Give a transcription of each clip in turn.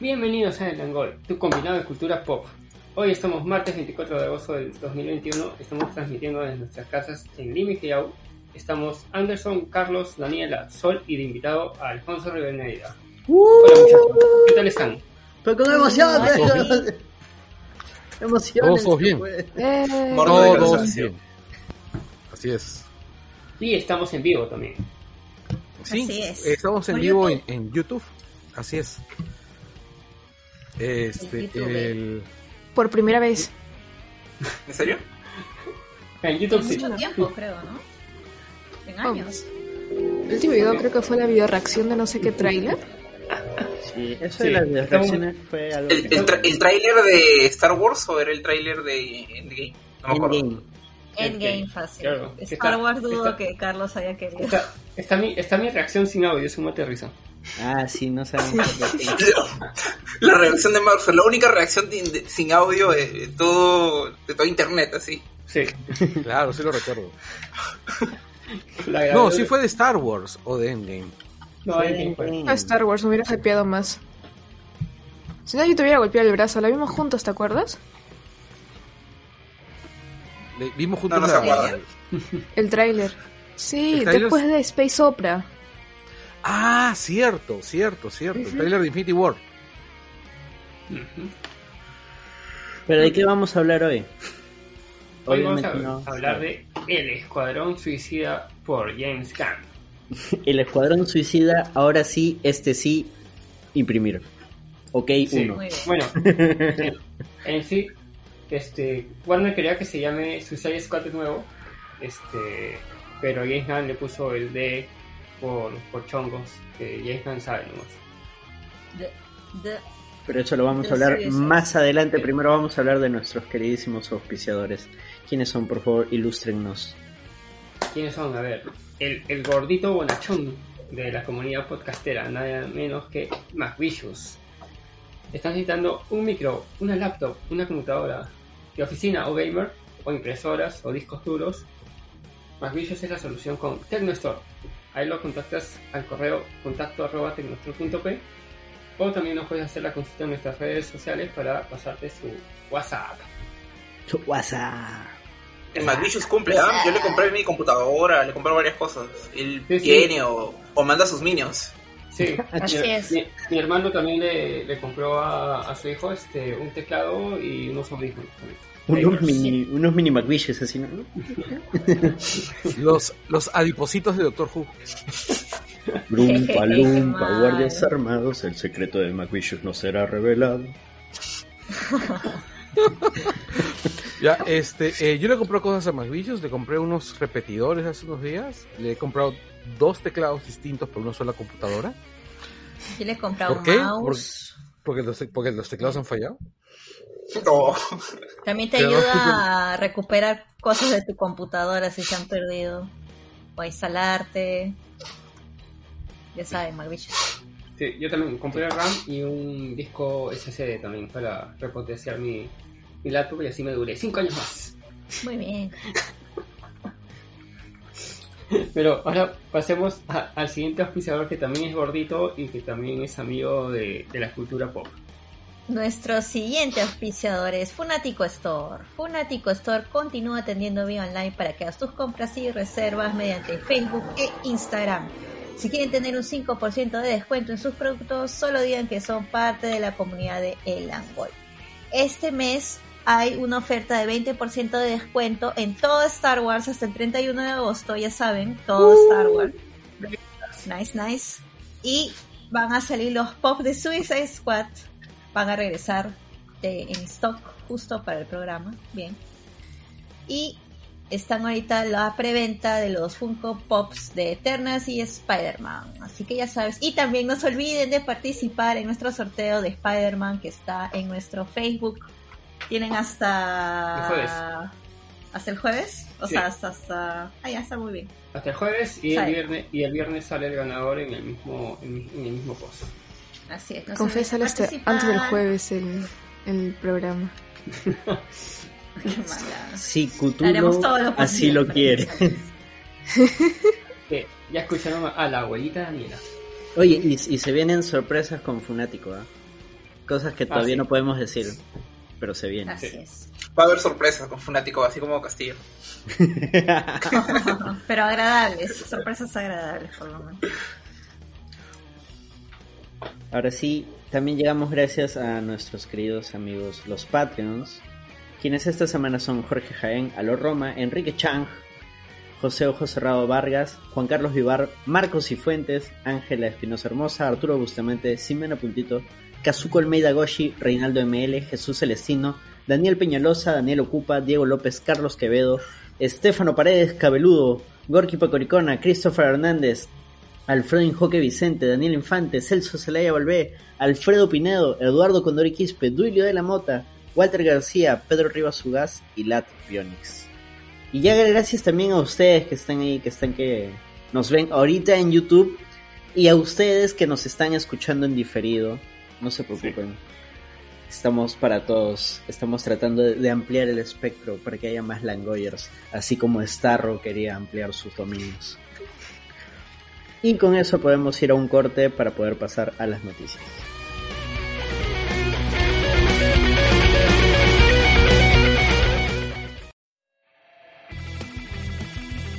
Bienvenidos a El Angol, tu combinado de cultura pop. Hoy estamos martes 24 de agosto del 2021, estamos transmitiendo desde nuestras casas en Lima y Callao. Estamos Anderson, Carlos, Daniela, Sol y de invitado a Alfonso Riveneda. Hola muchachos, ¿qué tal están? Pero con emoción, emoción. Todos, bien. Eh, Todos bien. Así es. Y estamos en vivo también. Sí, Así es. estamos en vivo en YouTube. Así es. Este, el... por primera vez. ¿En serio? En YouTube sí. mucho tiempo, creo, ¿no? En años. El último video creo que fue la video reacción de no sé qué trailer. Sí, eso Sí, de las estamos- reacciones fue algo ¿El, que... el, tra- el tráiler de Star Wars o era el tráiler de Endgame? No me acuerdo. Endgame. Fácil. claro. Star Está- Wars dudo está- que Carlos haya querido. Está, está mi, está mi reacción sin audio, es un mate de risa. Ah, sí, no sabemos. La reacción de Marvel, la única reacción de- de- sin audio de todo, de todo internet, así. Sí. Claro, sí lo recuerdo. No, sí fue de Star Wars o de Endgame. No, Endgame fue. A Star Wars me hubiera hypeado más. Si no, yo te hubiera golpeado el brazo. La vimos juntos, ¿te acuerdas? Le- vimos juntos No, no la-. El tráiler. Sí, después de Space Opera. Ah, cierto, cierto, cierto. El trailer de Infinity War. Pero ¿de qué vamos a hablar hoy? Hoy vamos a, Obviamente no. a hablar de El Escuadrón Suicida por James Gunn. El Escuadrón Suicida, ahora sí, este sí, imprimir. Ok, Sí. uno. Bueno, en, en sí, este, Warner quería que se llame Suicide Squad de nuevo, este, pero James Gunn le puso el D por, por chongos, que Gunn sabe nomás. The- the- Pero eso lo vamos a hablar más adelante. Primero vamos a hablar de nuestros queridísimos auspiciadores. ¿Quiénes son? Por favor, ilústrennos. ¿Quiénes son? A ver, el, el gordito bonachón de la comunidad podcastera, nada menos que MacVicious. Están necesitando un micro, una laptop, una computadora de oficina o gamer, o impresoras o discos duros. MacVicious es la solución con Tecnostore. Ahí lo contactas al correo contacto arroba tecnostore.p o también nos puedes hacer la consulta en nuestras redes sociales para pasarte su WhatsApp. WhatsApp. El McVicious cumple, ¿ah? Yo le compré mi computadora, le compré varias cosas. Él Sí, sí. tiene o, o manda sus minions. Sí, Así mi, es. mi- mi hermano también le, le compró a, a su hijo este un teclado y unos audífonos también. Unos mini, unos mini McVicious así, ¿no? Los, los adipositos de Doctor Who. Lumpa, Qué lumpa, guardias armados, el secreto de McVicious no será revelado. Ya, este, eh, yo le compré cosas a McVicious, le compré unos repetidores hace unos días, le he comprado dos teclados distintos por una sola computadora, Yo le he comprado ¿Por qué? un mouse. porque los, porque los teclados han fallado. No. También te ayuda a recuperar cosas de tu computadora si se han perdido. O a instalarte. Ya saben, Malvichos. Sí, yo también compré el RAM y un disco SSD también para repotenciar mi, mi laptop y así me duré 5 años más. Muy bien. Pero ahora pasemos a- al siguiente auspiciador que también es gordito y que también es amigo de, de la cultura pop. Nuestro siguiente auspiciador es Funatico Store. Funatico Store continúa atendiendo vía online para que hagas tus compras y reservas mediante Facebook e Instagram. Si quieren tener un 5% de descuento en sus productos, solo digan que son parte de la comunidad de El Angol. Este mes hay una oferta de 20% de descuento en todo Star Wars hasta el 31 de agosto, ya saben, todo Star Wars. Nice, nice. Y van a salir los pop de Suicide Squad. Van a regresar de- en stock justo para el programa. Bien. Y están ahorita la preventa de los Funko Pops de Eternals y Spider-Man. Así que ya sabes. Y también no se olviden de participar en nuestro sorteo de Spider-Man que está en nuestro Facebook. Tienen hasta... El jueves. ¿Hasta el jueves? O Sí. sea, hasta... hasta... Ah, ya está muy bien. Hasta el jueves y el viernes y el viernes sale el ganador en el mismo en, en el mismo post. Así es. no Confésalo hasta antes del jueves el, el programa. Qué mala. Si Haremos todo Cthulhu lo así lo quiere. Que ya escucharon a la abuelita Daniela. Oye, y, y se vienen sorpresas con Funático, ¿ah? Cosas que Ah, todavía sí. no podemos decir, pero se viene. Así es. Va a haber sorpresas con Fanático, así como Castillo. Pero agradables, sorpresas agradables por lo menos. Ahora sí, también llegamos gracias a nuestros queridos amigos los Patreons, quienes esta semana son Jorge Jaén, Aló Roma, Enrique Chang, José Ojo Cerrado Vargas, Juan Carlos Vivar, Marcos Cifuentes, Ángela Espinosa Hermosa, Arturo Bustamante, Simena Puntito, Kazuko Almeida Goshi, Reinaldo ML, Jesús Celestino, Daniel Peñalosa, Daniel Ocupa, Diego López, Carlos Quevedo, Estefano Paredes, Cabeludo, Gorky Pacoricona, Christopher Hernández, Alfredo Injoque Vicente, Daniel Infante, Celso Zelaya Valvé, Alfredo Pinedo, Eduardo Condori Quispe, Duilio de la Mota, Walter García, Pedro Rivas Ugaz y Lat Pionix. Y ya gracias también a ustedes que están ahí, que están que nos ven ahorita en YouTube y a ustedes que nos están escuchando en diferido. No se preocupen. Estamos para todos. Estamos tratando de, de ampliar el espectro para que haya más Langoyers, así como Starro quería ampliar sus dominios. Y con eso podemos ir a un corte para poder pasar a las noticias.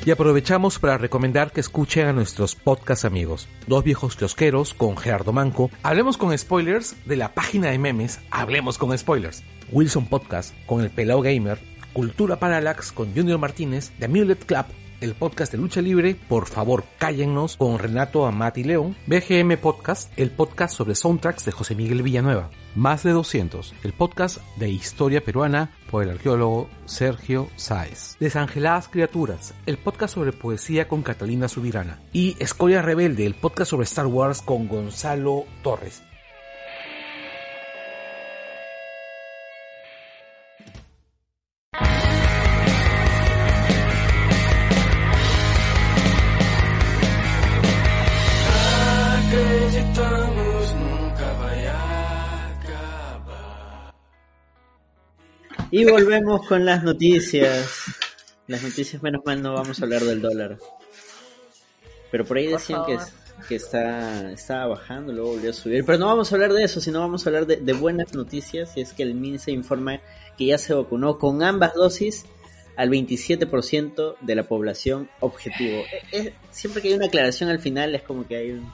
Y aprovechamos para recomendar que escuchen a nuestros podcast amigos, Dos Viejos Kiosqueros con Gerardo Manco, Hablemos con Spoilers de la página de memes Hablemos con Spoilers, Wilson Podcast con El Pelao Gamer, Cultura Parallax con Junior Martínez, The Mulet Club, el podcast de lucha libre, por favor cállennos con Renato Amati León, BGM Podcast, el podcast sobre soundtracks de José Miguel Villanueva, Más de 200, el podcast de historia peruana por el arqueólogo Sergio Sáez, Desangeladas Criaturas, el podcast sobre poesía con Catalina Subirana, y Escoria Rebelde, el podcast sobre Star Wars con Gonzalo Torres. Y volvemos con las noticias. Las noticias, menos mal, no vamos a hablar del dólar. Pero por ahí decían que, está, estaba bajando, luego volvió a subir. Pero no vamos a hablar de eso, sino vamos a hablar de, de buenas noticias. Y es que el MINSA informa que ya se vacunó con ambas dosis al 27% de la población objetivo. Es- es- siempre que hay una aclaración al final es como que hay un...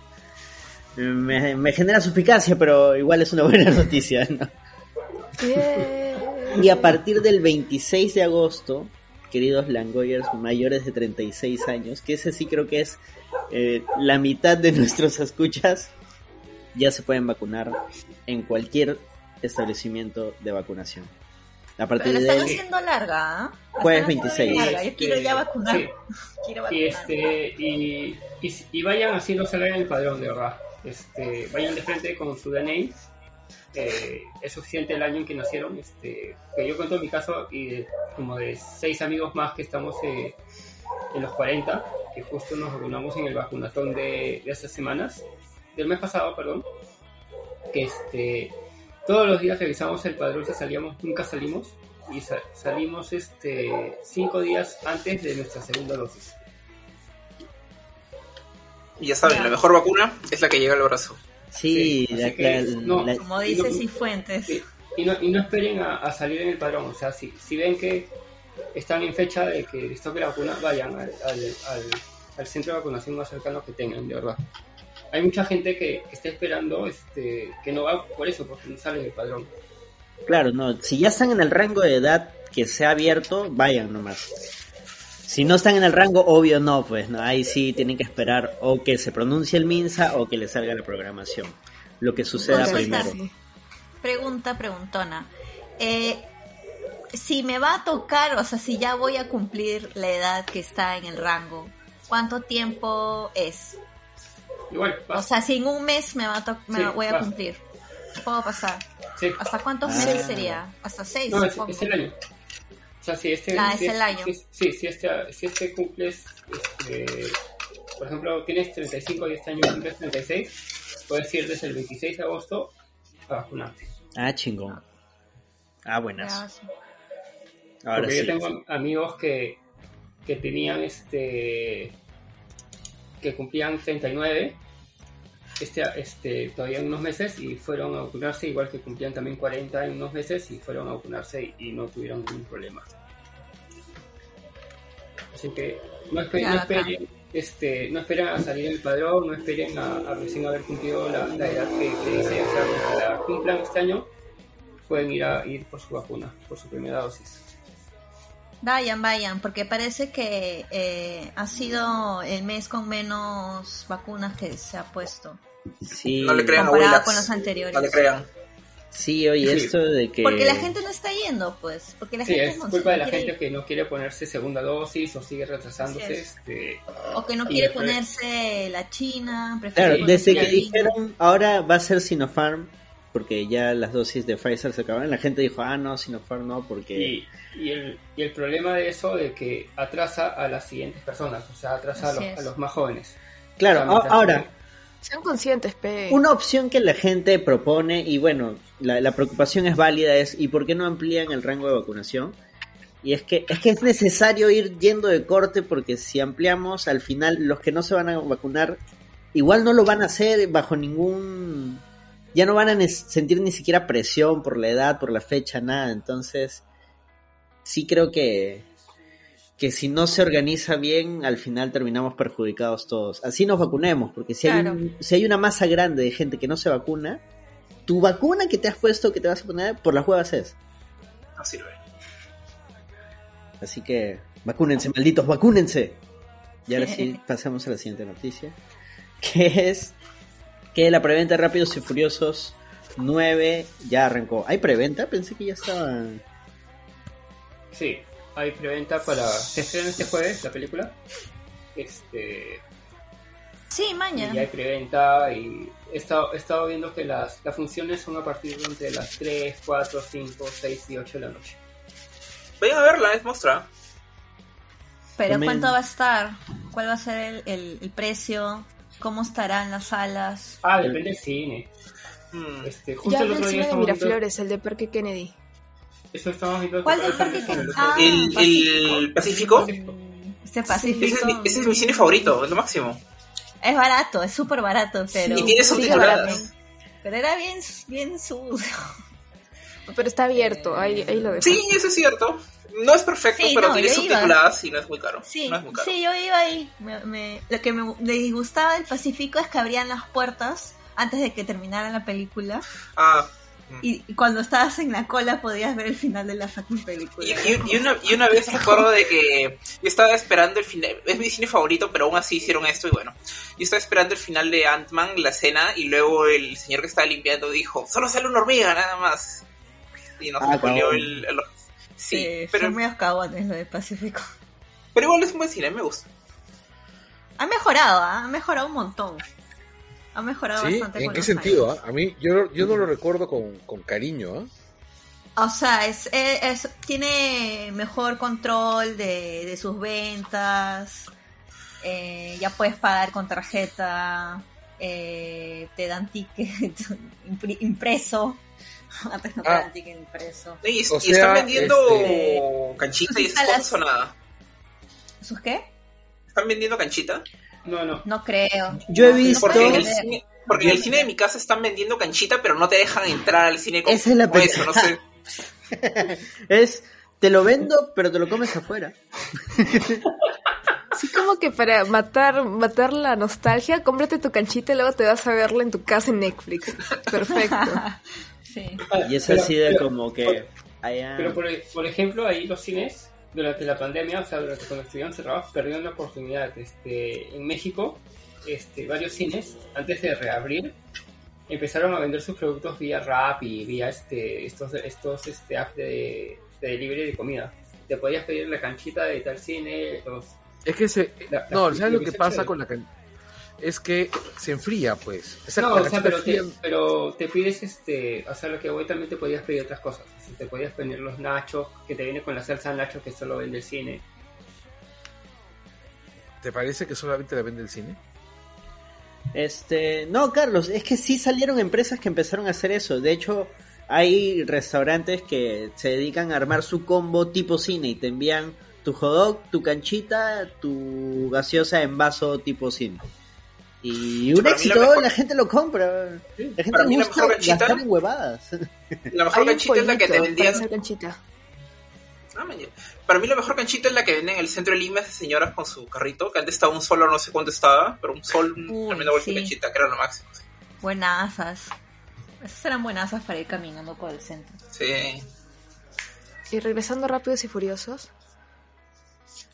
Me, me genera suspicacia, pero igual es una buena noticia, ¿no? Y a partir del 26 de agosto, queridos Langoyers mayores de 36 años, que ese sí creo que es eh, la mitad de nuestros escuchas, ya se pueden vacunar en cualquier establecimiento de vacunación. A Pero partir la de están ahí, haciendo larga, ¿ah? La Jueves están haciendo 26. larga. Yo quiero ya vacunar. Sí. Quiero Y, vacunar. este, y, y, y vayan así no salgan en el padrón, de verdad. Este, vayan de frente con su DNI. Eh, es suficiente el año en que nacieron. Este, que yo cuento mi caso y de- como de seis amigos más que estamos eh, en los 40, que justo nos vacunamos en el vacunatón de, estas semanas, del mes pasado, perdón. Que este, todos los días revisamos el padrón si salíamos, nunca salimos. Y sa- salimos este, cinco días antes de nuestra segunda dosis. Y ya saben, la mejor vacuna es la que llega al brazo. Sí, Sí, la- así que, la- no. la- Como y dice no- Cifuentes. Sí, Y no, y no esperen a, a salir en el padrón. O sea, si, si ven que están en fecha de que les toque la vacuna, vayan al, al- al- al centro de vacunación más cercano que tengan, de verdad. Hay mucha gente que, que está esperando este, que no va por eso, porque no sale en el padrón. claro, no, si ya están en el rango de edad que se ha abierto, vayan nomás. Si no están en el rango, obvio no, pues no, ahí sí tienen que esperar o que se pronuncie el MINSA o que les salga la programación. Lo que suceda Consulta. primero. Pregunta, preguntona. Eh, si me va a tocar, o sea, si ya voy a cumplir la edad que está en el rango, ¿cuánto tiempo es? Igual, O sea, si en un mes me, va a to- me Sí, voy a cumplir, ¿puedo pasar? sí. ¿Hasta cuántos Ah. meses sería? Hasta seis, No, es, supongo. es el año. O sea, si este. Ah, es si el año. Si, este, si este cumples. Este, por ejemplo, tienes 35 y este año cumples 36, puedes ir desde el 26 de agosto a vacunarte. Ah, chingón. Ah, buenas. Ahora Porque sí. yo tengo amigos que, que tenían este. que cumplían 39 este, este, todavía en unos meses y fueron a vacunarse, igual que cumplían también 40 en unos meses y fueron a vacunarse y, no tuvieron ningún problema. Así que no esperen, no esperen, este, no esperen a salir el padrón, no esperen a, recién haber cumplido la, edad que, que dice, o sea, la cumplan este año, pueden ir a ir por su vacuna, por su primera dosis. Vayan, vayan, porque parece que eh, ha sido el mes con menos vacunas que se ha puesto. Sí. No le crean comparado con los anteriores. No le crean. Sí, oye, esto de que... Porque la gente no está yendo, pues. Porque la sí, gente es culpa de la gente que no quiere ponerse segunda dosis o sigue retrasándose. Este... O que no quiere ponerse la China. Claro, desde que dijeron ahora va a ser Sinopharm, porque ya las dosis de Pfizer se acabaron, la gente dijo, ah, no, Sinopharm no, porque... Y, el, y el problema de eso de que atrasa a las siguientes personas, o sea, atrasa a los, más jóvenes. Claro, ahora... Sean conscientes, pe. Una opción que la gente propone, y bueno, la, la, preocupación es válida, es ¿y por qué no amplían el rango de vacunación? Y es que, es que es necesario ir yendo de corte porque si ampliamos, al final los que no se van a vacunar, igual no lo van a hacer bajo ningún ya no van a sentir ni siquiera presión por la edad, por la fecha, nada. Entonces, sí creo que, que si no se organiza bien, al final terminamos perjudicados todos. Así nos vacunemos, porque si, hay, si hay una masa grande de gente que no se vacuna, tu vacuna que te has puesto, que te vas a poner, por las huevas es. No sirve. Así que, vacúnense, malditos, vacúnense. Y ahora sí, pasamos a la siguiente noticia, que es que la preventa Rápidos y Furiosos 9 ya arrancó. ¿Hay preventa? Pensé que ya estaba. Sí, hay preventa para. Se estrena este jueves la película. Este. Sí, mañana. Y hay preventa y he estado, he estado viendo que las, las funciones son a partir de entre las 3, 4, 5, 6 y 8 de la noche. Vayan a verla, es muestra. Pero ¿cuánto va a estar? ¿Cuál va a ser el, el precio? cómo estarán las salas. Ah, depende del cine. Hmm. Este, justo ya el otro cine de Miraflores, el de Parque Kennedy. Eso estamos. ¿Cuál de Parque Kennedy? Ah, ¿El, el Pacífico? Este Pacífico. Ese, es mi, ese es mi cine favorito, es lo máximo. Es barato, es súper barato, pero... Y tiene subtituladas. Pero era bien, bien sucio. Pero está abierto, ahí, ahí lo dejo. Sí, eso es cierto. No es perfecto, pero tiene subtituladas y no es muy caro. Sí, no es muy caro. sí yo iba ahí. Me, lo que me, disgustaba del Pacífico es que abrían las puertas antes de que terminara la película. Ah. Y, cuando estabas en la cola podías ver el final de la fucking película. Y, una, y una vez recuerdo de que yo estaba esperando el final, es mi cine favorito, pero aún así hicieron esto y bueno, yo estaba esperando el final de Ant-Man, la escena, y luego el señor que estaba limpiando dijo, solo sale una hormiga nada más. Y nos ah, el, el, Sí, pero. Son medio cagones lo de Pacífico. Pero igual es un buen cine, me gusta. Ha mejorado, ¿ah? ha mejorado un montón. Ha mejorado bastante. ¿En qué sentido? Ah? A mí, yo, yo no lo recuerdo con, con cariño. ¿ah? O sea, es, es, tiene mejor control de, de sus ventas. Eh, ya puedes pagar con tarjeta. Eh, te dan ticket impreso. Antes no ah. ticket impreso. Y, están vendiendo este... canchita y esas cosas o nada. ¿Sus qué? ¿Están vendiendo canchita? No, no. No creo. Yo he visto. Porque en, el cine, porque en el cine de mi casa están vendiendo canchita, pero no te dejan entrar al cine con, Esa es la eso, no sé. es. Te lo vendo, pero te lo comes afuera. Sí, como que para matar, matar la nostalgia, cómprate tu canchita y luego te vas a verla en tu casa en Netflix. Perfecto. Y es así de como que... Pero por, ejemplo, ahí los cines, durante la pandemia, o sea, durante cuando estuvieron cerrados, perdieron la oportunidad. Este, en México, este, varios cines, antes de reabrir, empezaron a vender sus productos vía rap y vía este, estos, estos este, apps de, de delivery de comida. Te podías pedir la canchita de tal cine, los... Es que se... no, ¿sabes lo que pasa con la canchita? Es que se enfría, pues. no, o sea, pero te, pero te, pides, este, o sea, lo que hoy también te podías pedir otras cosas. te podías pedir los nachos, que te viene con la salsa nachos que solo vende el cine. ¿Te parece que solamente la vende el cine? Este, no, Carlos, es que sí salieron empresas que empezaron a hacer eso. De hecho, hay restaurantes que se dedican a armar su combo tipo cine y te envían tu hot dog, tu canchita, tu gaseosa en vaso tipo cine Y un Para mí la éxito, mejor- la gente lo compra. La gente Para le gusta mejor canchita- gastar en huevadas. La mejor canchita es la que te vendían. para hacer canchita. Ah. Para mí la mejor canchita es la que venden en el centro de Lima, esas señoras con su carrito, que antes estaba un sol o no sé cuánto estaba, pero un sol, Uy, tremenda bolsa de sí. canchita, que era lo máximo. sí. Buenazas. Esas eran buenazas para ir caminando por el centro. Sí. Y regresando rápidos y furiosos.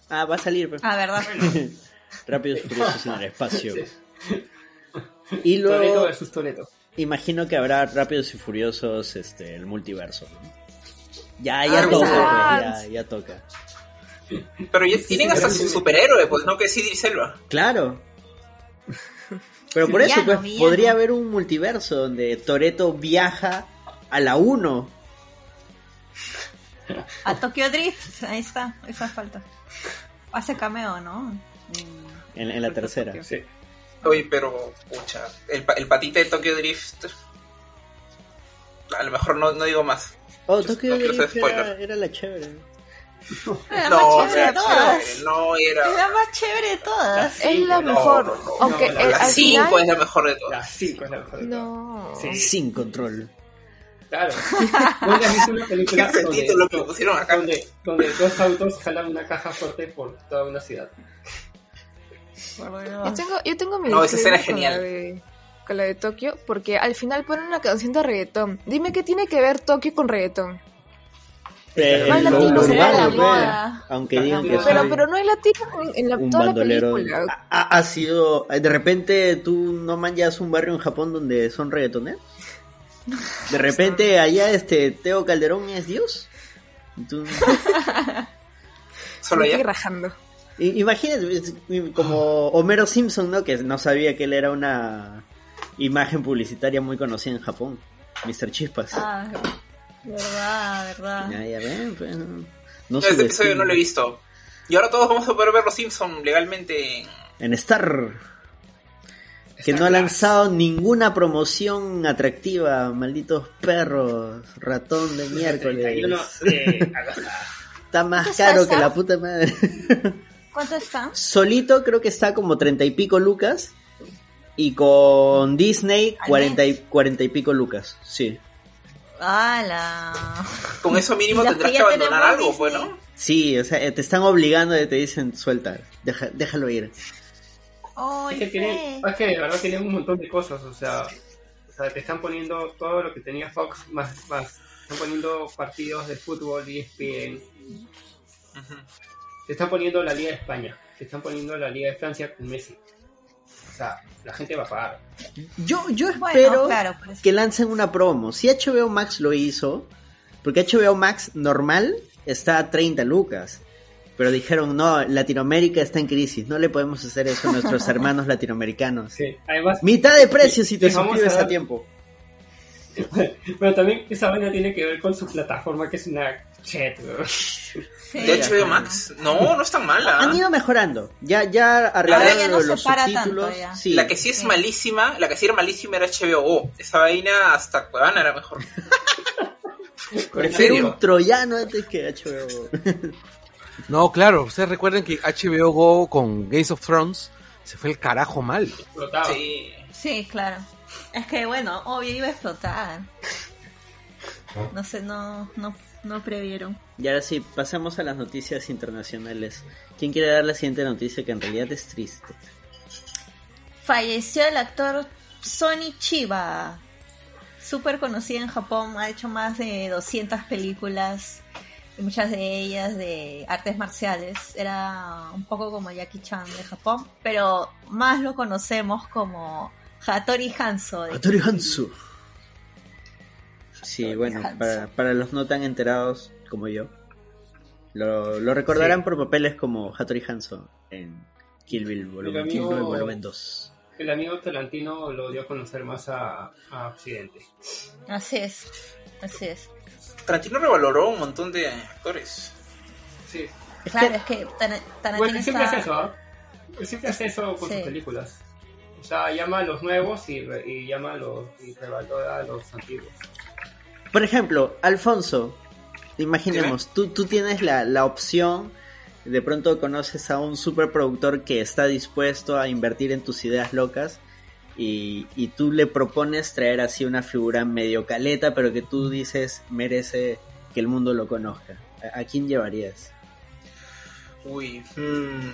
Ah, va a salir. pues. Ah, ¿verdad? Rápidos y furiosos en el espacio. Sí. Y Toreto luego, versus Toreto. imagino que habrá Rápidos y Furiosos, este, el multiverso. ¿no? Ya, Ah, ya toca, pues, ya, ya toca. Pero ya tienen sí, hasta sí, su sí. superhéroe, pues no que es Idris Elba. Claro. Pero por eso, pues, villano. podría haber un multiverso donde Toreto viaja a la 1. A Tokyo Drift, ahí está, esa falta. Hace cameo, ¿no? En, en la tercera. Sí. Oye, pero, pucha, el, pa- el patita de Tokyo Drift. A lo mejor no, no digo más. Oh, No Tokyo quiero Drift era, era la chévere. Era no, más chévere de era todas. chévere, no era. Es la más chévere de todas. Es la no, mejor. no, no, aunque no, el- la al 5 final. es la mejor de La todas. 5 es la mejor de todas. No. Sí. Sin control. Claro. ¿Dónde has visto una película donde, título que pusieron acá. donde, donde dos autos jalan una caja fuerte por toda una ciudad? Yo tengo, yo tengo mi No, esa escena es genial. la de- Con la de Tokio, porque al final ponen una canción de reggaetón. Dime qué tiene que ver Tokio con reggaetón. Eh, No hay latinos, era la moda. Aunque digan que Pero, soy pero no hay latino en, en la, un toda la película. Ha, ha sido. De repente tú no manjas un barrio en Japón donde son reggaetoneros. De repente allá este Teo Calderón es Dios. Tú- Solo estoy rajando. Imagínate, como Homero Simpson, ¿no? Que no sabía que él era una imagen publicitaria muy conocida en Japón. Mr. Chispas. Ah, verdad, verdad. Ya, ya ven, pues, no, no Este episodio no lo he visto. Y ahora todos vamos a poder ver los Simpsons legalmente. en- En Star. Que no ha lanzado ninguna promoción atractiva, malditos perros, ratón de miércoles. 31 de agosto. Está más ¿Cuánto caro que la puta madre. ¿Cuánto está? Solito creo que está como treinta y pico lucas. Y con Disney, ¿Al cuarenta y, cuarenta y pico lucas. Sí. ¡Hala! Con eso mínimo tendrás que abandonar algo, pues, Disney. ¿no? Sí, o sea, te están obligando y te dicen suelta, deja, déjalo ir. Es que, ¡Ay, tienen, es que de verdad tienen un montón de cosas, o sea, o sea, te están poniendo todo lo que tenía Fox más, más. Están poniendo partidos de fútbol, E ESPN, Ujú. Te están poniendo la Liga de España, te están poniendo la Liga de Francia con Messi. O sea, la gente va a pagar. Yo, yo Bueno, espero claro, pues. que lancen una promo. Si HBO Max lo hizo, porque HBO Max normal está a 30 lucas. Pero dijeron, no, Latinoamérica está en crisis, no le podemos hacer eso a nuestros hermanos latinoamericanos. Sí, además, Mitad de precio si te suscribes a a tiempo. pero también esa vaina tiene que ver con su plataforma que es una chat, weón. Sí. ¿De HBO Max? No, no es tan mala. Han ido mejorando. Ya, ya arreglaron ya no los se para subtítulos. tanto ya. Sí. La que sí es Sí. malísima, la que sí era malísima era HBO. Esa vaina hasta Cuevana era mejor. ¿En Prefiero un troyano antes que HBO. No, claro, ustedes recuerden que HBO Go con Games of Thrones se fue el carajo mal. Explotaba. Sí. Sí, claro. Es que bueno, obvio iba a explotar. No sé, no, no, no previeron. Y ahora sí, pasamos a las noticias internacionales. ¿Quién quiere dar la siguiente noticia que en realidad es triste? Falleció el actor Sonny Chiba. Súper conocido en Japón, ha hecho más de 200 películas, y muchas de ellas de artes marciales. Era un poco como Jackie Chan de Japón, pero más lo conocemos como Hattori Hanzo. de Hattori. Hanzo. Sí, bueno, para, para los no tan enterados como yo, lo, lo recordarán Sí. por papeles como Hattori Hanzo en Kill Bill volumen, amigo- Kill Bill volumen 2. El amigo Tarantino lo dio a conocer más a, a Occidente. Así es, así es. Tarantino revaloró un montón de actores. Sí. Claro, es que Tar- Tarantino Bueno, siempre está... hace eso, ¿ah? Él Siempre hace eso con Sí. sus películas. O sea, llama a los nuevos y, re- y llama a los y revalora a los antiguos. Por ejemplo, Alfonso, imaginemos, tú, tú tienes la, la opción de pronto conoces a un superproductor que está dispuesto a invertir en tus ideas locas y, y tú le propones traer así una figura medio caleta, pero que tú dices merece que el mundo lo conozca. ¿A, a quién llevarías? Uy. mm.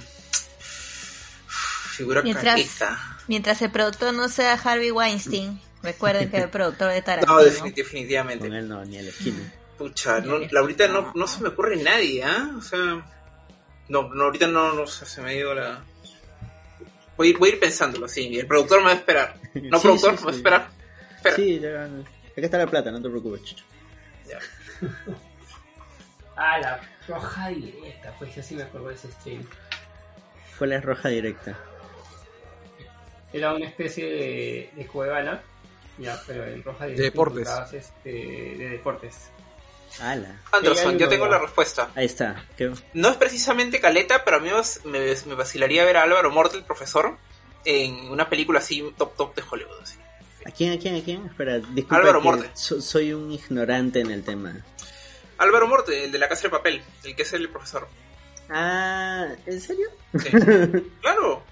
Figura Mientras- caleta. Mientras el productor no sea Harvey Weinstein, recuerden que el productor de Tarantino. No, defini- definitivamente. Con él no, ni a la esquina. Pucha, no, la- ahorita no, no se me ocurre nadie, ¿ah? O sea, no, no, ahorita no, no sé, se me ha ido la... Voy a ir, voy a ir pensándolo, sí, el productor me va a esperar. No, Sí, productor, sí, me va a sí. esperar. Espera. Sí, ya, acá está la plata, no te preocupes, chucho. Ya. Ah, la roja directa, pues yo sí me acuerdo de ese stream. Fue la roja directa. Era una especie de, de Cuevana, ya, pero en roja directa. deportes. Este, de deportes. Ala. Anderson, Ella yo tengo la respuesta. Ahí está. ¿Qué? No es precisamente caleta, pero a mí me, me vacilaría ver a Álvaro Morte, el profesor, en una película así, top top de Hollywood. Así. ¿A quién, a quién, a quién? Espera, disculpa Álvaro Morte. so- soy un ignorante en el tema. Álvaro Morte, el de la casa de papel, el que es el profesor. Ah, ¿en serio? Sí. claro.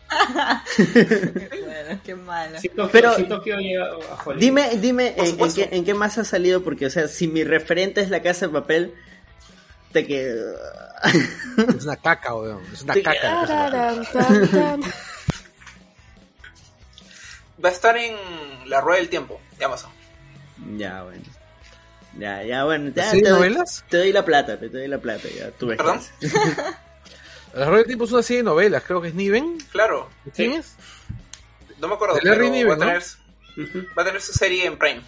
Bueno, qué malo. Sí, Tokio, Pero- sí, Tokio llega a. Dime, dime, en, en qué, en qué más ha salido? Porque, o sea, si mi referente es la casa de papel, te que... Es una caca, weón. Es una caca. Va a estar en La Rueda del Tiempo de Amazon. ya, bueno. Ya, ya, bueno. Ya, ¿Sí, te, doy, novelas? te doy la plata, te doy la plata, ya. Tú ves. ¿Perdón? La del Tiempo es una serie de novelas, creo que es Niven. Claro. ¿Quién es? No me acuerdo, De Larry Niven, va, a ¿no? tener, Ujú. va a tener su serie en Prime.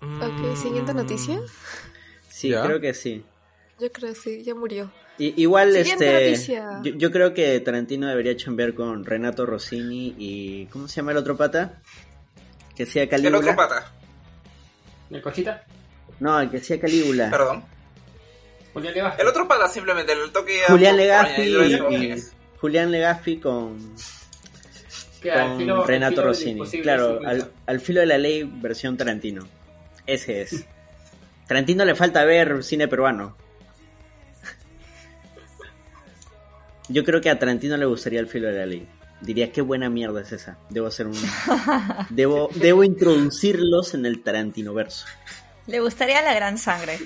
Ok, siguiente noticia. Sí, Ya. creo que sí. Yo creo que sí, ya murió. Igual, Siguiente este, noticia. yo, yo creo que Tarantino debería chambear con Renato Rossini y ¿cómo se llama el otro pata? Que El Calígula. otro pata, ¿El Cochita? No, el que hacía Calígula. perdón. Julián Leva. El otro pata simplemente, el toque a- Julián por Legazpi. Julián Legazpi con, Que al con filo- Renato Rossini. Claro, al, al filo de la ley versión Tarantino. Ese es. Tarantino le falta ver cine peruano. Yo creo que a Tarantino le gustaría el filo de la ley. Diría qué buena mierda es esa. Debo hacer un debo debo introducirlos en el Tarantino verso. Le gustaría la gran sangre.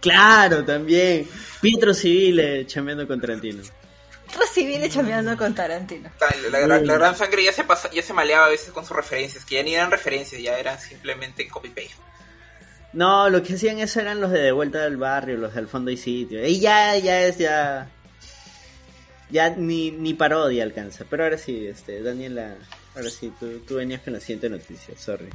Claro, también. Pietro Civile chambeando con Tarantino. Otro civil chambeando con Tarantino. La, la- la gran sangre ya se pasa, ya se maleaba a veces con sus referencias, que ya ni eran referencias, ya eran simplemente copy-paste. No, lo que hacían eso eran los de De Vuelta del Barrio, los del Fondo y Sitio. Y ya, ya es, ya... Ya ni, ni parodia alcanza. Pero ahora sí, este, Daniela, ahora sí, tú, tú venías con la siguiente noticia, sorry.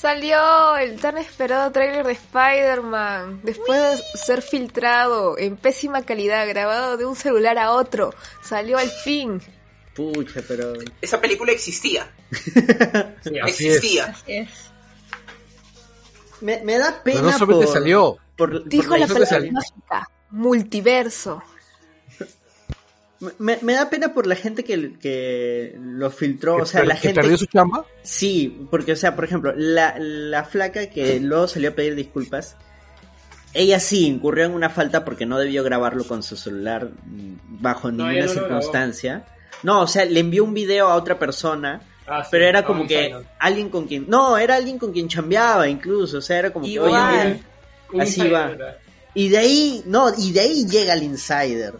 Salió el tan esperado tráiler de Spider-Man. Después de ser filtrado en pésima calidad, grabado de un celular a otro, salió al fin. Pucha, pero... Esa película existía, Sí, Así existía. Así es. Me, me da Pero pena no solamente por... salió. por- Dijo por la palabra salió. mágica. Multiverso. Me, me da pena por la gente que, que lo filtró, o sea, la que gente... perdió su chamba. Sí, porque, o sea, por ejemplo, la, la flaca que luego salió a pedir disculpas, ella sí incurrió en una falta porque no debió grabarlo con su celular bajo No, ninguna no circunstancia. No, o sea, le envió un video a otra persona, Ah, sí, pero era ah, como un que alguien con quien... No, era alguien con quien chambeaba incluso, o sea, era como que... Igual. Oye, mira, así va. y de ahí, no, y de ahí llega el insider.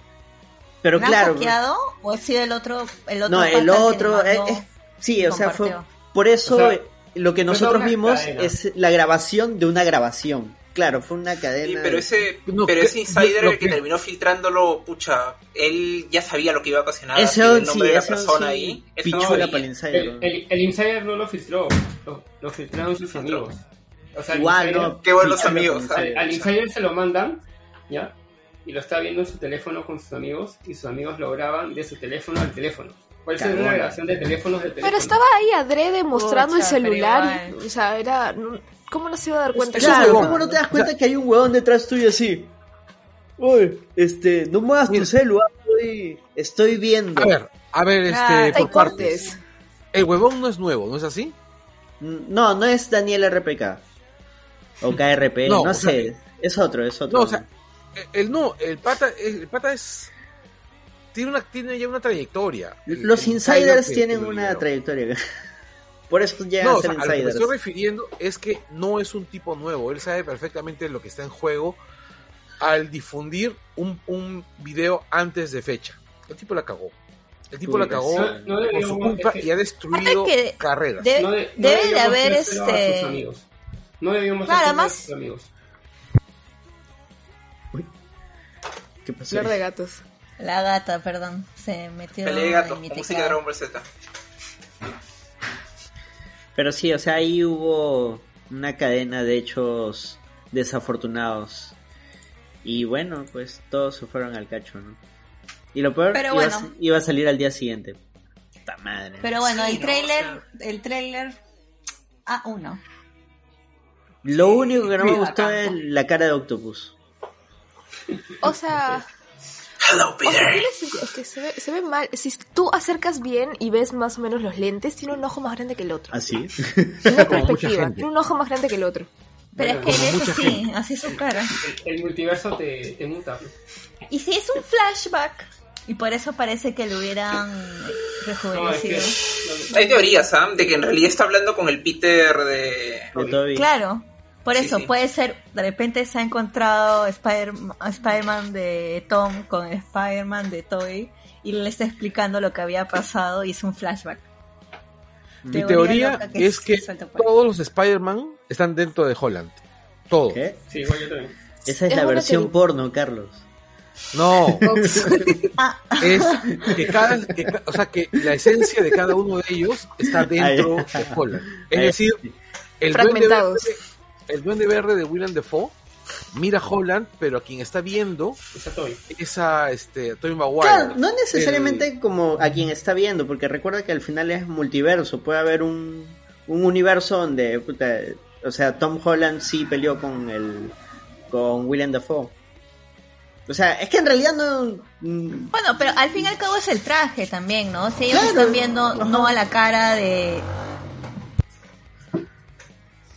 Pero ¿Me claro... hackeado o ha sido el otro? El otro No, el que otro, mandó? eh, eh, sí, o sea, fue por eso O sea, lo que nosotros vimos cadena. es la grabación de una grabación. Claro, fue una Sí, cadena. pero ese, No, pero ese insider el que que- terminó filtrándolo, pucha, él ya sabía lo que iba a ocasionar, ese el sí, nombre de la persona sí, ahí. no pichula para el insider. El, el, el insider no lo filtró, lo, lo filtraron sus amigos. O sea, Igual, insider- no. Qué buenos amigos, Al, insider. al insider se lo mandan, ¿ya? Y lo está viendo en su teléfono con sus amigos y sus amigos lo graban de su teléfono al teléfono. Puede ser Cagón. una grabación de teléfonos de teléfono. Pero estaba ahí adrede mostrando el celular. O sea, era. ¿Cómo no se iba a dar cuenta? Claro, huevón. ¿cómo no te das cuenta que hay un huevón detrás tuyo así? Uy, este, no muevas tu celular, estoy, estoy viendo. A ver, a ver, este, Ah, hay por partes. cortes. El huevón no es nuevo, ¿no es así? No, no es Daniel RPK. O KRP, No, no, o sea, sé. es otro, es otro. No, o sea, el, el no, el pata, el pata es. Tiene, una, tiene ya una trayectoria. Los el insiders que- tienen que una trayectoria. Por eso llegan No, o sea, a lo que me estoy refiriendo es que no es un tipo nuevo. Él sabe perfectamente lo que está en juego al difundir un, un video antes de fecha. El tipo la cagó. El tipo la cagó No- no por su culpa es que- y ha destruido carreras. De- no debe de haber dárselo a sus este. amigos. No debíamos Claro, sus amigos. ¿Qué pasó? Flor de gatos. La gata, perdón, se metió Pelea de en gato, mi música de teclado. Dragon Ball Z. Pero sí, o sea, ahí hubo una cadena de hechos desafortunados. Y bueno, pues todos se fueron al cacho, ¿no? Y lo peor, Pero iba, a, bueno. iba a salir al día siguiente. Puta madre. Pero bueno, Sí, el no, trailer, el trailer A1. Lo único que no me gustó es la cara de Octopus. O sea, Hello, o sea, Peter. es que se ve, se ve mal. Si tú acercas bien y ves más o menos los lentes, tiene un ojo más grande que el otro. ¿Así? Una Como mucha perspectiva. Tiene un ojo más grande que el otro. Pero Bueno, es que eso sí, así es su cara. El, el multiverso te, te muta. Y si es un flashback, y por eso parece que lo hubieran No, es rejuvenecido. que. Hay teorías, ¿ah? De que en realidad está hablando con el Peter de... De Toby. Claro, por eso sí. puede ser, de repente se ha encontrado Spider- Spider-Man de Tom con Spider-Man de Toy y le está explicando lo que había pasado y es un flashback. Mi teoría que es que todos los Spider-Man están dentro de Holland. Todos. ¿Qué? Sí, igual yo también. Esa es, Es la versión teoría. porno, Carlos. No, Ah, es que cada, que o sea, que la esencia de cada uno de ellos está dentro de Holland. Es decir, el duende, Fragmentados. verde, el duende verde de Willem Dafoe mira a Holland, pero a quien está viendo Esa Toy. es a este, Tobey Maguire. Claro, no necesariamente como a quien está viendo, porque recuerda que al final es multiverso. Puede haber un, un universo donde, puta, o sea, Tom Holland sí peleó con el con William Dafoe. O sea, es que en realidad no. mm, Bueno, pero al fin y al cabo es el traje también, ¿no? Si ellos Claro. están viendo Ajá. no a la cara de...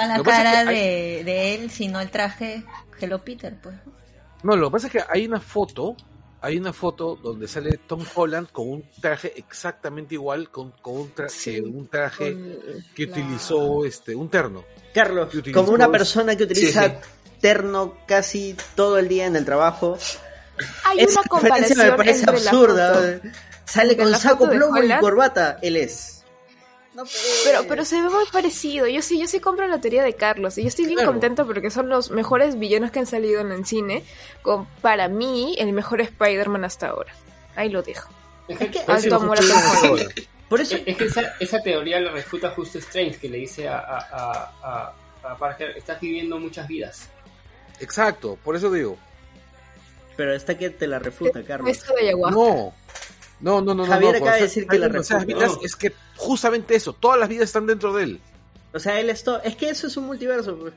A la cara es que de, de él, sino el traje Hello Peter, pues. No, lo que pasa es que hay una foto, hay una foto donde sale Tom Holland con un traje exactamente igual, con, con un, tra- Sí, que un traje Con que la- utilizó este, un terno. Carlos, como una persona que utiliza Sí, sí. terno casi todo el día en el trabajo. Hay esa una comparación me parece entre la absurda. foto. Sale con saco plomo y corbata. Él es. No. Pero, pero se ve muy parecido. Yo sí, yo sí compro la teoría de Carlos. Y yo estoy bien Claro. contenta porque son los mejores villanos que han salido en el cine. Con, para mí, el mejor Spider-Man hasta ahora. Ahí lo dejo. Es que, Alto amor a. Por eso. es que esa, esa teoría la refuta justo Strange, que le dice a, a, a, a- Parker, estás viviendo muchas vidas. Exacto, por eso digo. Pero está que te la refuta, Carlos. Esto de ayahuasca. No, no, no, no. Javier no, acaba de decir que la refuta. vidas, Es que justamente eso, todas las vidas están dentro de él. O sea, él es todo. Es que eso es un multiverso. pues.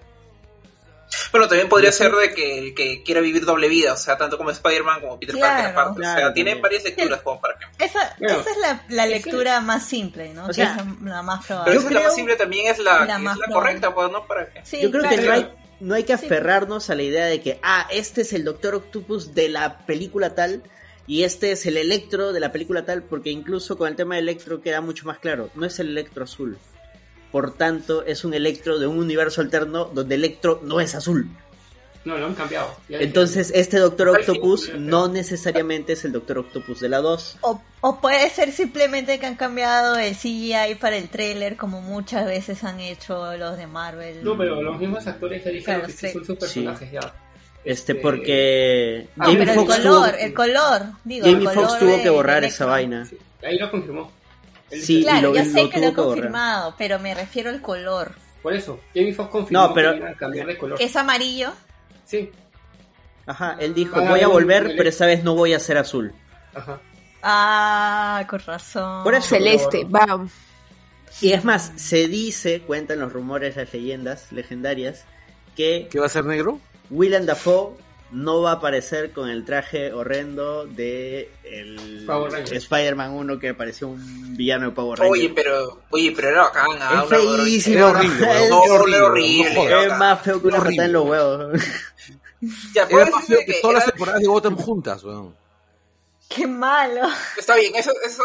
Bueno, también podría ser de que el que quiera vivir doble vida, o sea, tanto como Spider-Man como Peter Claro. Parker aparte. o Claro, sea, tiene también. varias lecturas como para que... Esa, Bueno, esa es la, la lectura más simple, ¿no? O Que sea, es la más Pero probable. Yo esa es la creo- más simple también es la, La es más la correcta, pues, ¿no? Para que... Sí, Yo creo que claro. no hay, no hay que Sí. aferrarnos a la idea de que, ah, este es el Doctor Octopus de la película tal y este es el Electro de la película tal, porque incluso con el tema de Electro queda mucho más claro. No es el Electro azul. Por tanto, es un Electro de un universo alterno donde Electro no es azul. No, lo han cambiado. Ya Entonces, este Doctor Octopus no necesariamente es el Doctor Octopus de la 2. O, o puede ser simplemente que han cambiado el CGI para el trailer, como muchas veces han hecho los de Marvel. No, pero los mismos actores ya dijeron Claro, que sí son sus personajes ya. Este, Este, porque No, Jamie pero el Foxx color, tuvo, el color, digo, Jamie el color Foxx tuvo que borrar de esa vaina. Sí, ahí lo confirmó. Él Sí, Claro, lo- yo lo sé que lo he que borrar. confirmado, pero me refiero al color. Por eso, Jamie Foxx confirmó No, pero- que a cambiar de color. Que es amarillo. Sí, Ajá, él dijo, Van voy a volver, pero esta vez no voy a ser azul. ajá. Ah, con razón. Por eso- Celeste, bam. Y es más, se dice, cuentan los rumores, las leyendas legendarias, que ¿Qué va a ser negro? Willem Dafoe no va a aparecer con el traje horrendo de el. Spider-Man 1 que pareció un villano de Power Rangers. Oye, pero, oye, pero era bacán. Es feísimo. horrible, Es más feo que una patada en los huevos. Ya, Era puedes más feo que que todas las temporadas de Gotham juntas, weón. Qué malo. Está bien, eso, eso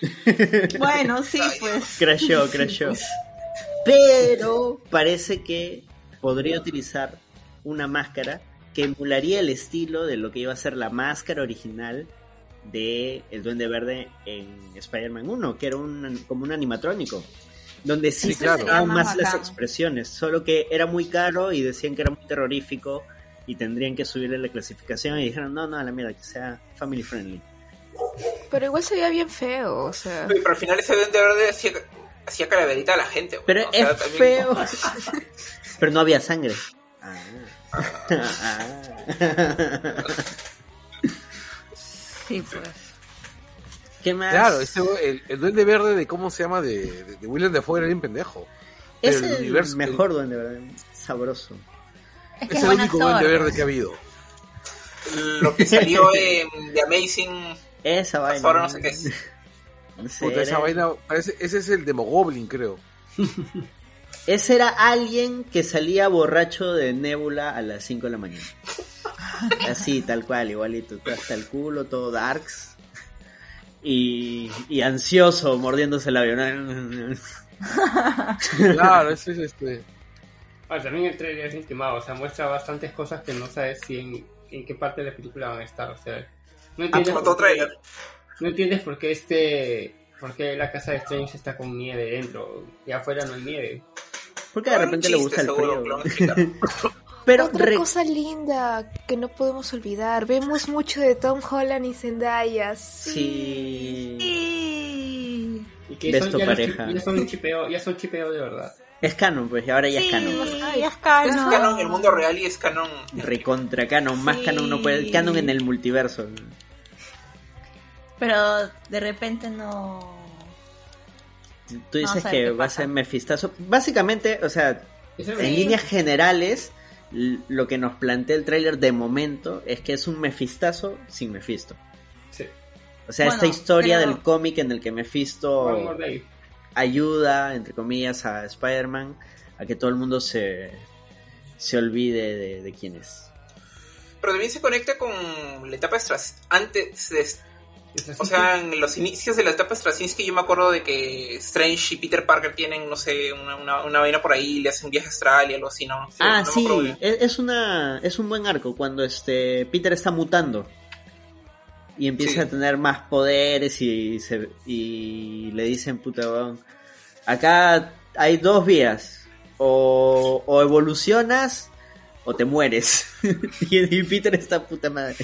Bueno, sí, pues. crasheó, crasheó. Pero parece que podría utilizar una máscara que emularía el estilo de lo que iba a ser la máscara original de El Duende Verde en Spider-Man 1, que era un, como un animatrónico. Donde sí, Sí, se claro. más más las expresiones, solo que era muy caro y decían que era muy terrorífico y tendrían que subirle la clasificación y dijeron, no, no, a la mierda, que sea family friendly. Pero igual se veía bien feo, o sea. Pero al final ese duende verde hacía, hacía calaverita a la gente. Pero o sea, es también- feo. Pero no había sangre. Ah. Ah. Sí, pues. ¿Qué más? Claro, ese, el, el duende verde de cómo se llama de, de, de William Dafoe era bien pendejo. es pero el el, universo- mejor duende, ¿verdad? Sabroso. Es que Es es el único actor. duende verde que ha habido. Lo que salió en The Amazing. Esa vaina. ahora no sé qué es. Ese Puta, esa vaina, parece, ese es el Demogoblin, creo. Ese era alguien que salía borracho de Nebula a las 5 de la mañana. Así, tal cual, igualito. todo Hasta el culo, todo darks. Y, y ansioso, mordiéndose el avión. Claro, ese es este. Ah, también el trailer es intimado, o sea, muestra bastantes cosas que no sabes si en, en qué parte de la película van a estar, o sea, no entiendes, como por qué- trailer. no entiendes por qué este, por qué la casa de Strange está con nieve dentro y afuera no hay nieve. Porque de repente le gusta el seguro, frío. Pero Otra re- cosa linda que no podemos olvidar. Vemos mucho de Tom Holland y Zendaya. Sí. Sí. Sí. Y que son, ya, pareja. ya son un chipeo, ya son chipeo de verdad. Es canon, pues, y ahora ya es canon. es canon. Es canon el mundo real y es canon. Recontra canon, más Sí. canon no puede. Canon en el multiverso. Pero de repente no. Tú dices que va a ser Mefistazo. Básicamente, o sea, en líneas generales, lo que nos plantea el tráiler de momento es que es un Mefistazo sin Mefisto. Sí. O sea, Bueno, esta historia pero- del cómic en el que day. ayuda, entre comillas, a Spider-Man a que todo el mundo se, se olvide de, de quién es. Pero también se conecta con la etapa antes de, o sea, en los inicios de la etapa Straczynski yo me acuerdo de que Strange y Peter Parker tienen, no sé, una, una, una vaina por ahí, le hacen un viaje astral y algo así, ¿no? ah, no sí, es, una es un buen arco cuando este Peter está mutando y empieza Sí. a tener más poderes y se, y le dicen puta weón, acá hay dos vías o, o evolucionas o te mueres y Peter está puta madre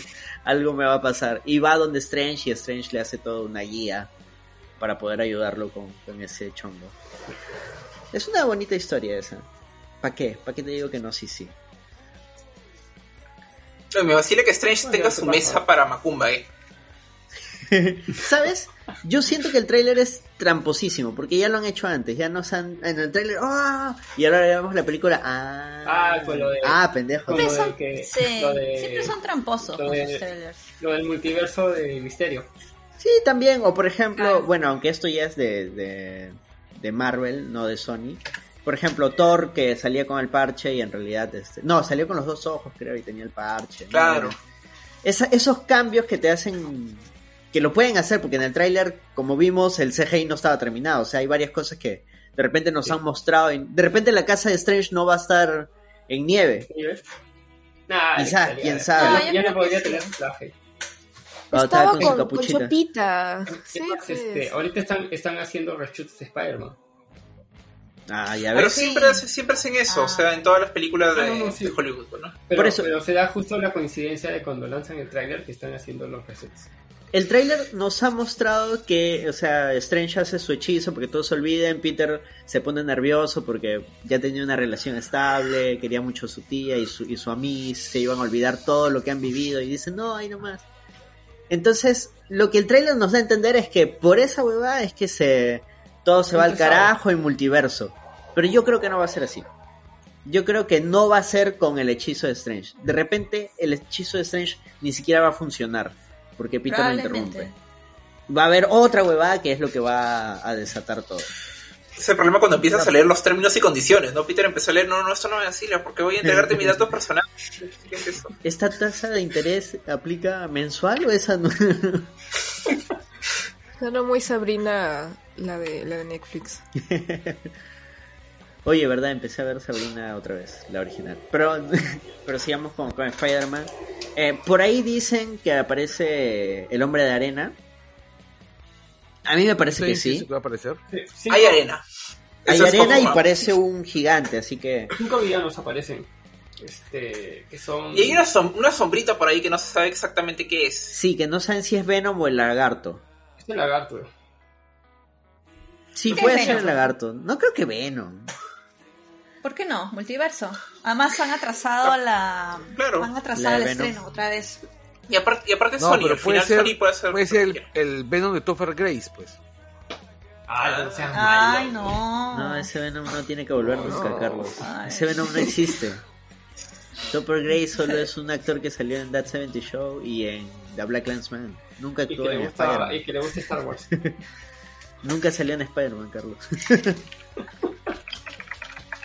algo me va a pasar y va donde Strange y Strange le hace toda una guía para poder ayudarlo con, con ese chongo es una bonita historia esa ¿Para qué? ¿Para qué te digo que no? Sí, sí. Me vacila que Strange Bueno, tenga ¿qué su pasa? mesa para Macumba, eh. ¿Sabes? Yo siento que el tráiler es tramposísimo, porque ya lo han hecho antes, ya nos han... En el tráiler... ¡ah! Y ahora vemos la película... ¡Ah! Ah, con lo de- Ah, pendejo. con Siempre lo son, de que- sí, lo de- siempre son tramposos lo con de- sus trailers. Lo del multiverso de misterio. Sí, también. O por ejemplo, Ah. bueno, aunque esto ya es de, de, de Marvel, no de Sony. Por ejemplo, Thor que salía con el parche y en realidad... Este, no, salió con los dos ojos, creo, y tenía el parche. ¿no? Claro. Esa- esos cambios que te hacen que lo pueden hacer porque en el tráiler como vimos el CGI no estaba terminado o sea hay varias cosas que de repente nos Sí. han mostrado y de repente la casa de Strange no va a estar en nieve Quizás, quién sabe. Ya, No, yo ya creo no podría tener su traje. Estaba con con, con. Chopita. Sí, este, ahorita están, están haciendo reshoots de Spider-Man. ah ya Pero siempre, hacen- siempre hacen eso, Ah. o sea, en todas las películas de, Ah, no, no, sí. de Hollywood, ¿no? Pero, Por eso- pero se da justo la coincidencia de cuando lanzan el tráiler que están haciendo los resets. El tráiler nos ha mostrado que o sea Strange hace su hechizo porque todos se olviden Peter se pone nervioso porque ya tenía una relación estable quería mucho a su tía y su, y su amis se iban a olvidar todo lo que han vivido y dicen no ahí nomás Entonces, lo que el trailer nos da a entender es que por esa huevada es que se todo se va al carajo en multiverso. Pero yo creo que no va a ser así. yo creo que no va a ser con el hechizo de Strange. De repente, el hechizo de Strange ni siquiera va a funcionar, porque Peter lo Probablemente. interrumpe. Va a haber otra huevada que es lo que va a desatar todo. Ese es el problema cuando empiezas a leer los términos y condiciones, ¿no? Peter empezó a leer, no, no, esto no es así, porque voy a entregarte mis datos personales. ¿Qué es eso? ¿Esta tasa de interés aplica mensual o esa no? Suena muy Sabrina la de, la de Netflix. Oye, ¿verdad? Empecé a ver Sabrina otra vez, la original. Pero, pero sigamos con, con Spider-Man. Eh, por ahí dicen que aparece el hombre de arena. A mí me parece que sí. que va a aparecer. Sí, Hay arena. Hay Eso es arena y parece un gigante, así que... Cinco villanos aparecen. Este, que son. Y hay una, som- una sombrita por ahí que no se sabe exactamente qué es. Sí, que no saben si es Venom o el lagarto. Este lagarto. Sí, ¿Qué puede es ser el lagarto. No creo que Venom. ¿Por qué no? Multiverso. Además han atrasado la... Claro. Han atrasado La el Venom. estreno otra vez. Y aparte, y aparte No, Sony, pero al puede final ser, Sony puede hacer... puede ser el, el Venom de Topher Grace, pues. Ah, no seas Ay, no. No, ese Venom no tiene que volver nunca, No. Carlos. Ay. Ese Venom no existe. Topper Grace solo es un actor que salió en That 70 Show y en The Black Landsman. Nunca actuó en Spider-Man. y que le gusta Star Wars. Nunca salió en Spider-Man, Carlos.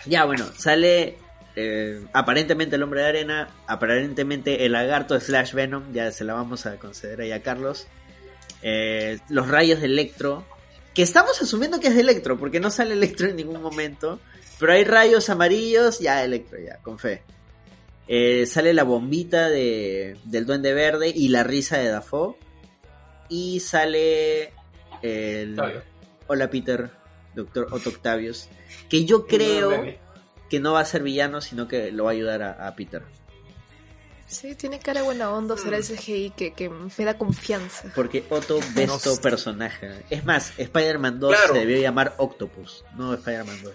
ya, bueno, sale eh, aparentemente el hombre de arena, aparentemente el lagarto slash Venom, ya se la vamos a conceder ahí a Carlos. Eh, los rayos de Electro, que estamos asumiendo que es de Electro, porque no sale Electro en ningún momento, pero hay rayos amarillos, ya Electro, ya, con fe. Eh, sale la bombita de, del Duende Verde y la risa de Dafoe. Y sale el. Hola Peter, Doctor Otto Octavius. Que yo creo que no va a ser villano, sino que lo va a ayudar a, a Peter. Sí, tiene cara buena onda, será el CGI que, que me da confianza. Porque Otto besto personaje. Es más, Spider-Man 2 Claro. se debió llamar Octopus, no Spider-Man 2.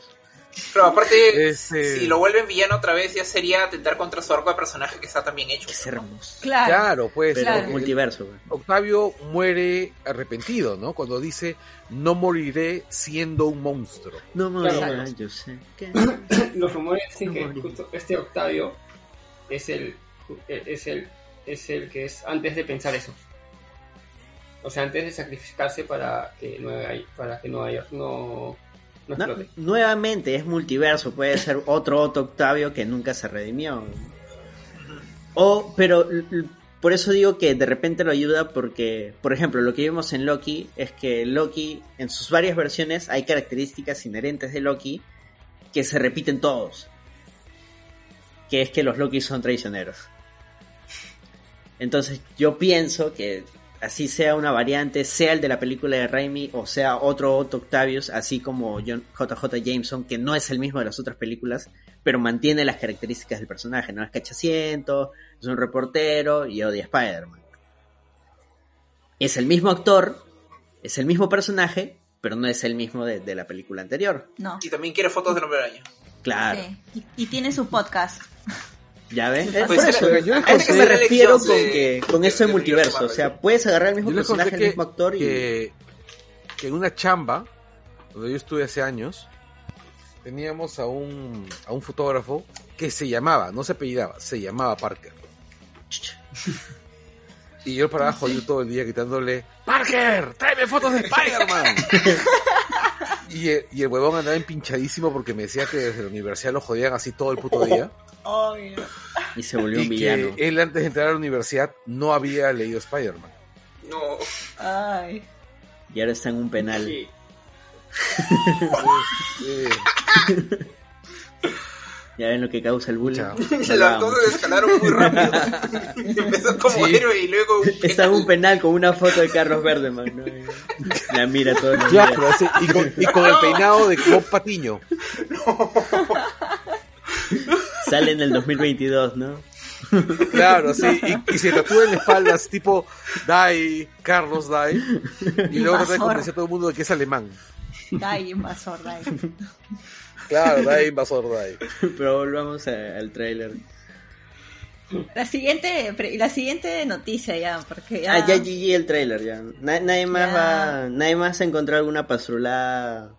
Pero aparte, Es, eh, si lo vuelven villano otra vez, ya sería atentar contra su arco de personaje que está también hecho. Es hermoso. Claro. Claro, pues. Pero Claro. multiverso, güey. Octavio muere arrepentido, ¿no? Cuando dice, no moriré siendo un monstruo. No Claro. digas, yo sé. Los rumores dicen No que justo este Octavio es el, es el es el que es antes de pensar eso. O sea, antes de sacrificarse para que no haya, para que no haya, no, no No, explote. nuevamente es multiverso, puede ser otro Otto Octavio que nunca se redimió. O, pero por eso digo que de repente lo ayuda porque, por ejemplo, lo que vimos en Loki es que Loki, en sus varias versiones, hay características inherentes de Loki que se repiten todos. Que es que los Loki son traicioneros. Entonces yo pienso que así sea una variante, sea el de la película de Raimi o sea otro Otto Octavius, así como John, JJ Jameson, que no es el mismo de las otras películas, pero mantiene las características del personaje, no es cachaciento, es un reportero y odia a Spider-Man. Es el mismo actor, es el mismo personaje, pero no es el mismo de, de la película anterior. No. Y también quiere fotos del hombre araña. Claro, Sí. Y, y tiene su podcast. Ya ven. Pues por eso, yo a eso conté- me refiero con que con esto de multiverso, o sea, puedes agarrar el mismo personaje, el que, mismo actor y que, que en una chamba, donde yo estuve hace años, teníamos a un, a un fotógrafo que se llamaba, no se apellidaba, se llamaba Parker. Y yo para abajo yo todo el día gritándole, Parker, tráeme fotos de Spider-Man. y, el, y el huevón andaba empinchadísimo porque me decía que desde la universidad lo jodían así todo el puto día. y se volvió un villano. que él antes de entrar a la universidad no había leído Spider-Man. No. Ay. Y ahora está en un penal. Sí. Eh, Ya ven lo que causa el bullying. Chao. No lo Las hagamos. cosas escalaron muy rápido. Empezó como Sí. héroe y luego... Está en un penal con una foto de Carlos Verdeman. ¿no? La mira días. pero así, y, con, y con el peinado de Bob Patiño. Sale en el 2022, ¿no? Claro, sí, y, y se tatúa en la espalda, así tipo Dai, Carlos Dai, y luego trata de convencer a todo el mundo de que es alemán. Dai, invasor, Dai. Claro, Dai, invasor Dai. Pero volvamos a- al tráiler. La siguiente, pre- la siguiente noticia ya, porque ya... Ah, ya GG el tráiler, ya. Na- nadie más Ya. va... Nadie más ha encontrado alguna pastrulada.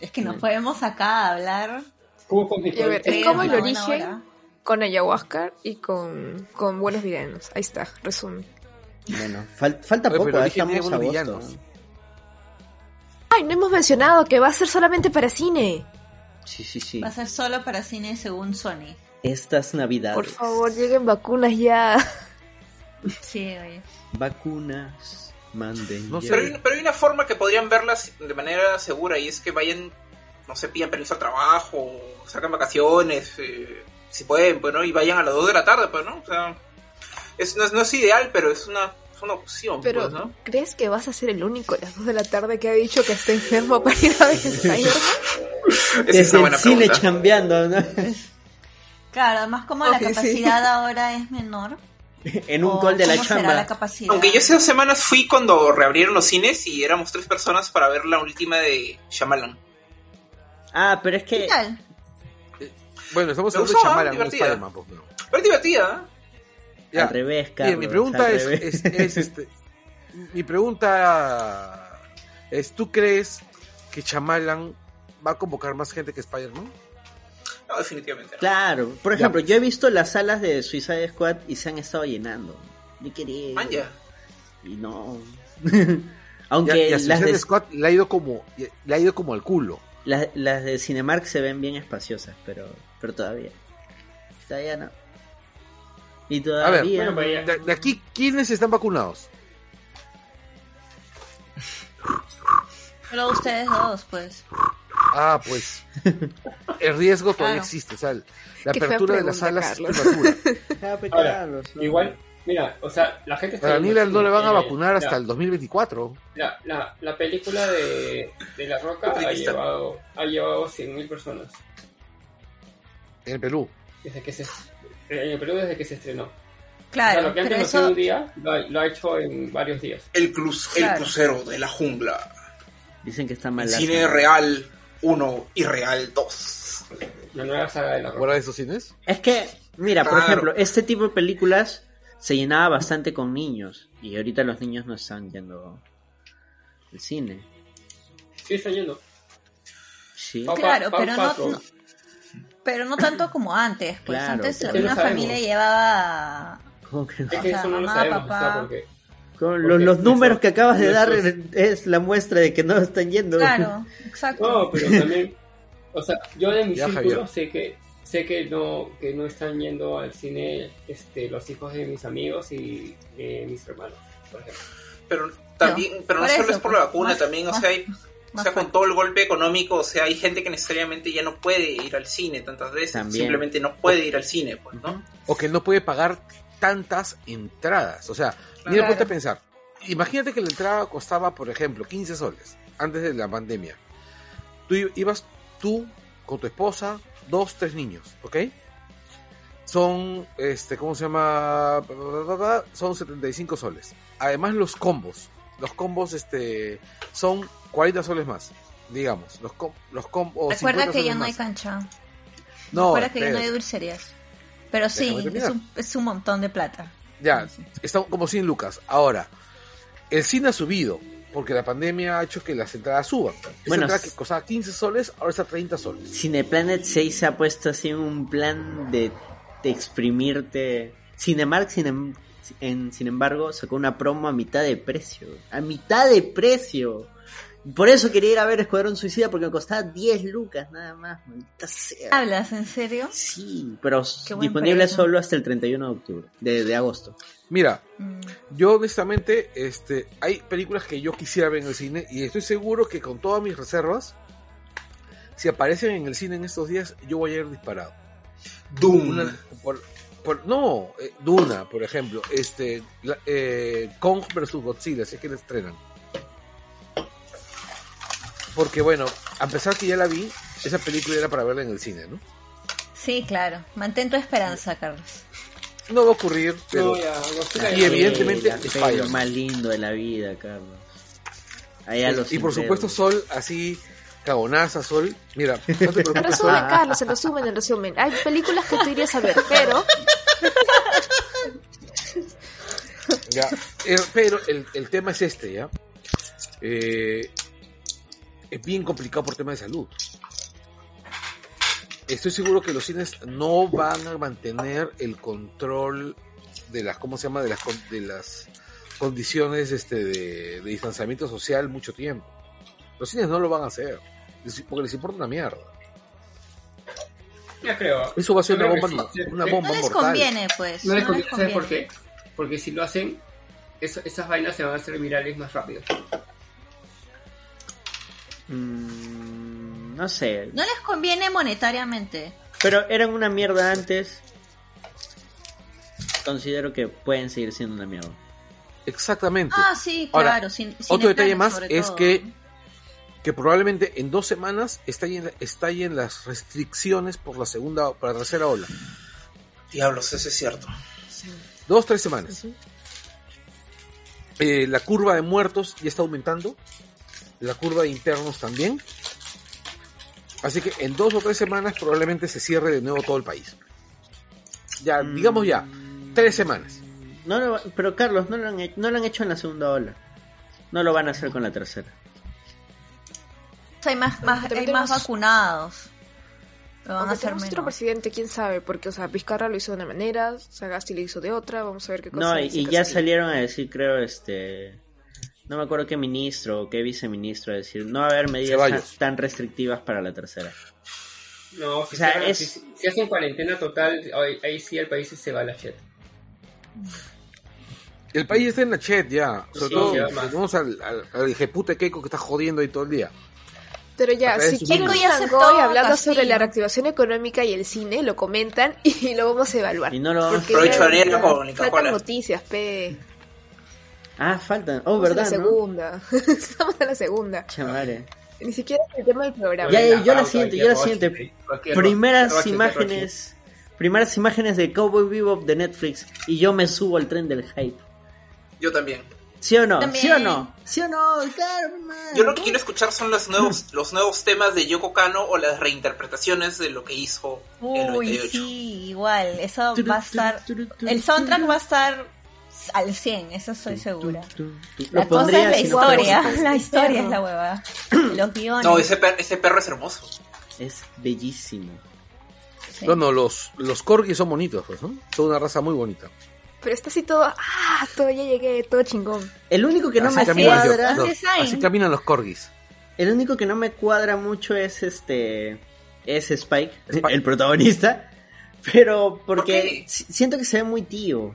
Es que nos podemos acá hablar ¿Cómo con Y a ver, Sí, es como el origen hora. con ayahuasca y con, con buenos villanos. Ahí está, resumen. Bueno, fal- falta Oye, poco, tiene estamos a buenos agosto. villanos. Ay, no hemos mencionado que va a ser solamente para cine. Sí, sí, sí. Va a ser solo para cine según Sony. Estas navidades. Por favor, lleguen vacunas ya. Sí, oye. Vacunas, manden. No ya. sé. Pero hay, pero hay una forma que podrían verlas de manera segura y es que vayan, no sé, pidan permiso al trabajo, sacan vacaciones, eh, si pueden, pues, ¿no? Y vayan a las 2 de la tarde, pues, ¿no? O sea, es, no, es, no es ideal, pero es una, es una opción, Pero, pues, ¿no? ¿crees que vas a ser el único a las 2 de la tarde que ha dicho que está enfermo para ir a ver Spider-Man? Desde el cine chambeando, ¿no? Claro, además como la sí. capacidad ahora es menor. en un call de la ¿cómo será chamba. la capacidad? Aunque yo hace dos semanas fui cuando reabrieron los cines y éramos tres personas para ver la última de Shyamalan. Ah, pero es que ¿Qué tal? Bueno, estamos hablando de gustó, Chamalan, no divertida. Spider-Man, pues. Pero es divertida, ¿eh? Ya. al revés, Bien, Carlos. mi pregunta es, es, es, este, mi pregunta es, ¿tú crees que Chamalan va a convocar más gente que Spider-Man? No, definitivamente. no. Claro, por ejemplo, yo he visto las salas de Suicide Squad y se han estado llenando. Yo quería. Manja. Y no. Y Aunque a- y a las, Suicide de, Squad le ha ido como le ha ido como al culo. las, las de Cinemark se ven bien espaciosas, pero, pero todavía. Todavía no. Y todavía. pues ya. De, de aquí, ¿quiénes están vacunados? Solo ustedes dos, pues. Ah, pues el riesgo todavía Claro. existe, o sea, la apertura de las salas es Carlos. pe- Ahora. Igual, mira, o sea, la gente está... A al no le van a eh, vacunar hasta la- el 2024. La, la, la película de, de La Roca ha llevado, ha llevado 100.000 personas En el Perú. desde que se, en el Perú desde que se estrenó. Claro, o sea, lo que antes no hacía eso... un día, lo, ha- lo ha hecho en varios días. El, cruz, Claro. el crucero de la jungla. Dicen que está mal. Cine real 1 y real 2. La nueva saga de La. ¿Fuera de esos cines? Es que, mira, por ejemplo, este tipo de películas se llenaba bastante con niños. Y ahorita los niños no están yendo al cine. Sí, está yendo. Sí. Claro, pero no- pero no tanto como antes. Pues Claro, antes una No familia llevaba... ¿Cómo que no? Es O que sea, eso no lo sabemos, papá. o sea, porque... Con porque los, los números que acabas de dar es la muestra de que no están yendo. Claro, exacto. No, pero también, o sea, yo de mi Ya, círculo Javier. sé que sé que no que no están yendo al cine este los hijos de mis amigos y de mis hermanos, por ejemplo. Pero también, No, pero no solo eso, es por la pues, vacuna, más- también, o más- sea, hay, o sea, con todo el golpe económico, o sea, hay gente que necesariamente ya no puede ir al cine tantas veces, También. simplemente no puede ir al cine, pues, ¿no? O que no puede pagar tantas entradas. O sea, mira, Claro. ponte a pensar. Imagínate que la entrada costaba, por ejemplo, 15 soles antes de la pandemia. Tú ibas tú con tu esposa, dos, tres niños, ¿ok? Son, este, ¿cómo se llama? Son 75 soles. Además los combos. Los combos, este, son 40 soles más, digamos. Los, com los combos. Recuerda que ya no hay cancha. No, Recuerda que ya no hay dulcerías. Pero sí, es un, es un montón de plata. Ya, están como 100 lucas. Ahora, el cine ha subido, porque la pandemia ha hecho que las entradas suban. Esa Bueno, entrada que costaba 15 soles, ahora está a 30 soles. Cineplanet 6 se ha puesto así un plan de, de exprimirte. Cinemark, sin, em- en, sin embargo, sacó una promo a mitad de precio. A mitad de precio. Por eso quería ir a ver Escuadrón Suicida porque me costaba 10 lucas nada más. Maldita sea. ¿Hablas en serio? Sí, pero disponible precio. solo hasta el 31 de octubre, de, de agosto. Mira, Mm, yo honestamente, este, hay películas que yo quisiera ver en el cine y estoy seguro que con todas mis reservas, si aparecen en el cine en estos días, yo voy a ir disparado. Doom. Una- por- por- no, eh, Duna, por ejemplo, este, la- eh, Kong vs Godzilla, si es que la estrenan. Porque bueno, a pesar que ya la vi, esa película era para verla en el cine, ¿no? Sí, claro. Mantén tu esperanza, Carlos. No va a ocurrir, pero No, ya, Godzilla Y evidentemente peli más lindo de la vida, Carlos. Allá los y por supuesto. Sol, así, cagonaza, Sol. Mira, no te preocupes, Resumen, Sol. Carlos, en resumen, en resumen. Hay películas que tú irías a ver, pero Ya, eh, pero el, el tema es este, ¿ya? Eh, es bien complicado por tema de salud. estoy seguro que los cines no van a mantener el control de las, ¿cómo se llama? De las, de las condiciones este, de, de distanciamiento social mucho tiempo. Los cines no lo van a hacer, les- porque les importa una mierda. Ya creo. Eso va a ser una bomba, sí. una bomba No les mortal. conviene, pues. No les no conviene, ¿sabes por qué? Porque si lo hacen, eso- esas vainas se van a hacer virales más rápido. Mm, no sé. No les conviene monetariamente. Pero eran una mierda antes. Considero que pueden seguir siendo una mierda. Exactamente. Ah, sí, Ahora, claro. sin- Otro detalle más es todo. que, que probablemente en dos semanas estallen, estallen las restricciones por la segunda, por la tercera ola. Diablos, eso es cierto. Dos, tres semanas. Eh, la curva de muertos ya está aumentando. La curva de internos también. Así que en dos o tres semanas probablemente se cierre de nuevo todo el país. Ya, digamos ya, tres semanas. No lo- pero Carlos, no lo, han hecho, no lo han hecho en la segunda ola. No lo van a hacer con la tercera. Hay más, más- hay más tenemos- vacunados. Lo van a hacer tenemos otro menos. presidente, quién sabe, porque, o sea, Vizcarra lo hizo de una manera, Sagasti lo hizo de otra, vamos a ver qué cosa No, y, ya salieron a decir, creo, este... No me acuerdo qué ministro o qué viceministro a decir, no va a haber medidas tan, Ceballos. tan restrictivas para la tercera. No, si, O sea, es- si, si hacen cuarentena total, ahí, ahí sí el país se va a la shit. El país está en la chat ya. Sobre Sí, todo, ya, más. tenemos al, al, al hijeputa Keiko que está jodiendo ahí todo el día. Pero ya, Acá es si quieren Langoy hablando Castillo. sobre la reactivación económica y el cine, lo comentan y lo vamos a evaluar. Y no lo vamos con faltan noticias, pe. Ah, faltan. Oh, Vamos a la ¿verdad? ¿no? segunda. Estamos en la segunda. Chamare. Ni siquiera es el tema del programa. Ya, ya, yo la siguiente, yo la siguiente. cualquier Primeras roche, imágenes. Primeras imágenes de Cowboy Bebop de Netflix. Y yo me subo al tren del hype. Yo también. ¿Sí o no? También. ¿Sí o no? ¿Sí o no? Claro, man. Yo lo que quiero escuchar son los nuevos, los nuevos temas de Yoko Kano o las reinterpretaciones de lo que hizo en el Uy, 98. sí, igual. Eso va a estar. El soundtrack va a estar al 100, eso estoy segura. La cosa es la si no historia. La historia es la hueva. Los guiones. No, ese, per- ese perro es hermoso. Es bellísimo. sí. Bueno, los, los corgis son bonitos, pues, ¿no? Son una raza muy bonita. Pero está así todo, ah, todo ya llegué, todo chingón. El único que no así, me caminan cuadra. los- Así saben. así caminan los corgis. El único que no me cuadra mucho es este. Es Spike, Spike. el protagonista. Pero ¿Por porque siento que se ve muy tío.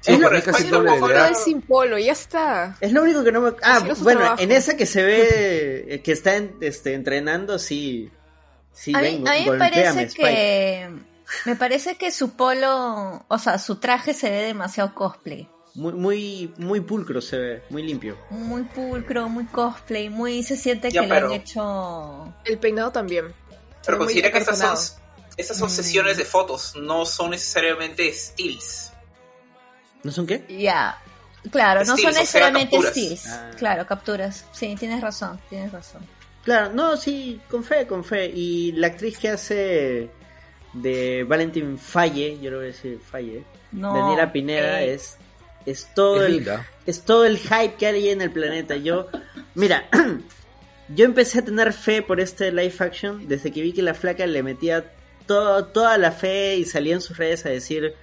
Sí, Es lo- es casi doble de edad. Sin polo, ya está. Es lo único que no me. Ah, bueno, trabajo. en esa que se ve eh, que está en- este, entrenando, sí. Sí, a mí, ven, a mí me parece Spike. que. Me parece que su polo. O sea, su traje se ve demasiado cosplay. Muy, muy, muy pulcro se ve, muy limpio. Muy pulcro, muy cosplay. Muy. Se siente Ya, que pero- le han hecho. El peinado también. Se Pero considera que estas son, estas son Mm. sesiones de fotos, no son necesariamente stills. ¿No son qué? Ya. Claro, no son o sea, necesariamente steals. Ah. Claro, capturas. Sí, tienes razón, tienes razón. Claro, no, sí, con fe, con fe. Y la actriz que hace de Valentin Falle, yo lo voy a decir Falle, No, Daniela Pineda, eh, es, es todo Es el linda. es todo el hype que hay en el planeta. Yo, mira, yo empecé a tener fe por este live action desde que vi que la flaca le metía todo, toda la fe y salía en sus redes a decir,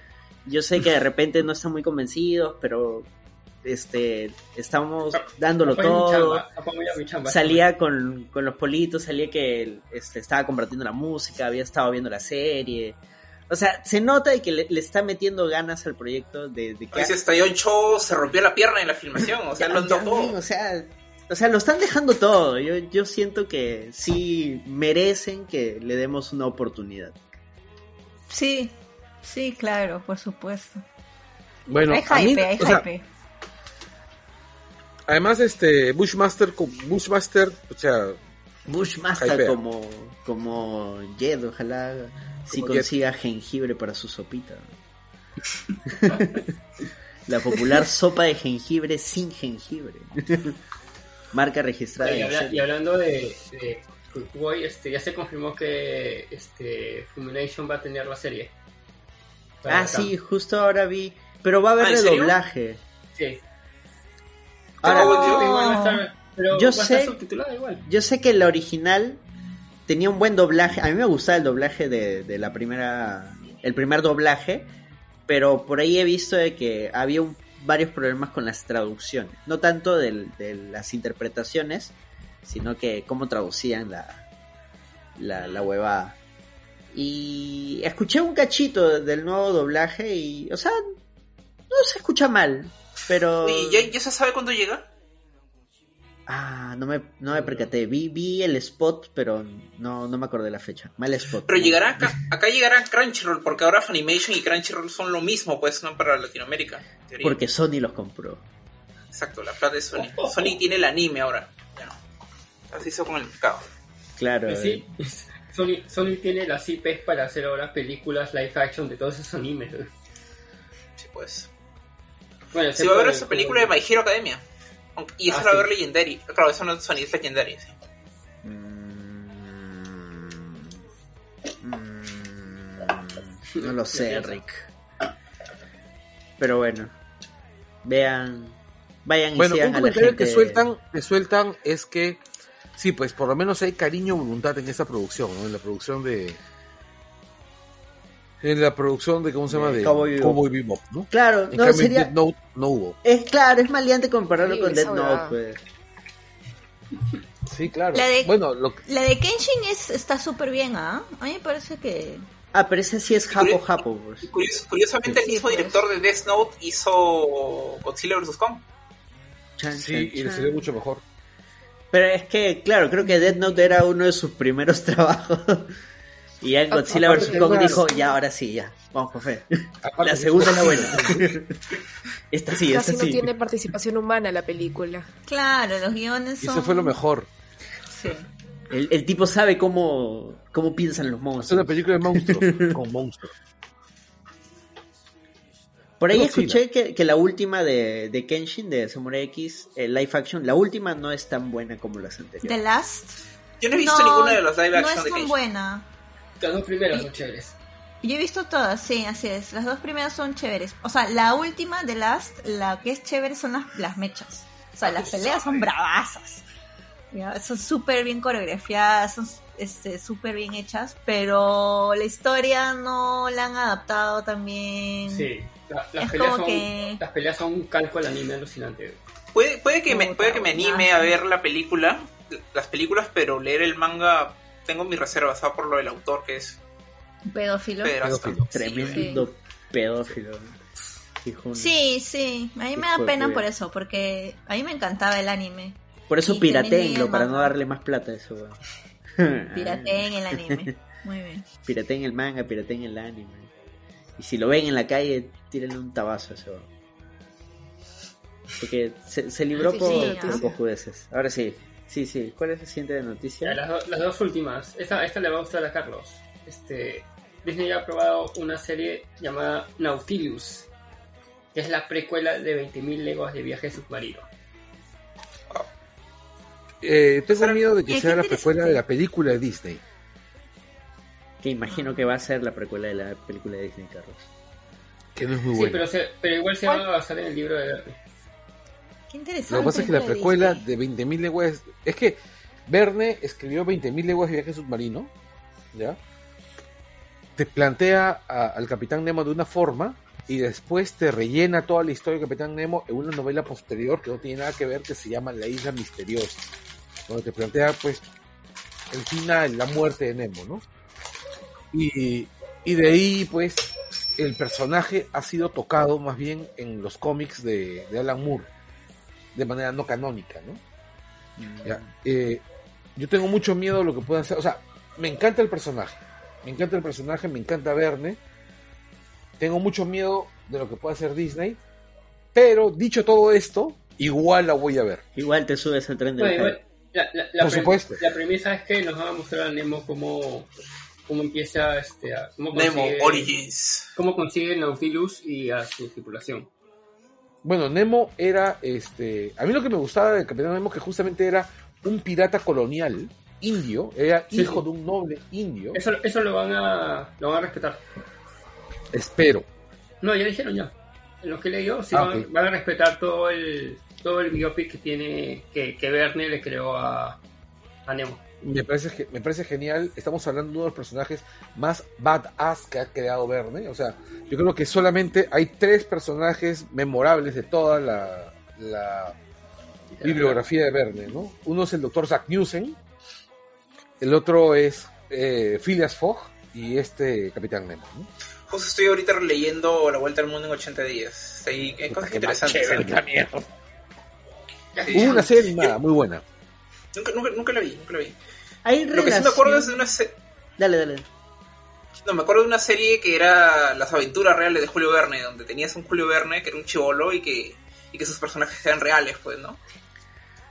yo sé que de repente no están muy convencidos, pero este estamos dándolo Apoyo mi todo. chamba, apoyo mi chamba. Salía con, con los politos, salía que este, estaba compartiendo la música, había estado viendo la serie. O sea, se nota de que le, le está metiendo ganas al proyecto de, de que se estalló en show, se rompió la pierna en la filmación, o sea, ya, lo o sea, o sea, lo están dejando todo. Yo, yo siento que sí merecen que le demos una oportunidad. Sí, sí, claro, por supuesto. Bueno, hay a mí, hype, hay o sea, hype. además, este, Bushmaster, Bushmaster, o sea, Bushmaster Hypea. como, como Jed, ojalá si consiga jengibre para su sopita. La popular sopa de jengibre sin jengibre. Marca registrada. Y, habla- y hablando de, de Boy, este, ya se confirmó que este Fulmination va a tener la serie. Ah, acá. sí, justo ahora vi. Pero va a haber Ah, redoblaje. Sí. Ahora, Oh. Pero igual va a estar, pero Yo va a sé- estar subtitulada igual. yo sé que la original tenía un buen doblaje. A mí me gustaba el doblaje de, de la primera, el primer doblaje, pero por ahí he visto de que había un- varios problemas con las traducciones. No tanto del- de las interpretaciones, sino que cómo traducían la, la, la huevada. Y escuché un cachito del nuevo doblaje y, o sea, no se escucha mal, pero... ¿Y ya, ya se sabe cuándo llega? Ah, no me, no me percaté. Vi, vi el spot, pero no, no me acordé la fecha. Mal spot. Pero llegará acá, acá llegará Crunchyroll, porque ahora Funimation y Crunchyroll son lo mismo, pues, no para Latinoamérica. Porque Sony los compró. Exacto, la plata de Sony. Sony tiene el anime ahora. Ya. Así hizo con el mercado. Claro. Pues sí, Sony, Sony tiene las IPs para hacer ahora películas live action de todos esos animes. Sí, pues. Bueno, Si va a haber excepto esa el- película de My Hero Academia. Y eso Ah, va a sí. ver Legendary. Claro, eso no es Sony, es Legendary. sí. Mm, mm, no lo sé, Rick. Pero bueno. Vean. Vayan y Bueno, sigan un a la comentario gente. que sueltan, que sueltan es que sí, pues por lo menos hay cariño y voluntad en esta producción, ¿no? En la producción de en la producción de cómo se llama De Cowboy Bebop. Cowboy Bebop, ¿no? Claro, En no cambio, sería. Death Note no hubo. Es claro, es maleante compararlo Sí, con Death Note, pues. Sí, claro. La de- Bueno, lo La de Kenshin es, está súper bien, ¿ah? A mí me parece que... Ah, pero ese sí es Japo Japo, pues. Curios- curiosamente, el mismo pues. director de Death Note hizo Godzilla vs. Kong. Chan, sí, chan, y le salió mucho mejor. Pero es que, claro, creo que Death Note era uno de sus primeros trabajos. Y ya en Godzilla vs. Kong claro. dijo, ya, ahora sí, ya. Vamos, José. Aparte La segunda es la buena. Esta sí, esta Casi no sí. tiene participación humana la película. Claro, los guiones Y son... eso fue lo mejor. Sí. El, el tipo sabe cómo, cómo piensan los Es una monstruos. película de monstruos con monstruos. Por ahí escuché que, que la última de, de Kenshin, de Samurai X, el live action, la última no es tan buena como las The anteriores. Last... Yo no he visto ninguna de los live No action es de tan Kenshin. buena. Las dos primeras son chéveres. Yo he visto todas, sí, así es. Las dos primeras son chéveres. O sea, la última de Last, la que es chévere son las, las mechas. O sea, las peleas son bravasas. Ya, Son súper bien coreografiadas, son este, súper bien hechas, pero la historia no la han adaptado también. Sí. La- las, Es peleas como son, que- las peleas son un calco al anime alucinante. Puede, puede, que me, puede que me anime a ver la película, las películas, pero leer el manga tengo mis reservas, ¿sabes? Por lo del autor que es Pedófilo. Pedófilo. Tremendo pedófilo. Hijo Sí, sí, a mí me da pena por eso, porque a mí me encantaba el anime. Por eso el para no darle más plata a eso. weón. Pirateen el anime. Muy bien. Pirateen el manga, pirateen el anime. Y si lo ven en la calle, tírenle un tabazo a eso. Porque se, se libró Sí, por, por ah. cojudeces. Ahora sí, sí, sí. ¿Cuál es la siguiente Ya, noticia? las, do- las dos últimas. Esta, esta le va a gustar a Carlos. Este, Disney ha aprobado una serie llamada Nautilus, que es la precuela de 20.000 leguas de viaje submarino. Eh, tengo miedo de que sea la precuela de la película de Disney. Que imagino que va a ser la precuela de la película de Disney, Carlos. Que no es muy Sí, buena. pero, se- pero igual se va a basar en el libro de Verne. Qué interesante. Lo que pasa es que la precuela de 20.000 leguas... Es que Verne escribió 20.000 leguas de viaje submarino, ¿ya? Te plantea a- al Capitán Nemo de una forma y después te rellena toda la historia del Capitán Nemo en una novela posterior que no tiene nada que ver, que se llama La Isla Misteriosa, donde te plantea, pues, el final, la muerte de Nemo, ¿no? Y, y de ahí, pues, el personaje ha sido tocado más bien en los cómics de, de Alan Moore, de manera no canónica, ¿no? Ya, eh, yo tengo mucho miedo de lo que pueda hacer. O sea, me encanta el personaje. Me encanta el personaje, me encanta Verne. Tengo mucho miedo de lo que pueda hacer Disney. Pero dicho todo esto, igual la voy a ver. Igual te subes al tren igual, la, la- la Por supuesto. la premisa es que nos van a mostrar a Nemo cómo, cómo empieza este, a, cómo Nemo consigue- Origins. cómo consigue Nautilus y a su tripulación. Bueno, Nemo era este. A mí lo que me gustaba del Capitán Nemo que justamente era un pirata colonial indio, era Sí, hijo sí. de un noble indio. Eso, eso lo van a lo van a respetar. Espero. No, ya dijeron ya. En lo que leí yo, sí Ah, van a respetar todo el todo el biopic que tiene que, que Verne le creó a, a Nemo. Me parece, me parece genial. Estamos hablando de uno de los personajes más badass que ha creado Verne. O sea, yo creo que solamente hay tres personajes memorables de toda la, la bibliografía de Verne, ¿no? Uno es el doctor Zack Newsen, el otro es eh, Phileas Fogg y este Capitán Nemo, ¿no? Justo estoy ahorita releyendo La Vuelta al Mundo en 80 días. Hay, hay cosas interesantes. Hubo una serie animada muy buena. Nunca, nunca, nunca la vi, nunca la vi. Hay Lo que sí me acuerdo es de una se- Dale, dale. No, me acuerdo de una serie que era Las aventuras reales de Julio Verne, donde tenías un Julio Verne que era un chivolo y que, y que sus personajes eran reales, pues, ¿no?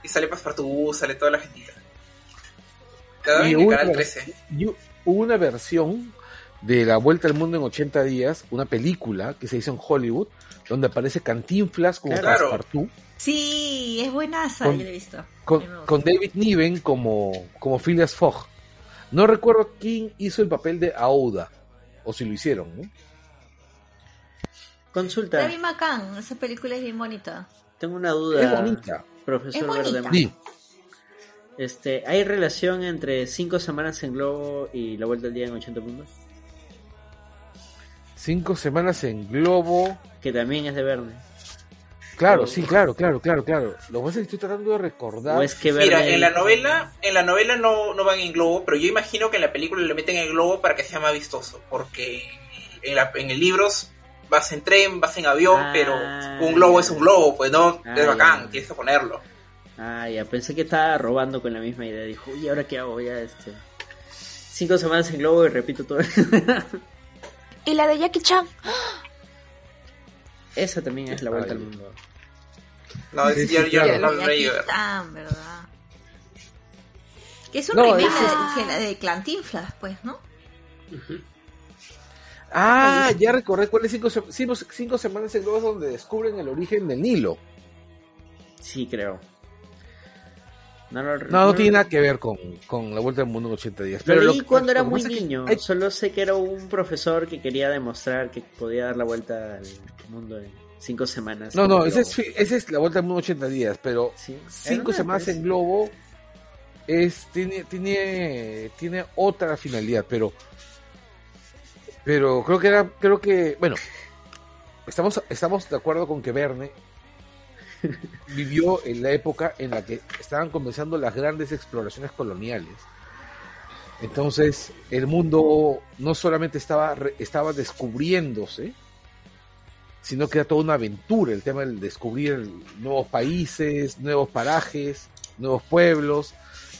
Y sale Passepartout, sale toda la gentita. Y en el canal una- 13. y hubo una versión de La Vuelta al Mundo en 80 días, una película que se hizo en Hollywood, donde aparece Cantinflas como Claro. Passepartout, Sí, es buenaza, Con- yo la he visto. Con, David Niven como, como Phileas Fogg. No recuerdo quién hizo el papel de Aouda, o si lo hicieron, ¿no? Consulta, David McCann, esa película es bien bonita. tengo una duda, Es bonita. profesor Es bonita. Sí, Este, ¿hay relación entre cinco semanas en globo y la vuelta al día en 80 puntos? Cinco semanas en Globo. Que también es de Verne. Claro, sí, claro, claro, claro, claro. Lo que pasa es que estoy tratando de recordar. ¿O es que Verne... Mira, en la novela, en la novela no, no van en globo, pero yo imagino que en la película le meten el globo para que sea más vistoso, porque en, la, en el libro vas en tren, vas en avión, Ah, pero un globo es un globo, pues no, Ah, es bacán, ya. tienes que ponerlo. Ah, ya, pensé que estaba robando con la misma idea. Dijo, ¿y ahora qué hago? Ya, este... Cinco semanas en globo y repito todo. Y la de Jackie Chan. Esa también es la vuelta Ay. al mundo. Lo aquí leí. están, ¿verdad? Que es un No, remake de, la de Clantinflas, pues, ¿no? Ah, ya recordé cuál es cinco, cinco, cinco semanas en donde descubren el origen del Nilo. Sí, creo. No, lo- No, no tiene nada que ver con, con la vuelta al mundo en 80 días. Lo Pero que- cuando era lo muy que niño. Solo sé que era un profesor que quería demostrar que podía dar la vuelta al mundo en cinco semanas. No, no, esa es, esa es la vuelta al mundo en 80 días, pero Sí. cinco semanas en globo es tiene tiene tiene otra finalidad, pero pero creo que era creo que bueno estamos estamos de acuerdo con que Verne vivió en la época en la que estaban comenzando las grandes exploraciones coloniales. Entonces, el mundo no solamente estaba estaba descubriéndose, sino que era toda una aventura el tema del descubrir nuevos países, nuevos parajes, nuevos pueblos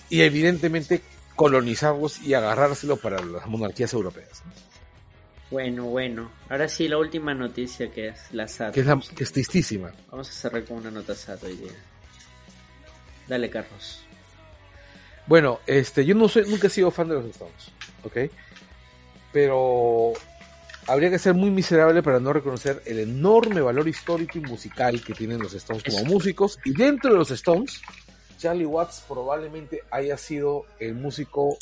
y evidentemente colonizarlos y agarrárselo para las monarquías europeas. Bueno, bueno. Ahora sí, la última noticia que es la SAT. que es, la, que es tristísima. Vamos a cerrar con una nota SAT hoy día. Dale, Carlos. Bueno, este, yo no soy, nunca he sido fan de los Stones, ¿ok? Pero habría que ser muy miserable para no reconocer el enorme valor histórico y musical que tienen los Stones como músicos. Y dentro de los Stones, Charlie Watts probablemente haya sido el músico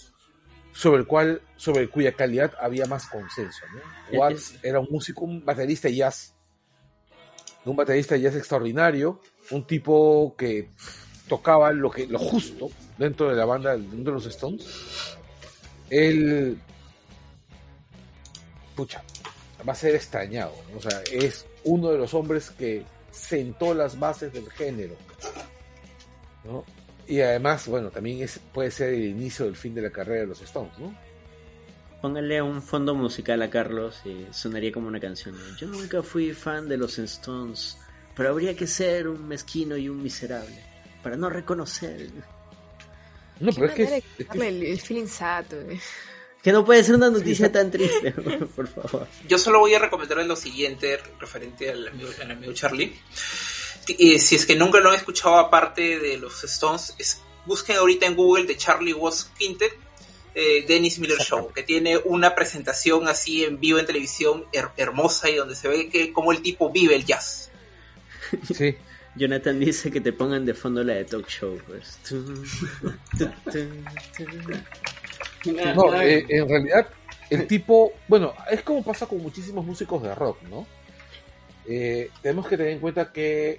sobre el cual, sobre cuya calidad había más consenso. ¿no? Watts era un músico, un baterista de jazz, un baterista de jazz extraordinario, un tipo que tocaba lo que lo justo dentro de la banda dentro de los Stones él pucha va a ser extrañado ¿no? o sea es uno de los hombres que sentó las bases del género ¿no? Y además bueno también es, puede ser el inicio del fin de la carrera de los Stones ¿no? Póngale un fondo musical a Carlos y sonaría como una canción. Yo nunca fui fan de los Stones, pero habría que ser un mezquino y un miserable para no reconocer. no pero es que, es- que el, el feeling sad, güey. Que no puede ser una noticia tan triste, por favor. Yo solo voy a recomendarles lo siguiente referente al amigo, al amigo Charlie. Eh, si es que nunca lo han escuchado aparte de los Stones, es- busquen ahorita en Google de Charlie Watts Quintet, eh, Dennis Miller Show, que tiene una presentación así en vivo en televisión her- hermosa y donde se ve que cómo el tipo vive el jazz. sí Jonathan dice que te pongan de fondo la de talk show, pues. No, eh, en realidad, el tipo, bueno, es como pasa con muchísimos músicos de rock, ¿no? Eh, tenemos que tener en cuenta que,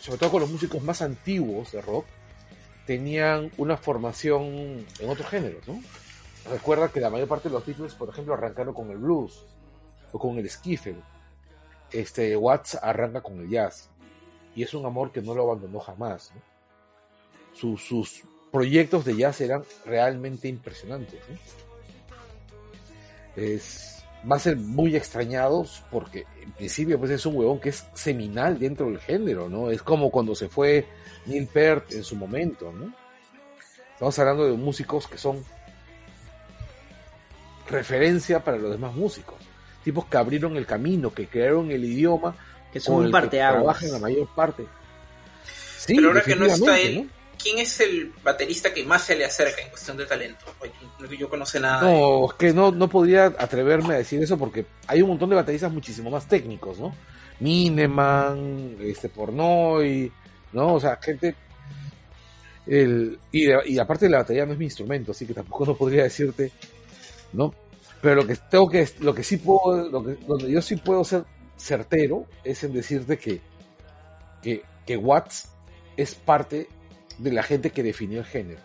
sobre todo con los músicos más antiguos de rock, tenían una formación en otros géneros, ¿no? Recuerda que la mayor parte de los Beatles, por ejemplo, arrancaron con el blues o con el skiffle. Este Watts arranca con el jazz y es un amor que no lo abandonó jamás. Sus, sus proyectos de jazz eran realmente impresionantes. Es, va a ser muy extrañados porque en principio pues es un huevón que es seminal dentro del género, ¿no? Es como cuando se fue Neil Peart en su momento, ¿no? Estamos hablando de músicos que son referencia para los demás músicos. Tipos que abrieron el camino, que crearon el idioma, Que son un el parteaguas. trabajan la mayor parte. Sí, Pero ahora que no está él, ¿quién es el baterista que más se le acerca en cuestión de talento? Oye, yo conoce nada. de- No, es que no, no podría atreverme a decir eso porque hay un montón de bateristas muchísimo más técnicos, ¿no? Mineman, este Pornoy, ¿no? O sea, gente. El, y, y aparte la batería no es mi instrumento, así que tampoco no podría decirte, ¿no? Pero lo que tengo que, lo que sí puedo, lo que, donde yo sí puedo ser certero es en decirte que, que, que Watts es parte de la gente que definió el género.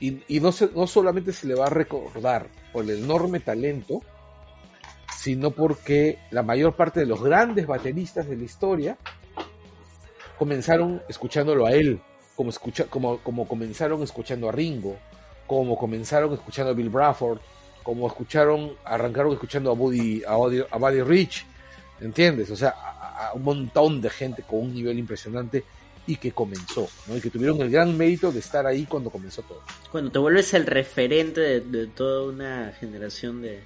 Y, y no, no solamente se le va a recordar por el enorme talento, sino porque la mayor parte de los grandes bateristas de la historia comenzaron escuchándolo a él, como, escucha, como, como comenzaron escuchando a Ringo, como comenzaron escuchando a Bill Bradford, como escucharon, arrancaron escuchando a Buddy, a Buddy, a Buddy Rich, ¿entiendes? O sea, a un montón de gente con un nivel impresionante y que comenzó, ¿no? Y que tuvieron el gran mérito de estar ahí cuando comenzó todo. Cuando te vuelves el referente de, de toda una generación de,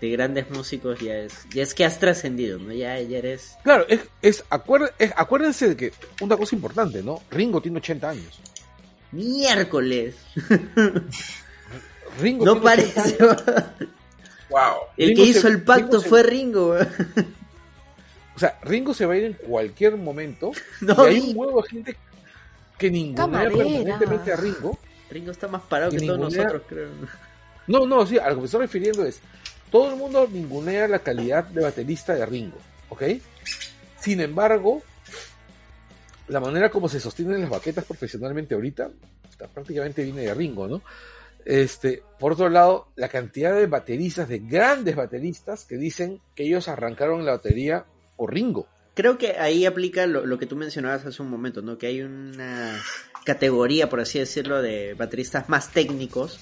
de grandes músicos, ya es, ya es que has trascendido, ¿no? Ya, ya eres... Claro, es, es, acuer- es- acuérdense de que una cosa importante, ¿no? Ringo tiene 80 años. Miércoles. Ringo No tiene 80 parece. años. Wow. El Ringo que hizo se- el pacto se- fue Ringo. O sea, Ringo se va a ir en cualquier momento. No, y hay un huevo de gente que ningunea Camarera. permanentemente a Ringo. Ringo está más parado que todos ningunea- nosotros, creo. No, no, sí, a lo que me estoy refiriendo es, todo el mundo ningunea la calidad de baterista de Ringo, ¿ok? Sin embargo, la manera como se sostienen las baquetas profesionalmente ahorita, está- prácticamente viene de Ringo, ¿no? Este, por otro lado, la cantidad de bateristas, de grandes bateristas, que dicen que ellos arrancaron la batería por Ringo. Creo que ahí aplica lo, lo que tú mencionabas hace un momento, ¿no? Que hay una categoría, por así decirlo, de bateristas más técnicos.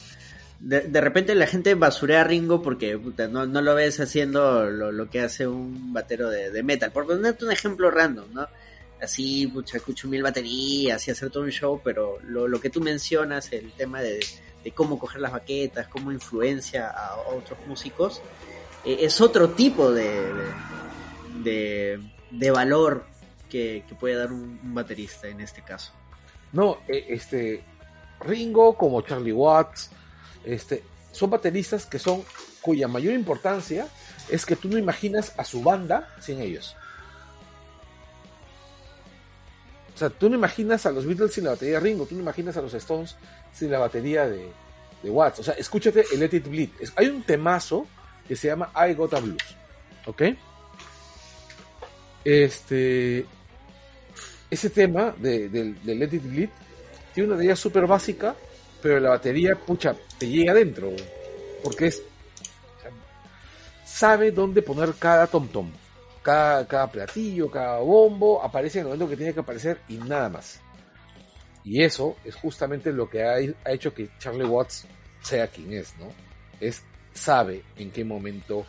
De, de repente la gente basurea a Ringo porque puta, no, no lo ves haciendo lo, lo que hace un batero de, de metal. Por ponerte un ejemplo random, ¿no? Así, pucha, escucho mil baterías y hacer todo un show, pero lo, lo que tú mencionas, el tema de, de cómo coger las baquetas, cómo influencia a otros músicos, eh, es otro tipo de, de, de- valor que, que puede dar un, baterista en este caso. No, eh, este, Ringo como Charlie Watts, este, son bateristas que son, cuya mayor importancia es que tú no imaginas a su banda sin ellos. O sea, tú no imaginas a los Beatles sin la batería de Ringo, tú no imaginas a los Stones sin la batería de, de Watts. O sea, escúchate el Let It Bleed. Hay un temazo que se llama I Got a Blues. ¿Ok? Este. Ese tema de, de Let It Bleed tiene una idea súper básica, pero la batería, pucha, te llega adentro. Porque es. sabe dónde poner cada tom-tom. Cada, cada platillo, cada bombo, aparece en el momento que tiene que aparecer y nada más. Y eso es justamente lo que ha, ha hecho que Charlie Watts sea quien es, ¿no? Es sabe en qué momento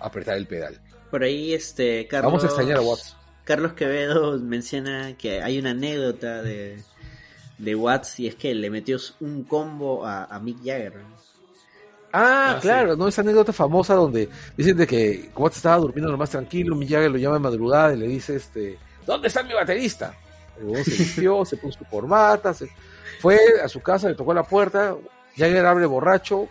apretar el pedal. Por ahí, este, Carlos, Vamos a extrañar a Watts. Carlos Quevedo menciona que hay una anécdota de, de Watts y es que le metió un combo a, a Mick Jagger. Ah, Ah, claro, ¿no? Esa anécdota famosa donde dicen de que Watts estaba durmiendo lo más tranquilo, Mick Jagger lo llama de madrugada y le dice, este, ¿dónde está mi baterista? El se vistió, se puso su corbata, se fue a su casa, le tocó la puerta, Jagger abre borracho,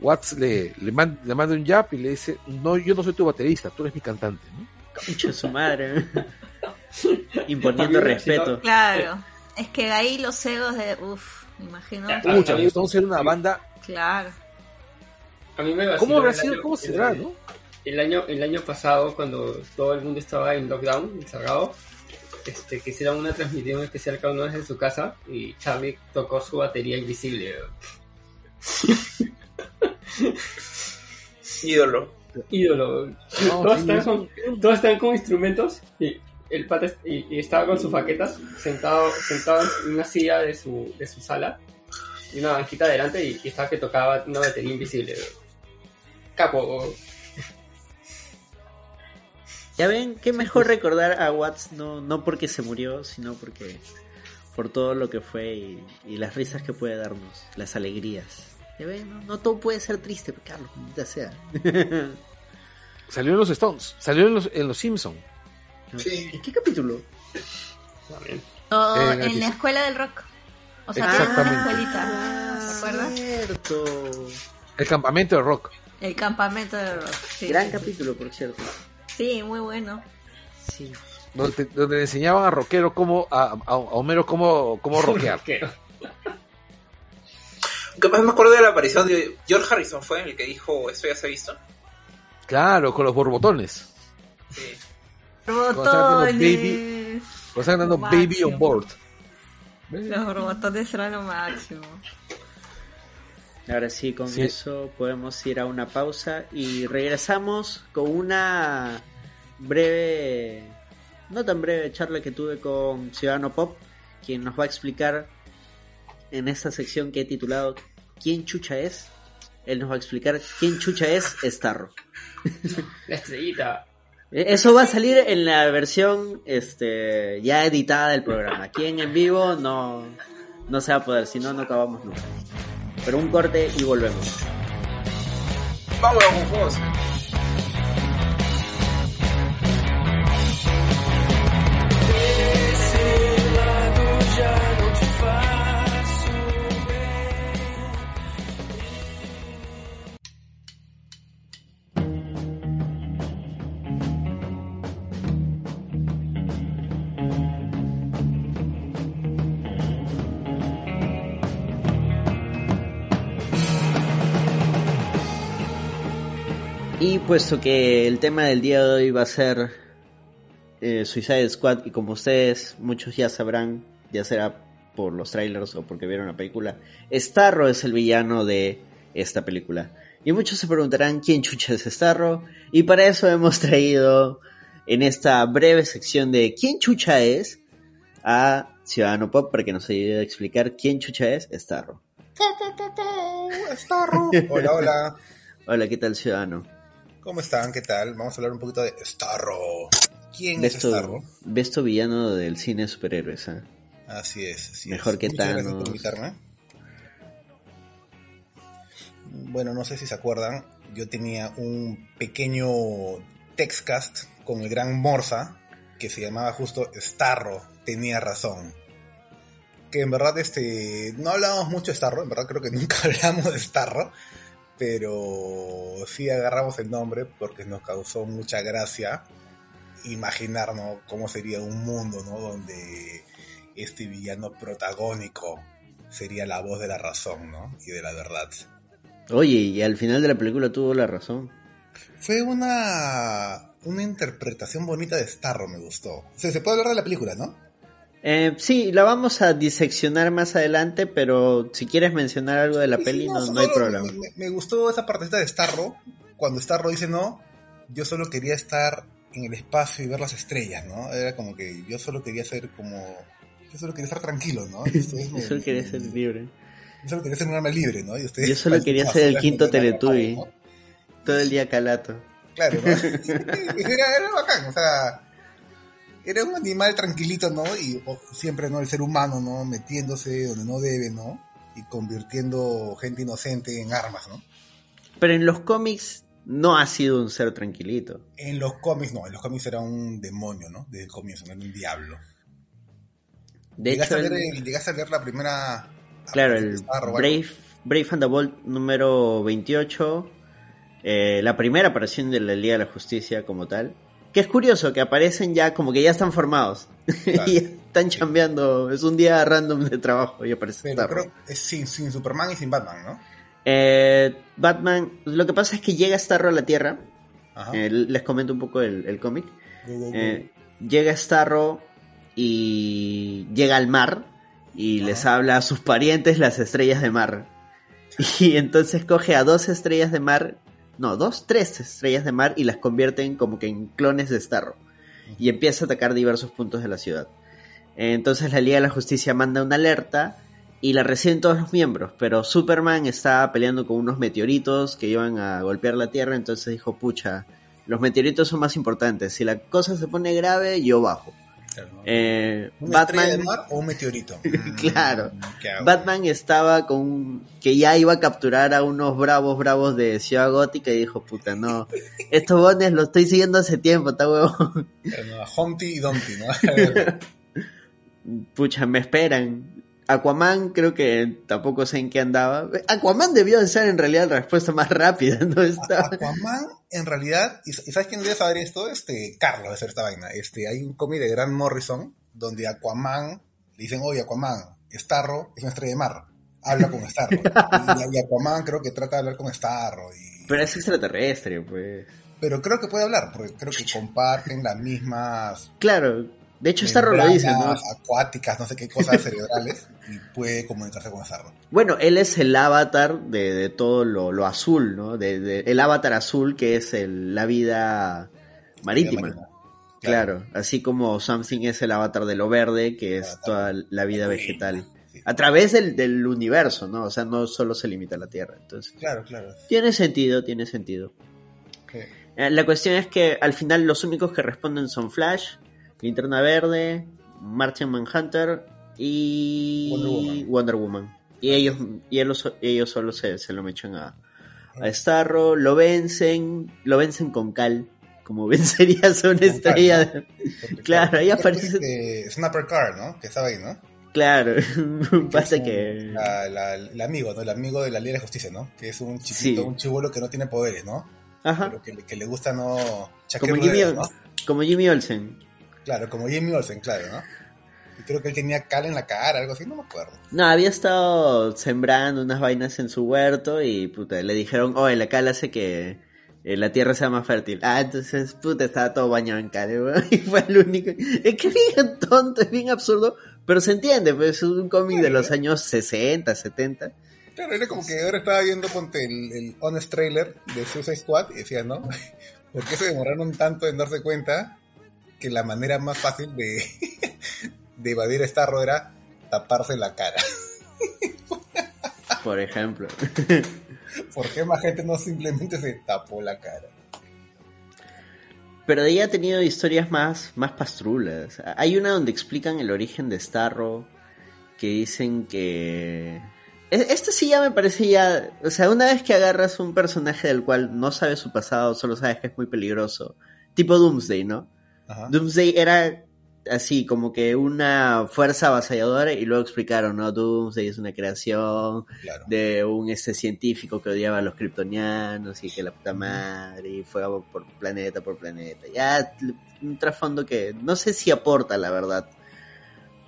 Watts le, le, man- le manda un jab y le dice, no, yo no soy tu baterista, tú eres mi cantante, ¿no? Concha su madre. Imponiendo respeto. Claro. Es que ahí los egos de. Uff, me imagino. Pucha, a mí- los Stones eran una banda, Claro. A mí me ¿cómo habrá sido? año- ¿Cómo será, el- no? El año, el año pasado, cuando todo el mundo estaba en lockdown, encerrado, este, que hicieron una transmisión especial cada uno desde su casa y Charlie tocó su batería invisible. Ídolo. Ídolo. No, todos, sí, están con, todos están con instrumentos y el pata est- y, y estaba con sus baquetas sentado, sentado en una silla de su, de su sala y una banquita adelante y, y estaba que tocaba una batería invisible. Capo. Ya ven, qué mejor recordar a Watts no, no porque se murió, sino porque por todo lo que fue y, y las risas que puede darnos, las alegrías. Ya ven, no, no todo puede ser triste, Carlos, ya sea. Salió en los Stones, salió en los, en los Simpsons. Sí. ¿En qué capítulo? Eh, en la escuela del rock. O sea, Exactamente. Cierto. El campamento de rock. El campamento del rock. Sí, Gran sí, sí. capítulo, por cierto. Sí, muy bueno. Sí. Donde, le enseñaban a rockero cómo, a, a- a Homero cómo, cómo rockear. Que- Capaz me acuerdo de la aparición de George Harrison, fue el que dijo, esto ya se ha visto. Claro, con los borbotones. Sí. Botones. Baby. Lo Baby on Board. Los botones eran lo máximo. Ahora sí, con Sí. eso podemos ir a una pausa y regresamos con una breve, no tan breve charla que tuve con Ciudadano Pop, quien nos va a explicar en esta sección que he titulado ¿Quién chucha es? Él nos va a explicar quién chucha es Starro. La estrellita. Eh, Eso va a salir en la versión este, ya editada del programa. Aquí en en vivo no, no se va a poder, si no, no acabamos nunca. Pero un corte y volvemos. Vamos, vamos, puesto que el tema del día de hoy va a ser eh, Suicide Squad, y como ustedes muchos ya sabrán, ya será por los trailers o porque vieron la película, Starro es el villano de esta película. Y muchos se preguntarán quién chucha es Starro, y para eso hemos traído en esta breve sección de quién chucha es a Ciudadano Pop para que nos ayude a explicar quién chucha es Starro. Hola, hola. Hola, ¿qué tal Ciudadano? ¿Cómo están? ¿Qué tal? Vamos a hablar un poquito de Starro. ¿Quién ¿Ves es Starro? ves tu villano del cine de superhéroes, ¿ah? Así es. así Mejor es. que Muchas gracias por invitarme. Bueno, no sé si se acuerdan, yo tenía un pequeño textcast con el gran Morsa que se llamaba justo Starro, tenía razón. Que en verdad este no hablábamos mucho de Starro, en verdad creo que nunca hablamos de Starro, pero sí agarramos el nombre porque nos causó mucha gracia imaginarnos cómo sería un mundo, ¿no? Donde este villano protagónico sería la voz de la razón, ¿no? Y de la verdad. Oye, y al final de la película tuvo la razón. Fue una, una interpretación bonita de Starro, me gustó. O sea, se puede hablar de la película, ¿no? Eh, sí, la vamos a diseccionar más adelante, pero si quieres mencionar algo de la Sí, peli, no, hay problema. Me, me gustó esa partecita de Starro, cuando Starro dice no, yo solo quería estar en el espacio y ver las estrellas, ¿no? Era como que yo solo quería ser como... Yo solo quería estar tranquilo, ¿no? Yo solo quería ser libre. Yo solo quería ser un alma libre, ¿no? Y ustedes, Yo solo quería ser el quinto Teletubby. ¿no? Todo el día calato. Claro, ¿no? era, era bacán, o sea, era un animal tranquilito, ¿no? Y siempre, ¿no? El ser humano, ¿no? Metiéndose donde no debe, ¿no? Y convirtiendo gente inocente en armas, ¿no? Pero en los cómics no ha sido un ser tranquilito. En los cómics, no, en los cómics era un demonio, ¿no? Desde el comienzo, no era un diablo. De ¿Llegaste, hecho, a leer, el- el- ¿Llegaste a leer la primera... claro, el Brave, Brave and the Bold número 28, eh, la primera aparición de la Liga de la Justicia como tal. Que es curioso que aparecen ya como que ya están formados. Claro. y están chambeando. Es un día random de trabajo y aparece Pero creo es sin, sin Superman y sin Batman, ¿no? Eh, Batman, lo que pasa es que llega Starro a la Tierra. Ajá. Eh, les comento un poco el, el cómic. Eh, llega Starro y llega al mar y les habla a sus parientes las estrellas de mar. Y entonces coge a dos estrellas de mar, no, dos, tres estrellas de mar y las convierten como que en clones de Starro. Y empieza a atacar diversos puntos de la ciudad. Entonces la Liga de la Justicia manda una alerta y la reciben todos los miembros, pero Superman está peleando con unos meteoritos que iban a golpear la Tierra, entonces dijo, pucha, los meteoritos son más importantes, si la cosa se pone grave, yo bajo. Eh, ¿Una estrella de Batman, mar o un meteorito? Claro. Mm. Batman estaba con que ya iba a capturar a unos bravos bravos de Ciudad Gótica y dijo, puta, no, estos bones los estoy siguiendo hace tiempo, está huevo. Humpty y Dumpty, ¿no? Pucha, me esperan. Aquaman creo que tampoco sé en qué andaba. Aquaman debió de ser en realidad la respuesta más rápida, ¿no? Estaba... Aquaman, en realidad, ¿y y sabes quién debe saber esto? Este, Carlos debe ser esta vaina. Este, hay un cómic de Grant Morrison donde Aquaman le dicen, oye, Aquaman, Starro es una estrella de mar. Habla con Starro. y, y Aquaman creo que trata de hablar con Starro. Y, Pero es extraterrestre, pues. pero creo que puede hablar, porque creo que comparten las mismas Claro, de hecho Starro lo dice, ¿no? membranas acuáticas, no sé qué cosas cerebrales, y puede comunicarse con Starro. Bueno, él es el avatar de, de todo lo, lo azul, ¿no? De, de- el avatar azul que es el- la vida marítima. Claro, así como Something es el avatar de lo verde, que es toda la vida vegetal. Sí. A través del, del universo, ¿no? O sea, no solo se limita a la Tierra. Entonces, Claro, claro. tiene sentido, tiene sentido. Eh, La cuestión es que al final los únicos que responden son Flash, Linterna Verde, Martian Manhunter y Wonder Woman. Wonder Woman. Y ellos, y ellos, ellos solo se, se lo mechan a, a Starro, lo vencen, lo vencen con cal, como vencerías a una Con estrella. cal, Claro, ahí aparece- este Snapper Car, ¿no? Que estaba ahí, ¿no? Claro, pasa es un- que... la- la- el amigo, ¿no? El amigo de la Liga de Justicia, ¿no? Que es un chiquito, Sí. un chivolo que no tiene poderes, ¿no? Ajá, Pero que, le- que le gusta, ¿no? como Jimmy, ¿no? como Jimmy Olsen. Claro, como Jamie Olsen, claro, ¿no? Y creo que él tenía cal en la cara, algo así, no me acuerdo. No, había estado sembrando unas vainas en su huerto y puta, le dijeron, oye, la cal hace que eh, la tierra sea más fértil. Ah, entonces, puta, estaba todo bañado en cal, y fue el único. Es que es bien tonto, es bien absurdo, pero se entiende, pues es un cómic de los años 60, 70. Claro, era como que ahora estaba viendo, ponte, el, el honest trailer de Suicide Squad y decía, ¿no? ¿Por qué se demoraron tanto en darse cuenta que la manera más fácil de, de evadir a Starro era taparse la cara? Por ejemplo. ¿Por qué más gente no simplemente se tapó la cara? Pero de ahí ha tenido historias más, más pastrulas. Hay una donde explican el origen de Starro, que dicen que... E- Esto sí ya me parece ya... O sea, una vez que agarras un personaje del cual no sabes su pasado, solo sabes que es muy peligroso. Tipo Doomsday, ¿no? Ajá. Doomsday era así, como que una fuerza avasalladora y luego explicaron, ¿no? Doomsday es una creación Claro. de un este científico que odiaba a los kryptonianos y que la puta madre y fue por planeta por planeta. Ya un trasfondo que no sé si aporta la verdad.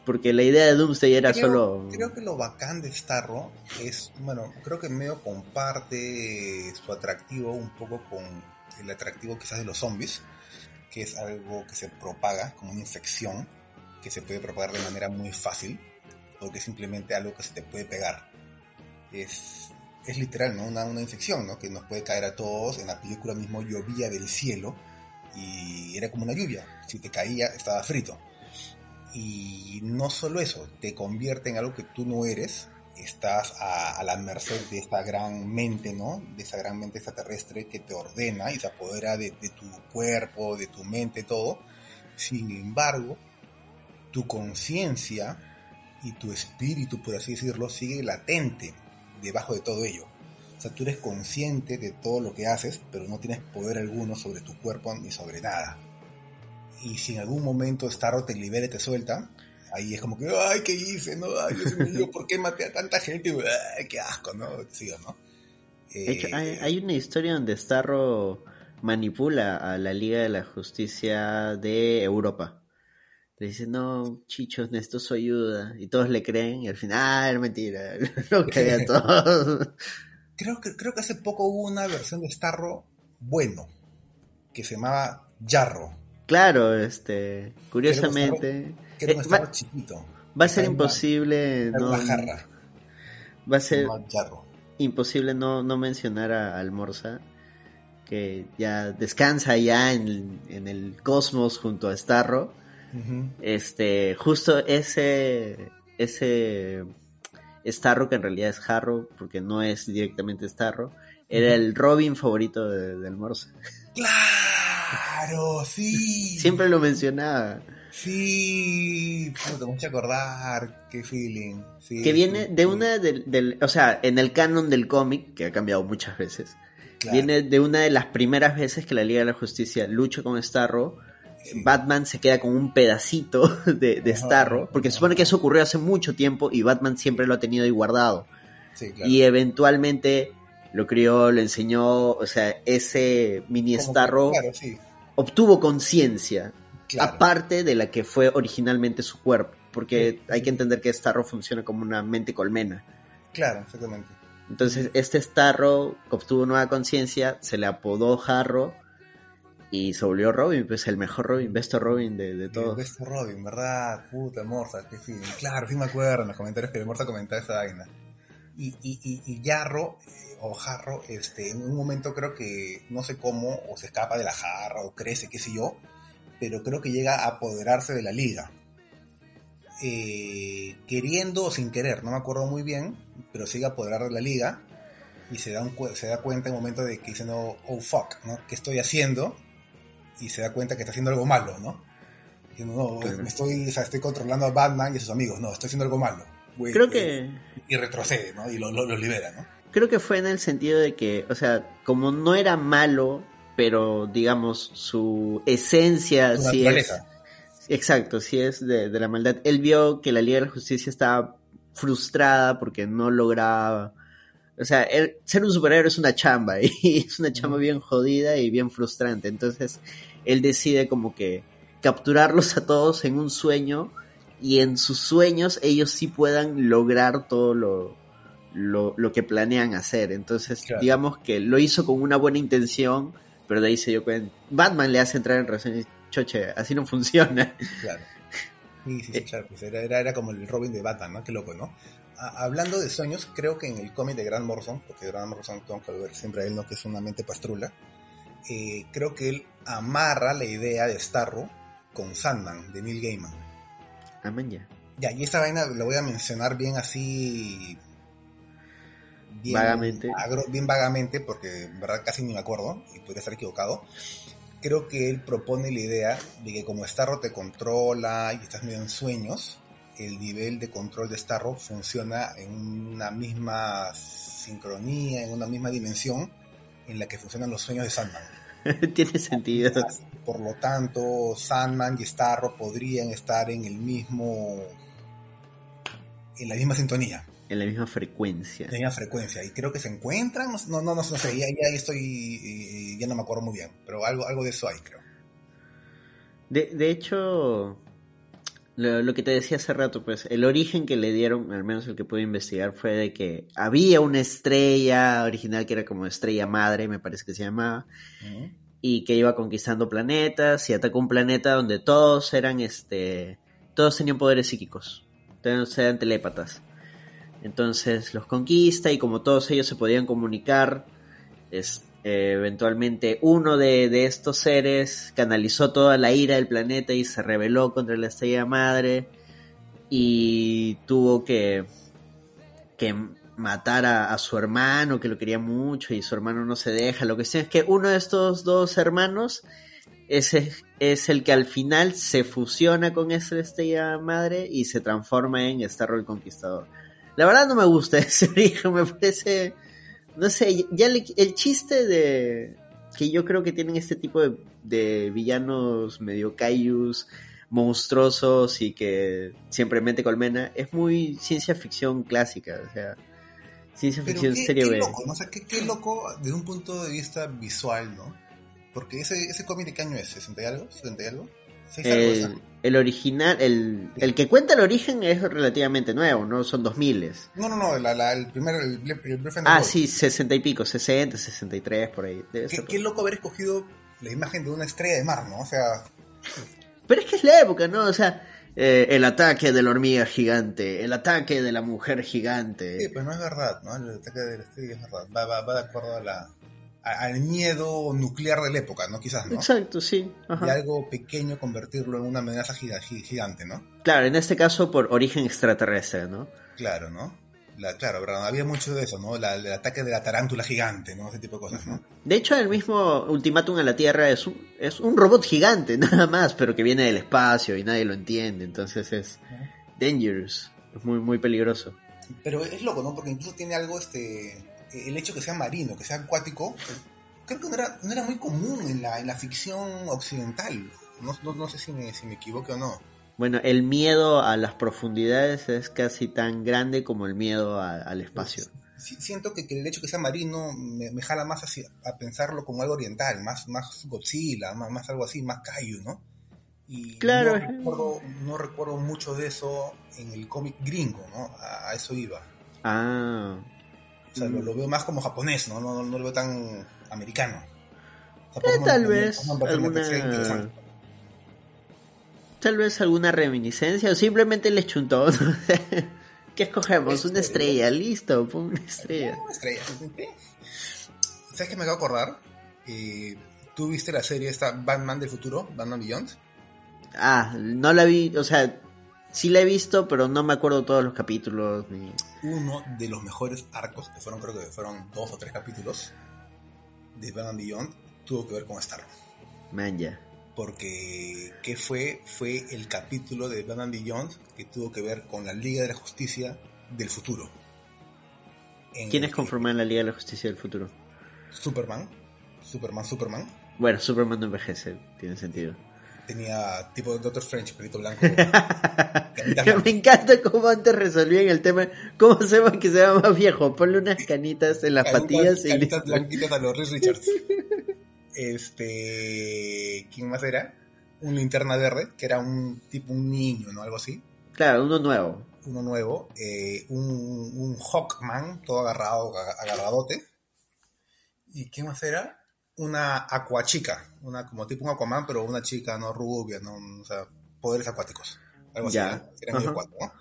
Porque la idea de Doomsday era creo, solo creo que lo bacán de Starro es, bueno, creo que medio comparte su atractivo un poco con el atractivo quizás de los zombies, que es algo que se propaga como una infección, que se puede propagar de manera muy fácil, porque es simplemente algo que se te puede pegar. Es, es literal, ¿no? Una, una infección, ¿no? Que nos puede caer a todos. En la película mismo llovía del cielo y era como una lluvia. Si te caía, estaba frito. Y no solo eso, te convierte en algo que tú no eres, estás a, la merced de esta gran mente, ¿no? De esa gran mente extraterrestre que te ordena y se apodera de, de tu cuerpo, de tu mente, todo. Sin embargo, tu conciencia y tu espíritu, por así decirlo, sigue latente debajo de todo ello. O sea, tú eres consciente de todo lo que haces, pero no tienes poder alguno sobre tu cuerpo ni sobre nada y si en algún momento Starro te libera y te suelta, ahí es como que, ay, ¿qué hice? No, ay, mío, ¿por qué maté a tanta gente? Ay, qué asco, ¿no? Sí, ¿o ¿no? De hecho, Eh, hay, hay una historia donde Starro manipula a la Liga de la Justicia de Europa. Le dice, no, chichos, necesito su ayuda. Y todos le creen y al final, ah, era mentira. Lo a todos. creo, que, creo que hace poco hubo una versión de Starro bueno, que se llamaba Jarro. Claro, este, curiosamente, eh, Starro va, chiquito. va a ser imposible no, una jarra. va a ser imposible no, no mencionar a Almorza que ya descansa ya en, en el cosmos junto a Starro. Este, justo ese ese Starro que en realidad es Harrow porque no es directamente Starro, era el Robin favorito de, de Almorza. Claro, sí. Siempre lo mencionaba. Sí, puta, a acordar, qué feeling. Sí, Que viene de una del, del- o sea, en el canon del cómic, que ha cambiado muchas veces, claro. viene de una de las primeras veces que la Liga de la Justicia lucha con Starro. Sí. Batman se queda con un pedacito de, de. Starro, porque se supone que eso ocurrió hace mucho tiempo y Batman siempre lo ha tenido ahí guardado. Sí, claro. Y eventualmente lo crió, lo enseñó, o sea, ese mini Como que, Starro Claro, sí, obtuvo conciencia, claro. aparte de la que fue originalmente su cuerpo, porque hay que entender que Starro funciona como una mente colmena. Claro, exactamente. Entonces, este Starro obtuvo nueva conciencia, se le apodó Harro y se volvió Robin, pues el mejor Robin, besto Robin de, de todos. De este Robin, ¿verdad? Puta, Morsa, qué feeling. Claro, sí me acuerdo en los comentarios que Morsa comentaba esa vaina. Y, y, y, y Jarro, eh, o Jarro, este, en un momento creo que, no sé cómo, o se escapa de la jarra, o crece, qué sé yo, pero creo que llega a apoderarse de la liga. Eh, queriendo o sin querer, no me acuerdo muy bien, pero llega a apoderar de la liga y se da, un se da cuenta en un momento de que diciendo, oh fuck, ¿no? ¿Qué estoy haciendo? Y se da cuenta que está haciendo algo malo, ¿no? Diciendo, no, Claro. me estoy, o sea, estoy controlando a Batman y a sus amigos, no, estoy haciendo algo malo. Güey, Creo eh, que Y retrocede, ¿no? Y lo, lo, lo libera, ¿no? Creo que fue en el sentido de que, o sea, como no era malo, pero digamos su esencia Su sí es exacto, sí es de, de la maldad. Él vio que la Liga de la Justicia estaba frustrada porque no lograba o sea, él- ser un superhéroe es una chamba y es una chamba bien jodida y bien frustrante. Entonces, él decide como que capturarlos a todos en un sueño y en sus sueños ellos sí puedan lograr todo lo, lo, lo que planean hacer. Entonces, Claro. digamos que lo hizo con una buena intención, pero de ahí se dio cuenta. Batman le hace entrar en razón y choche, así no funciona. Claro. Sí, sí, Eh. sí, claro, pues era, era, era como el Robin de Batman, ¿no? Qué loco, ¿no? A- hablando de sueños, creo que en el cómic de Grant Morrison, porque Grant Morrison tengo que ver siempre a él, ¿no? Que es una mente pastrula, eh, creo que él amarra la idea de Starro con Sandman, de Neil Gaiman. Amén ya. Ya, y esta vaina la voy a mencionar bien así. Bien Vagamente. agro- bien vagamente, porque en verdad casi ni me acuerdo, y podría estar equivocado. Creo que él propone la idea de que como Starro te controla y estás medio en sueños, el nivel de control de Starro funciona en una misma sincronía, en una misma dimensión en la que funcionan los sueños de Sandman. Tiene sentido. Por lo tanto, Sandman y Starro podrían estar en el mismo. en la misma sintonía, En la misma frecuencia. en la misma frecuencia. Y creo que se encuentran. No, no, no, no sé, ya, ya estoy. ya no me acuerdo muy bien. Pero algo, algo de eso hay, creo. De, de hecho, lo, lo que te decía hace rato, pues el origen que le dieron, al menos el que pude investigar, fue de que había una estrella original que era como estrella madre, me parece que se llamaba, y que iba conquistando planetas y atacó un planeta donde todos eran, este, todos tenían poderes psíquicos, todos eran telépatas. Entonces los conquista y como todos ellos se podían comunicar, es, eh, eventualmente uno de, estos seres canalizó toda la ira del planeta y se rebeló contra la estrella madre y tuvo que, que matar a, su hermano que lo quería mucho y su hermano no se deja. Lo que es que uno de estos dos hermanos ese es el que al final se fusiona con esa estrella madre y se transforma en Starro el Conquistador. La verdad no me gusta ese origen, me parece, no sé, ya le- el chiste de que yo creo que tienen este tipo de, de villanos medio kaijus, monstruosos y que siempre mente colmena, es muy ciencia ficción clásica, o sea, ciencia ficción qué, serie qué B. loco, ¿no? O sea, qué, qué loco desde un punto de vista visual, ¿no? Porque ese, ese cómic de qué año es, ¿60 y algo? ¿70 y algo? El, el original, el, el que cuenta el origen es relativamente nuevo, ¿no? Son 2000 No, no, no, la, la- el primero, el, Breath and the Ah, sí, 60 y pico, 60, 63, por ahí. Debe Qué, ser. qué loco haber escogido la imagen de una estrella de mar, ¿no? O sea, Pero es que es la época, ¿no? O sea, eh, el ataque de la hormiga gigante, el ataque de la mujer gigante. Sí, pero no es verdad, ¿no? El ataque de la estrella es verdad. Va, va, va de acuerdo a la, al miedo nuclear de la época, ¿no? Quizás, ¿no? Exacto, sí. ajá. Y algo pequeño convertirlo en una amenaza giga- gi- gigante, ¿no? Claro, en este caso por origen extraterrestre, ¿no? Claro, ¿no? La, claro, pero había mucho de eso, ¿no? La- el ataque de la tarántula gigante, ¿no? Ese tipo de cosas, ¿no? De hecho, el mismo Ultimátum a la Tierra es un, es un robot gigante, nada más, pero que viene del espacio y nadie lo entiende. Entonces es dangerous, es muy, muy peligroso. Pero es loco, ¿no? Porque incluso tiene algo, este, el hecho que sea marino, que sea acuático, creo que no era, no era muy común en la, en la ficción occidental. No, no, no sé si me, si me equivoco o no. Bueno, el miedo a las profundidades es casi tan grande como el miedo a- al espacio. Si- siento que, que el hecho que sea marino me, me jala más hacia, a pensarlo como algo oriental, más, más Godzilla, más, más algo así, más Kaiju, ¿no? Y Claro. no recuerdo, no recuerdo mucho de eso en el cómic gringo, ¿no? A, a eso iba. Ah, O sea, Mm. lo, lo veo más como japonés, ¿no? No, no lo veo tan americano. O sea, Eh, tal vez me alguna- tal vez alguna reminiscencia o simplemente le chuntó. ¿Qué escogemos? Una estrella, listo, pon una estrella. Una estrella. ¿Sabes qué me acabo de acordar? Eh, ¿Tú viste la serie esta Batman del futuro, Batman Beyond? Ah, no la vi, o sea, sí la he visto, pero no me acuerdo todos los capítulos. Ni... Uno de los mejores arcos, que fueron creo que fueron dos o tres capítulos de Batman Beyond, tuvo que ver con Star. Man, ya. Porque, ¿qué fue? Fue el capítulo de Batman Beyond que tuvo que ver con la Liga de la Justicia del futuro. En ¿Quiénes conforman la Liga de la Justicia del futuro? Superman, Superman, Superman, Bueno, Superman no envejece, tiene sentido. Tenía tipo Doctor Strange, pelito blanco. Me encanta cómo antes resolvían el tema. ¿Cómo hacemos que sea más viejo? Ponle unas canitas en las Canitas- patillas y canitas blanquitas a los Richards. Este, ¿quién más era? Un linterna verde, que era un tipo, un niño, ¿no? Algo así. Claro, uno nuevo. Uno nuevo. eh, un, un Hawkman, todo agarrado, aga- agarradote. ¿Y quién más era? Una Aquachica, una como tipo un Aquaman, pero una chica no rubia, no, o sea, poderes acuáticos. Algo así, Ya. ¿no? Era medio cuatro, ¿no?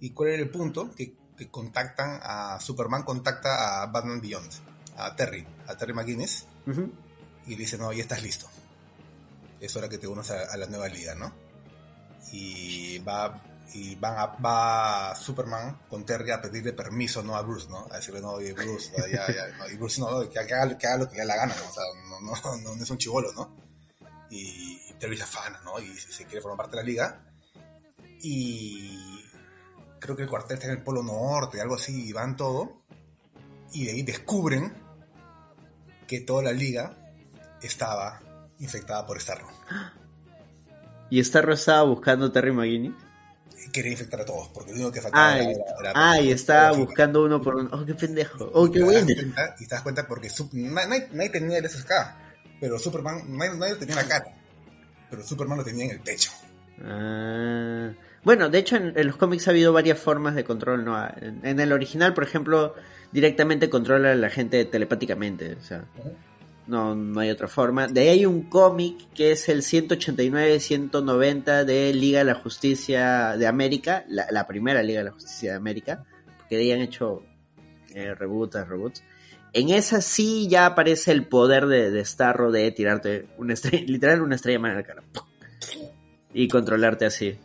¿Y cuál era el punto? Que, que contactan a Superman, contacta a Batman Beyond, a Terry, a Terry McGuinness, y le dice, no, ya estás listo. Es hora que te unas a, a la nueva liga, ¿no? Y va y van a, va Superman con Terry a pedirle permiso, ¿no? A Bruce, ¿no? A decirle, no, oye, Bruce, no, y Bruce, no, que, haga, que haga lo que le la gana, ¿no? O sea, no, no, no, es un chivolo, ¿no? Y, Terry se afana, ¿no? Y se, se quiere formar parte de la liga. Y creo que el cuartel está en el Polo Norte, algo así, y van todo. Y de ahí descubren que toda la liga estaba infectada por Starro. Y Starro estaba buscando a Terry McGuinness. Quería infectar a todos, porque lo único que faltaba Ah, era, era- ah, y estaba buscando uno por uno. Oh, qué pendejo. Oh, qué bueno. y te das cuenta porque nadie, nadie tenía el SSK, pero Superman, nadie, nadie tenía en la cara, pero Superman lo tenía en el pecho. Ah. Bueno, de hecho en, en los cómics ha habido varias formas de control, ¿no? En, en el original, por ejemplo, directamente controla a la gente telepáticamente, o sea, no, no hay otra forma. De ahí hay un cómic que es el 189-190 de Liga de la Justicia de América, la, primera Liga de la Justicia de América, porque de ahí han hecho eh, reboots, reboots. En esa sí ya aparece el poder de, Starro de tirarte una estrella, literal una estrella más en la cara. Y controlarte así.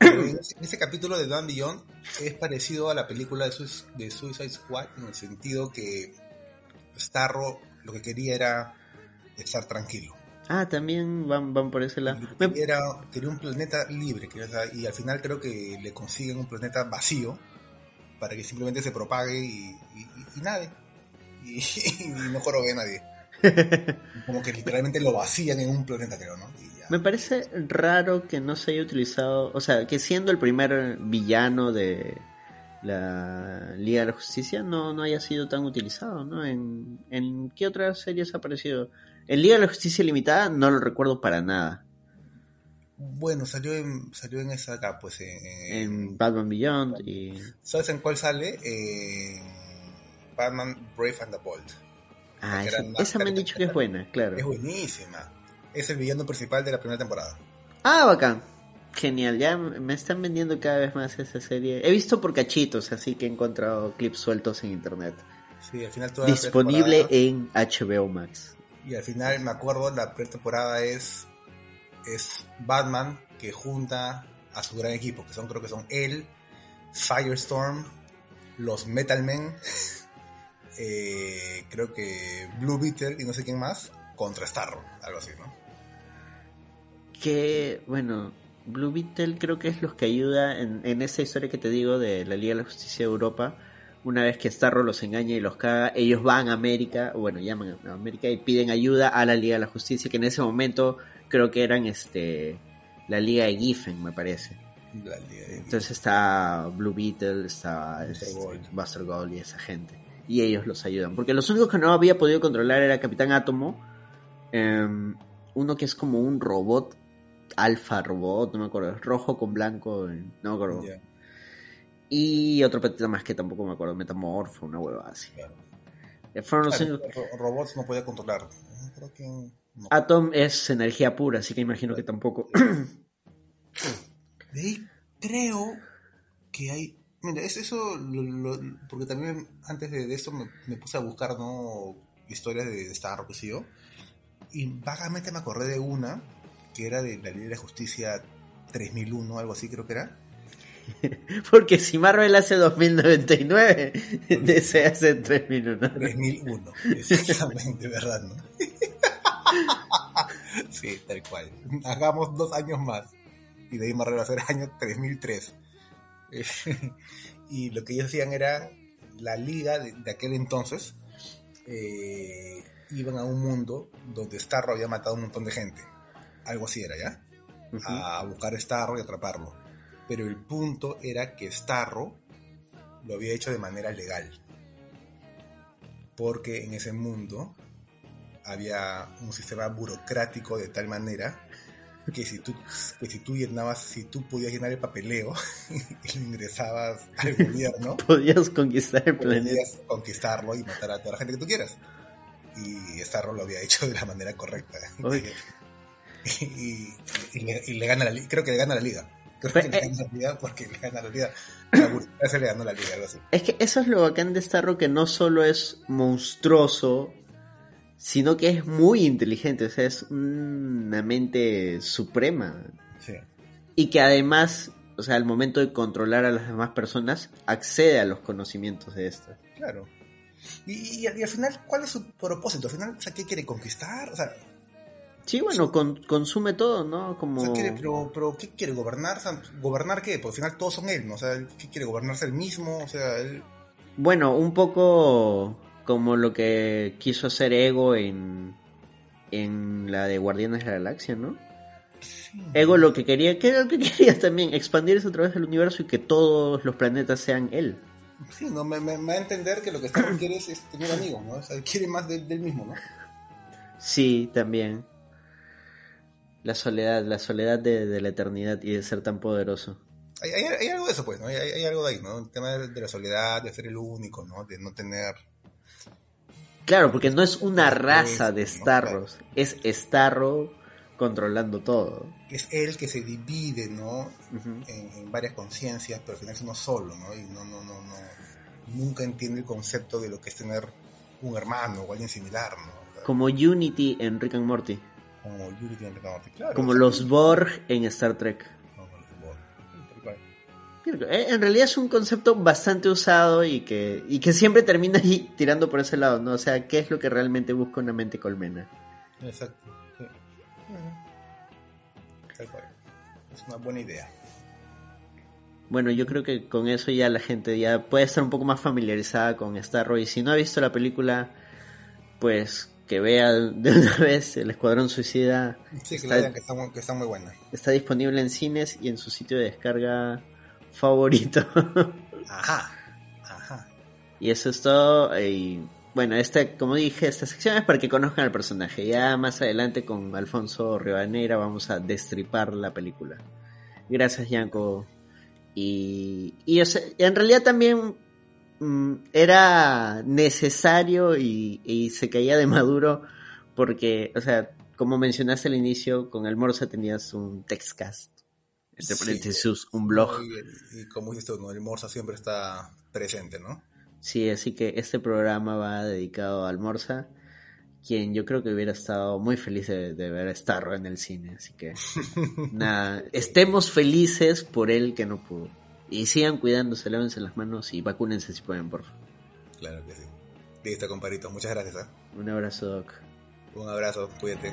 En, capítulo de Dan Beyond es parecido a la película de, de Suicide Squad en el sentido que Starro lo que quería era estar tranquilo. Ah, también van, van por ese lado. Quería Era, quería un planeta libre, y al final creo que le consiguen un planeta vacío para que simplemente se propague y, y, y- y nade. Y, y no jorobe a nadie. Como que literalmente lo vacían en un planeta, creo, ¿no? Y ya. Me parece raro que no se haya utilizado, o sea, que siendo el primer villano de la Liga de la Justicia no, no haya sido tan utilizado, ¿no? ¿En, en qué otras series ha aparecido? En Liga de la Justicia Limitada no lo recuerdo para nada. Bueno, salió en, salió en esa acá, pues en, En Batman Beyond y... ¿Sabes en cuál sale? Batman Brave and the Bold. Ah, esa, esa me han dicho que es buena, claro. Es buenísima. Es el villano principal de la primera temporada. Ah, bacán. Genial, ya me están vendiendo cada vez más esa serie. He visto por cachitos, así que he encontrado clips sueltos en internet. Sí, al final toda Disponible en HBO Max. Y al final me acuerdo la pretemporada es es Batman que junta a su gran equipo, que son creo que son él, Firestorm, los Metal Men, eh, creo que Blue Beetle y no sé quién más, contra Starro, algo así, ¿no? Que, bueno, Blue Beetle creo que es los que ayuda en, en esa historia que te digo de la Liga de la Justicia de Europa. Una vez que Starro los engaña y los caga, ellos van a América, o bueno, llaman a América y piden ayuda a la Liga de la Justicia, que en ese momento creo que eran este la Liga de Giffen, me parece. La Liga de- Entonces está Blue Beetle, está Buster este, Gold. Buster Gold y esa gente. Y ellos los ayudan. Porque los únicos que no había podido controlar era Capitán Átomo. em, uno que es como un robot, alfa robot, no me acuerdo, es rojo con blanco, eh, no me acuerdo. Ya, Y otro petito más que tampoco me acuerdo, Metamorfo, una hueva así. claro. Eh, Fueron los Claro, robots no podía controlar. No, Creo que no. Atom es energía pura, así que imagino que tampoco. De ahí creo que hay. Mira, es eso, lo- lo- porque también antes de esto me, me puse a buscar, ¿no? Historias de, de Star Wars, sé yo. Y vagamente me acordé de una que era de la Ley de la Justicia 3001, algo así creo que era. Porque si Marvel hace 2099, DC hace 3001. 3001, exactamente, ¿verdad? ¿no? sí, tal cual. Hagamos dos años más. Y de ahí Marvel va a ser año 3003. y lo que ellos hacían era la liga de, de aquel entonces. eh, iban a un mundo donde Starro había matado a un montón de gente. Algo así era, ¿ya? Ujú. a buscar a Starro y atraparlo. Pero el punto era que Starro lo había hecho de manera legal. Porque en ese mundo había un sistema burocrático de tal manera que si tú, que si tú llenabas, si tú podías llenar el papeleo y lo ingresabas al gobierno, Podías conquistar el planeta. podías conquistarlo y matar a toda la gente que tú quieras. Y Starro lo había hecho de la manera correcta. Y, y le, y le gana la liga. Creo que le gana la liga. Creo Fue- que le gana la liga porque le gana la liga. La burocracia le ganó la liga, algo así. Es que eso es lo bacán de Starro, que no solo es monstruoso, sino que es muy inteligente, o sea, es una mente suprema. Sí. Y que además, o sea, al momento de controlar a las demás personas, accede a los conocimientos de estas. Claro. Y, y- y al final, ¿cuál es su propósito? Al final, o sea, ¿qué quiere conquistar? O sea, Sí, bueno, con- consume todo, ¿no? Como... o sea, quiere, pero, pero ¿qué quiere? ¿Gobernar? ¿Gobernar qué? Porque al final todos son él, ¿no? O sea, ¿qué quiere? ¿Gobernarse él mismo? O sea, él... Bueno, un poco como lo que quiso hacer Ego en, en la de Guardianes de la Galaxia, ¿no? Ego lo que quería, que era lo que quería también, expandirse a través del universo y que todos los planetas sean él. Sí, no, me, me, me da a entender que lo que Starro quiere es, es tener amigos, ¿no? O sea, quiere más de- del mismo, ¿no? Sí, también. La soledad, la soledad de, de la eternidad y de ser tan poderoso. Hay, hay, hay algo de eso, pues, ¿no? Hay, algo de ahí, ¿no? El tema de, de la soledad, de ser el único, ¿no? De no tener... Claro, porque no es una raza de ¿no? Starros, es Starro controlando todo. Es él que se divide, ¿no? Ujú. En, en varias conciencias, pero al final es uno solo, ¿no? Y no, no, no, no... Nunca entiende el concepto de lo que es tener un hermano o alguien similar, ¿no? Como Unity en Rick and Morty. Como claro. Los Borg en Star Trek. como los Borg, tal cual. Eh, En realidad es un concepto bastante usado y que, y que siempre termina ahí tirando por ese lado, ¿no? O sea, ¿qué es lo que realmente busca una mente colmena? Exacto. sí. Es una buena idea. Bueno, yo creo que con eso ya la gente ya puede estar un poco más familiarizada con Starro y si no ha visto la película, pues que vea de una vez el Escuadrón Suicida. Sí, que está, vean que está, muy- que está muy buena. está disponible en cines y en su sitio de descarga favorito. Ajá. Ajá. y eso es todo. Y bueno, esta, como dije, esta sección es para que conozcan al personaje. Ya más adelante con Alfonso Rivadeneira vamos a destripar la película. Gracias, Yanko. Y, y o sea, en realidad también mm, era necesario y, y se caía de maduro porque, o sea, como mencionaste al inicio, con el Morsa tenías un textcast. Entre Sí. paréntesis, un blog. Y, y como dices tú, ¿no? el Morsa siempre está presente, ¿no? Sí, así que este programa va dedicado al Morsa, quien yo creo que hubiera estado muy feliz de, de ver a Starro en el cine. Así que, nada, estemos felices por él que no pudo. Y sigan cuidándose, lávense las manos y vacúnense si pueden, por favor. Claro que sí. Listo, comparito. Muchas gracias. ¿ah? Un abrazo, Doc. Un abrazo, cuídate.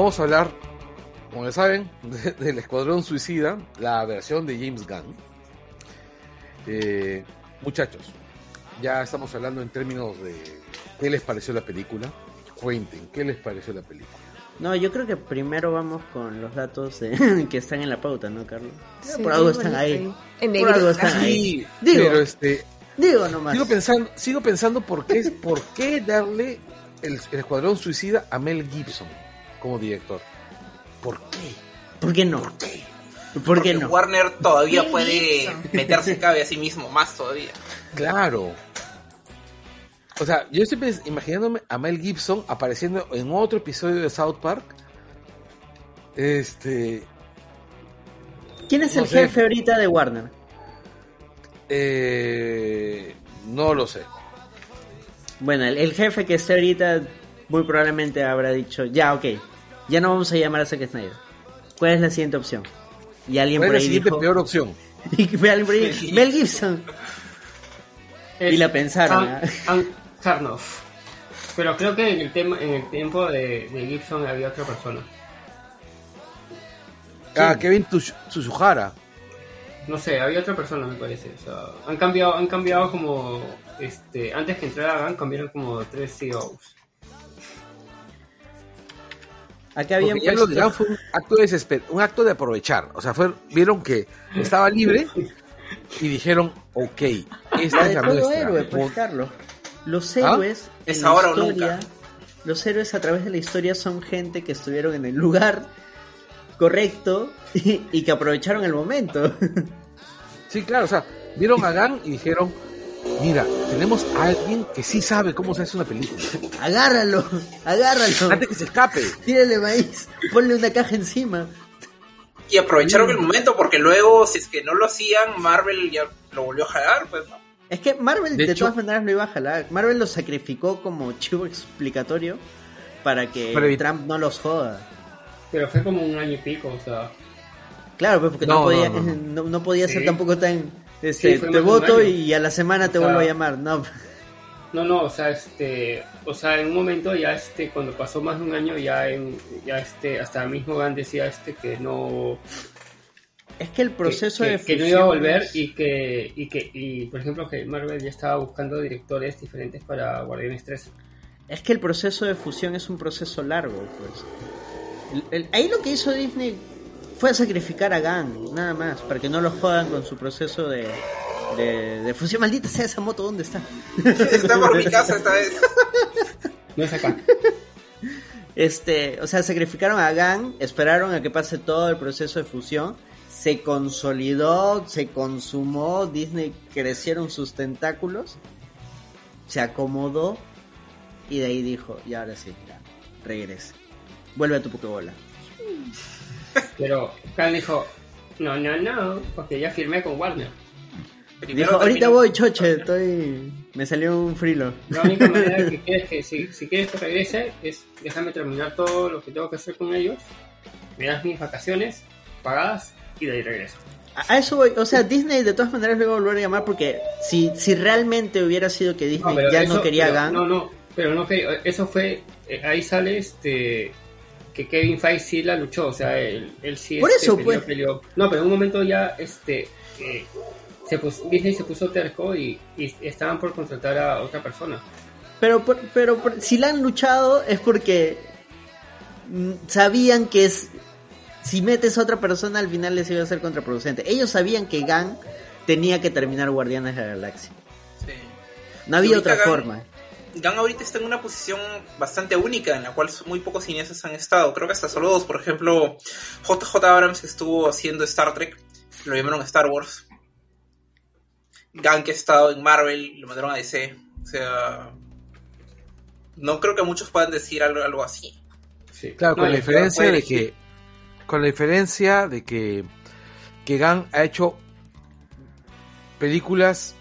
Vamos a hablar, como ya saben, de- del Escuadrón Suicida, la versión de James Gunn. Eh, muchachos, ya estamos hablando en términos de qué les pareció la película. Cuenten, ¿qué les pareció la película? No, yo creo que primero vamos con los datos de- que están en la pauta, ¿no, Carlos? Sí, Por algo están ahí. En Por algo están ahí. Digo, pero este, digo nomás. sigo pensando, sigo pensando por qué, por qué darle el, el Escuadrón Suicida a Mel Gibson como director. ¿Por qué? ¿Por qué no? ¿Por qué? ¿Por Porque no? Warner todavía puede meterse cabe a sí mismo, más todavía. Claro. O sea, yo estoy imaginándome a Mel Gibson apareciendo en otro episodio de South Park. Este. ¿Quién es No el sé. jefe ahorita de Warner? eh, no lo sé. Bueno, el, el jefe que está ahorita muy probablemente habrá dicho, ya, ok, ya no vamos a llamar a Zack Snyder. ¿Cuál es la siguiente opción? Y alguien ¿Cuál por es la ahí siguiente dijo, peor opción? y fue alguien por ahí, Sí. Mel Gibson. Y la pensaron, An- ¿ah? An-. Pero creo que en el, tema, en el tiempo de, de Gibson había otra persona. Ah, Kevin Tsuzuhara. No sé, había otra persona me parece. O sea, han cambiado, han cambiado como este, antes que entrara Gunn cambiaron como tres CEOs. Acá habían ya lo puesto- fue un acto de desesper- un acto de aprovechar. O sea, fue, vieron que estaba libre y dijeron, ok, esta es la nuestra. héroe, pues Carlos. Los ¿Ah? héroes en Es la ahora o historia, nunca. los héroes a través de la historia son gente que estuvieron en el lugar correcto y, y que aprovecharon el momento. Sí, claro, o sea, vieron a Gunn y dijeron, mira, tenemos a alguien que sí sabe cómo se hace una película. agárralo, agárralo. Antes que se escape. Tírale maíz, ponle una caja encima. Y aprovecharon el momento porque luego, si es que no lo hacían, Marvel ya lo volvió a jalar, pues no. Es que Marvel De de, hecho- todas maneras lo iba a jalar. Marvel lo sacrificó como chivo explicatorio para que Para Trump no los joda. Pero fue como un año y pico, o sea. Claro, pues porque no, No, podía, no, no, no, no podía ser tampoco tan... Este, Sí, te voto y a la semana te O sea, vuelvo a llamar. No, No, no, o sea, este, o sea, en un momento ya este, cuando pasó más de un año ya, en, ya este, hasta mismo Gunn decía este que no, es que el proceso que, de que- que no iba a volver y que, y que, y por ejemplo que Marvel ya estaba buscando directores diferentes para Guardianes 3. Es que el proceso de fusión es un proceso largo, pues. El- el- ahí lo que hizo Disney fue sacrificar a Gunn, nada más, para que no lo jodan con su proceso de, de, de fusión. Maldita sea esa moto, ¿dónde está? Está por mi casa esta vez. No es acá. Este, o sea, sacrificaron a Gunn, esperaron a que pase todo el proceso de fusión, se consolidó, se consumó, Disney crecieron sus tentáculos, se acomodó y de ahí dijo, y ahora sí, ya, regresa. Vuelve a tu pokebola. Pero Khan dijo, no, no, no, porque ya firmé con Warner. Primero Dijo, ahorita termino- voy, choche, estoy... Me salió un frilo. La única manera que quieres que, si, si quieres que regrese, es déjame terminar todo lo que tengo que hacer con ellos, me das mis vacaciones pagadas y de ahí regreso. A a eso voy, o sea, Disney de todas maneras luego volver a llamar porque si, si realmente hubiera sido que Disney pero ya no eso- quería a pero- Gang, No, no, pero no que eso fue, eh, ahí sale este que Kevin Feige sí la luchó, o sea, él, él sí Por este, eso, peleó, pues. peleó. No, pero en un momento ya este eh, se puso, Disney se puso terco y, y estaban por contratar a otra persona. pero, por- pero por- si la han luchado es porque mm, sabían que es si metes a otra persona al final les iba a ser contraproducente. Ellos sabían que Gang tenía que terminar Guardianes de la Galaxia. Sí. No había otra forma. Gunn ahorita está en una posición bastante única en la cual muy pocos cineastas han estado. Creo que hasta solo dos. Por ejemplo, JJ Abrams que estuvo haciendo Star Trek, lo llamaron Star Wars. Gunn que ha estado en Marvel, lo mandaron a DC. O sea, no creo que muchos puedan decir algo, algo así. Sí. Claro, No, con la diferencia de elegir. que con la diferencia de que que Gunn ha hecho películas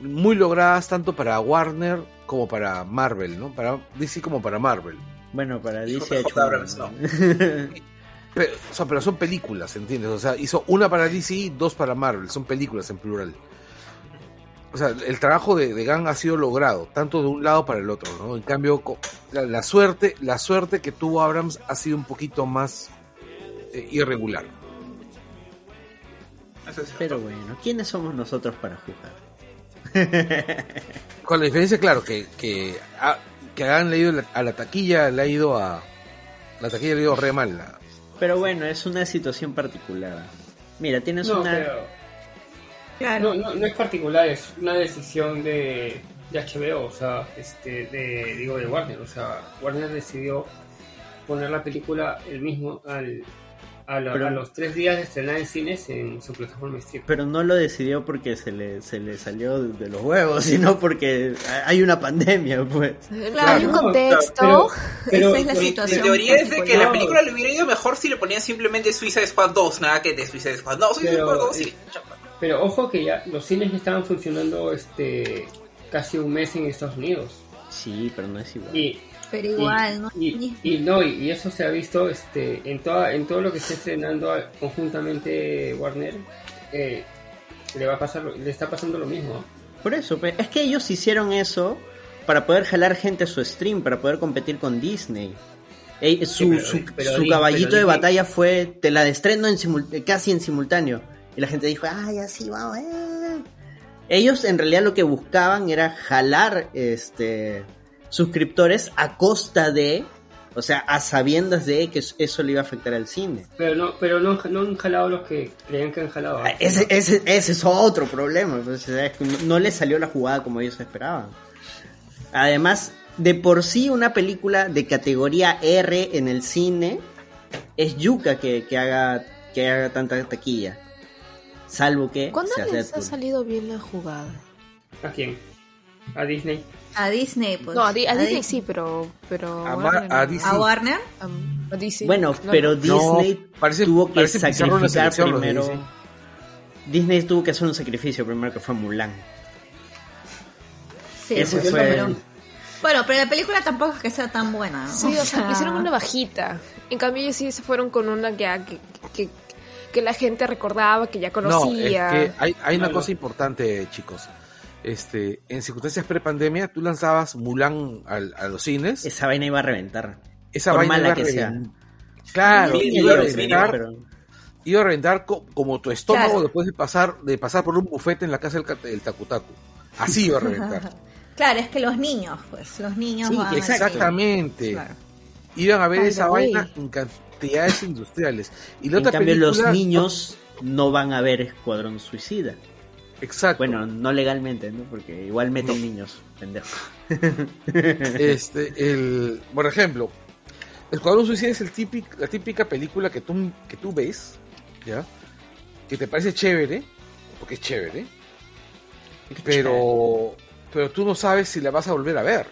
muy logradas tanto para Warner como para Marvel, ¿no? Para DC como para Marvel. Bueno, para DC ha JJ hecho Abrams, una, no. Pero, o sea, pero son películas, ¿entiendes? O sea, hizo una para DC y dos para Marvel, son películas en plural. O sea, el trabajo de, de Gunn ha sido logrado, tanto de un lado para el otro, ¿no? En cambio, la, la suerte, la suerte que tuvo Abrams ha sido un poquito más eh, irregular. Pero bueno, ¿quiénes somos nosotros para juzgar? Con la diferencia, claro, que, que, ha- que han leído la- a la taquilla, le ha ido a. La taquilla le ha ido re mal. la- Pero bueno, es una situación particular. Mira, tienes No, una... pero Claro. no, no, no es particular, es una decisión de, de HBO, o sea, este, de, digo, de Warner, o sea, Warner decidió poner la película el mismo al, a, la- Pero- a los tres días de estrenar en cines en su plataforma stream. Pero no lo decidió porque se le, se le salió de los huevos, sino porque hay una pandemia, pues. Claro, Hay un no, contexto. pero- Esa es la pero- Mi, mi situación. teoría es de que la película le hubiera ido mejor si le ponían simplemente Suicide Squad 2, nada que de Suicide Squad. No, Suicide Pero, Squad 2 eh, sí. chapa. Pero ojo que ya los cines ya estaban funcionando este casi un mes en Estados Unidos. Sí, pero no es igual. Y, Pero y- igual, ¿no? y, y no, y, y eso se ha visto este en toda en todo lo que está estrenando conjuntamente Warner eh, le va a pasar lo- le está pasando lo mismo. Por eso, es que ellos hicieron eso para poder jalar gente a su stream, para poder competir con Disney. Ey, su, pero- su- pero su Dis- caballito pero de Disney- batalla fue, te la estreno en simul- casi en simultáneo. Y la gente dijo, ay, así vamos. eh". Ellos en realidad lo que buscaban era jalar este suscriptores a costa de, o sea, a sabiendas de que eso le iba a afectar al cine. Pero no pero no, no han jalado los que creían que han jalado. Ah, Ese, ese, ese es otro problema. pues, o sea, es que no- no les salió la jugada como ellos esperaban. Además, de por sí una película de categoría R en el cine es yuca que, que haga que haga tanta taquilla. Salvo que ¿Cuándo sea les ha salido bien la jugada? ¿A quién? A Disney. A Disney, pues. No, a, Di- a Disney Di- sí, pero... pero A Warner Ma- a no. DC. A Warner. Am- a DC. Bueno, No, pero no. Disney parece- tuvo que parece sacrificar primero. Disney. Disney tuvo que hacer un sacrificio primero que fue Mulan. Sí, Ese fue pero- Bueno, pero la película tampoco es que sea tan buena. ¿no? Sí, o sea, hicieron una bajita. En cambio, ellos sí se fueron con una que, que, que la gente recordaba, que ya No, es conocía. que hay, hay una cosa importante, chicos. Este, en circunstancias pre-pandemia, tú lanzabas Mulan al- a los cines. Esa vaina iba a reventar. esa por vaina mala iba a que sea. reventar. Claro, iba a reventar, pero- iba a reventar co- como tu estómago Claro. después de pasar, de pasar por un bufete en la casa del, del Takutaku. Así iba a reventar. Claro, es que los niños, pues, los niños Sí, van a- Exactamente. Claro. Iban a ver By esa vaina en cantidades industriales. Y la En otra cambio, los niños no van a ver Escuadrón Suicida. Exacto. Bueno, no legalmente, ¿no? Porque igual meten niños, pendejos. Este, el, por ejemplo, Escuadrón Suicida es el típico, la típica película que tú, que tú ves, ¿ya? Que te parece chévere, porque es chévere, pero, pero tú no sabes si la vas a volver a ver.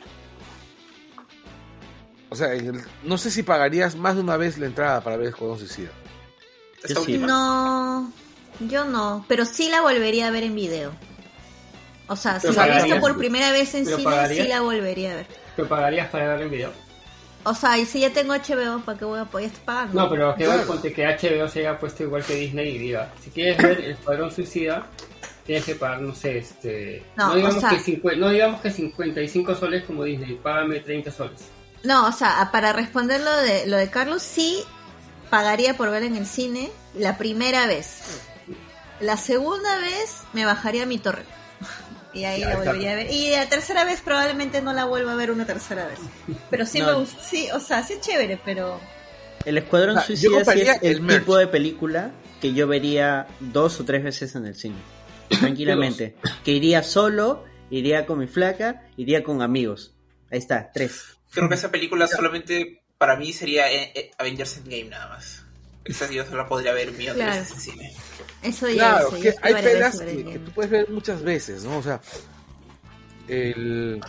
O sea, el- no sé si pagarías más de una vez la entrada para ver Escuadrón Suicida. Esta sí. última. No, yo no, pero sí la volvería a ver en video. O sea, si Pero la he visto por primera vez en Pero cine, pagarías. sí la volvería a ver. ¿Te pagarías para ver el video? O sea, y si ya tengo HBO, ¿para qué voy a poder estar pagando? No, pero que ponte que HBO se haya puesto igual que Disney y diga, si quieres ver El Escuadrón Suicida, tienes que pagar, no sé, este... No, No, digamos, o sea- que, cincu- no digamos que 55 soles como Disney, págame 30 soles. No, o sea, para responder lo de, lo de Carlos, sí pagaría por ver en el cine la primera vez. La segunda vez me bajaría mi torre. Y ahí Ya, la volvería a ver. Y la tercera vez probablemente no la vuelva a ver una tercera vez. Pero sí No. me gusta. Sí, o sea, sí es chévere, pero... El Escuadrón Ah, Suicida sí es el, el merch. tipo de película que yo vería dos o tres veces en el cine. Tranquilamente. que iría solo, iría con mi flaca, iría con amigos. Ahí está, tres. Creo que esa película solamente para mí sería eh, eh, Avengers Endgame nada más. Esa sí yo solo podría ver de Claro. veces en cine. Eso ya Claro, sé, que yo hay veces que, que tú puedes ver muchas veces, ¿no? O sea, el...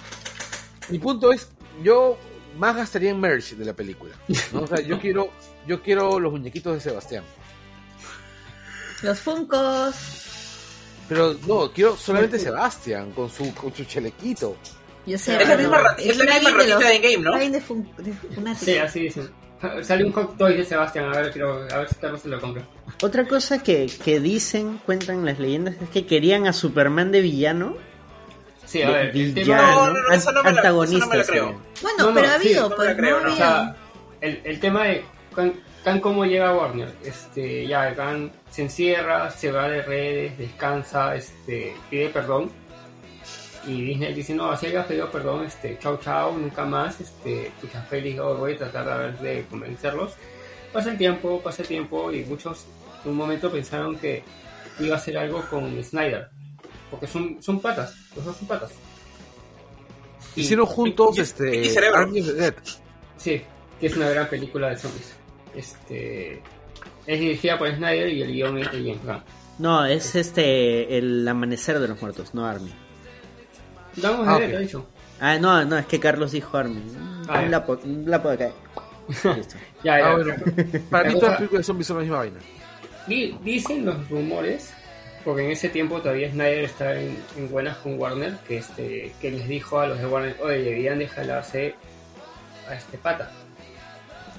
mi punto es, yo más gastaría en merch de la película, ¿no? O sea, yo quiero, yo quiero los muñequitos de Sebastián, Los Funkos. pero no, quiero solamente Sebastián con su, con su chalequito. Yo sé, Es la misma rat- es la misma de los- ratita de Endgame, ¿no? nadie de fun- de Funatico. Sí, así dicen. Sale un hot toy de Sebastián, a ver, quiero, a ver si Carlos se lo compra. Otra cosa que, que dicen, cuentan las leyendas, es que querían a Superman de villano. Sí, a de ver, el tema... villano, No, no, no, eso no me la- antagonista. eso no me la creo. sería. Bueno, No, no, pero ha sí, habido, no me pues la creo, no no. O sea, el, el tema de tan, tan como llega Warner, este, ya Gan se encierra, se va de redes, descansa, este, pide perdón. Y Disney dice, no, así hayas pedido perdón, este, chau chau, nunca más, este, pucha, feliz, oh, voy a tratar a ver de convencerlos. Pasa el tiempo, pasa el tiempo y muchos en un momento pensaron que iba a hacer algo con Snyder. Porque son, son patas, los dos son patas. Y- Hicieron juntos y- este y. Army of the Dead. Sí, que es una gran película de zombies. Este es dirigida por Snyder y el guion es de James Gunn. No, es este, el amanecer de los muertos, no Army. Vamos Ah, a ver, ok. lo he dicho. Ah, no, no, es que Carlos dijo Army. Ah, un, lapo, un lapo de acá. Listo. Ya, ya. Ah, bueno. Para mí todas las películas de zombies son la misma vaina. Di- dicen los rumores, porque en ese tiempo todavía Snyder estaba en, en buenas con Warner, que este que les dijo a los de Warner, oye, debían de jalarse a este pata.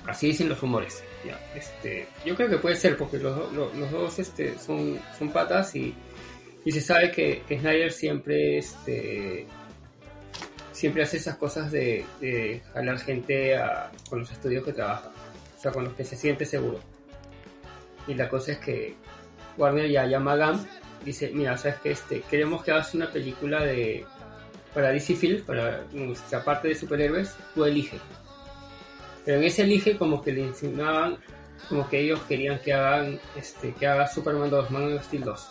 Así dicen los rumores. Ya, este, yo creo que puede ser, porque los, do- lo- los dos este, son, son patas y, y se sabe que, que Snyder siempre este siempre hace esas cosas de, de jalar gente a- con los estudios que trabaja, o sea, con los que se siente seguro. Y la cosa es que Warner ya llama a Gam, dice, mira, sabes que este, queremos que hagas una película de para DC Film, para nuestra parte de superhéroes, tú elige. Pero en ese elige como que le insinuaban, como que ellos querían que hagan, este, que haga Superman 2, Man of Steel 2.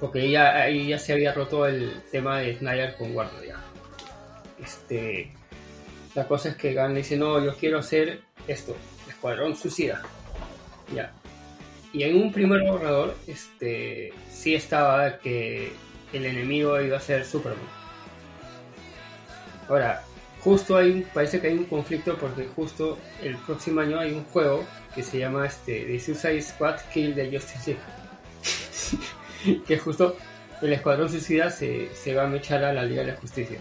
Porque ya, ahí ya se había roto el tema de Snyder con Warner ya. Este, la cosa es que Gunn le dice, no, yo quiero hacer esto, Escuadrón Suicida. Ya. Y en un primer borrador, este, sí estaba que el enemigo iba a ser Superman. Ahora, justo hay parece que hay un conflicto porque justo el próximo año hay un juego que se llama este, The Suicide Squad Kill the Justice League. que justo el Escuadrón Suicida se, se va a mechar a la Liga de la Justicia.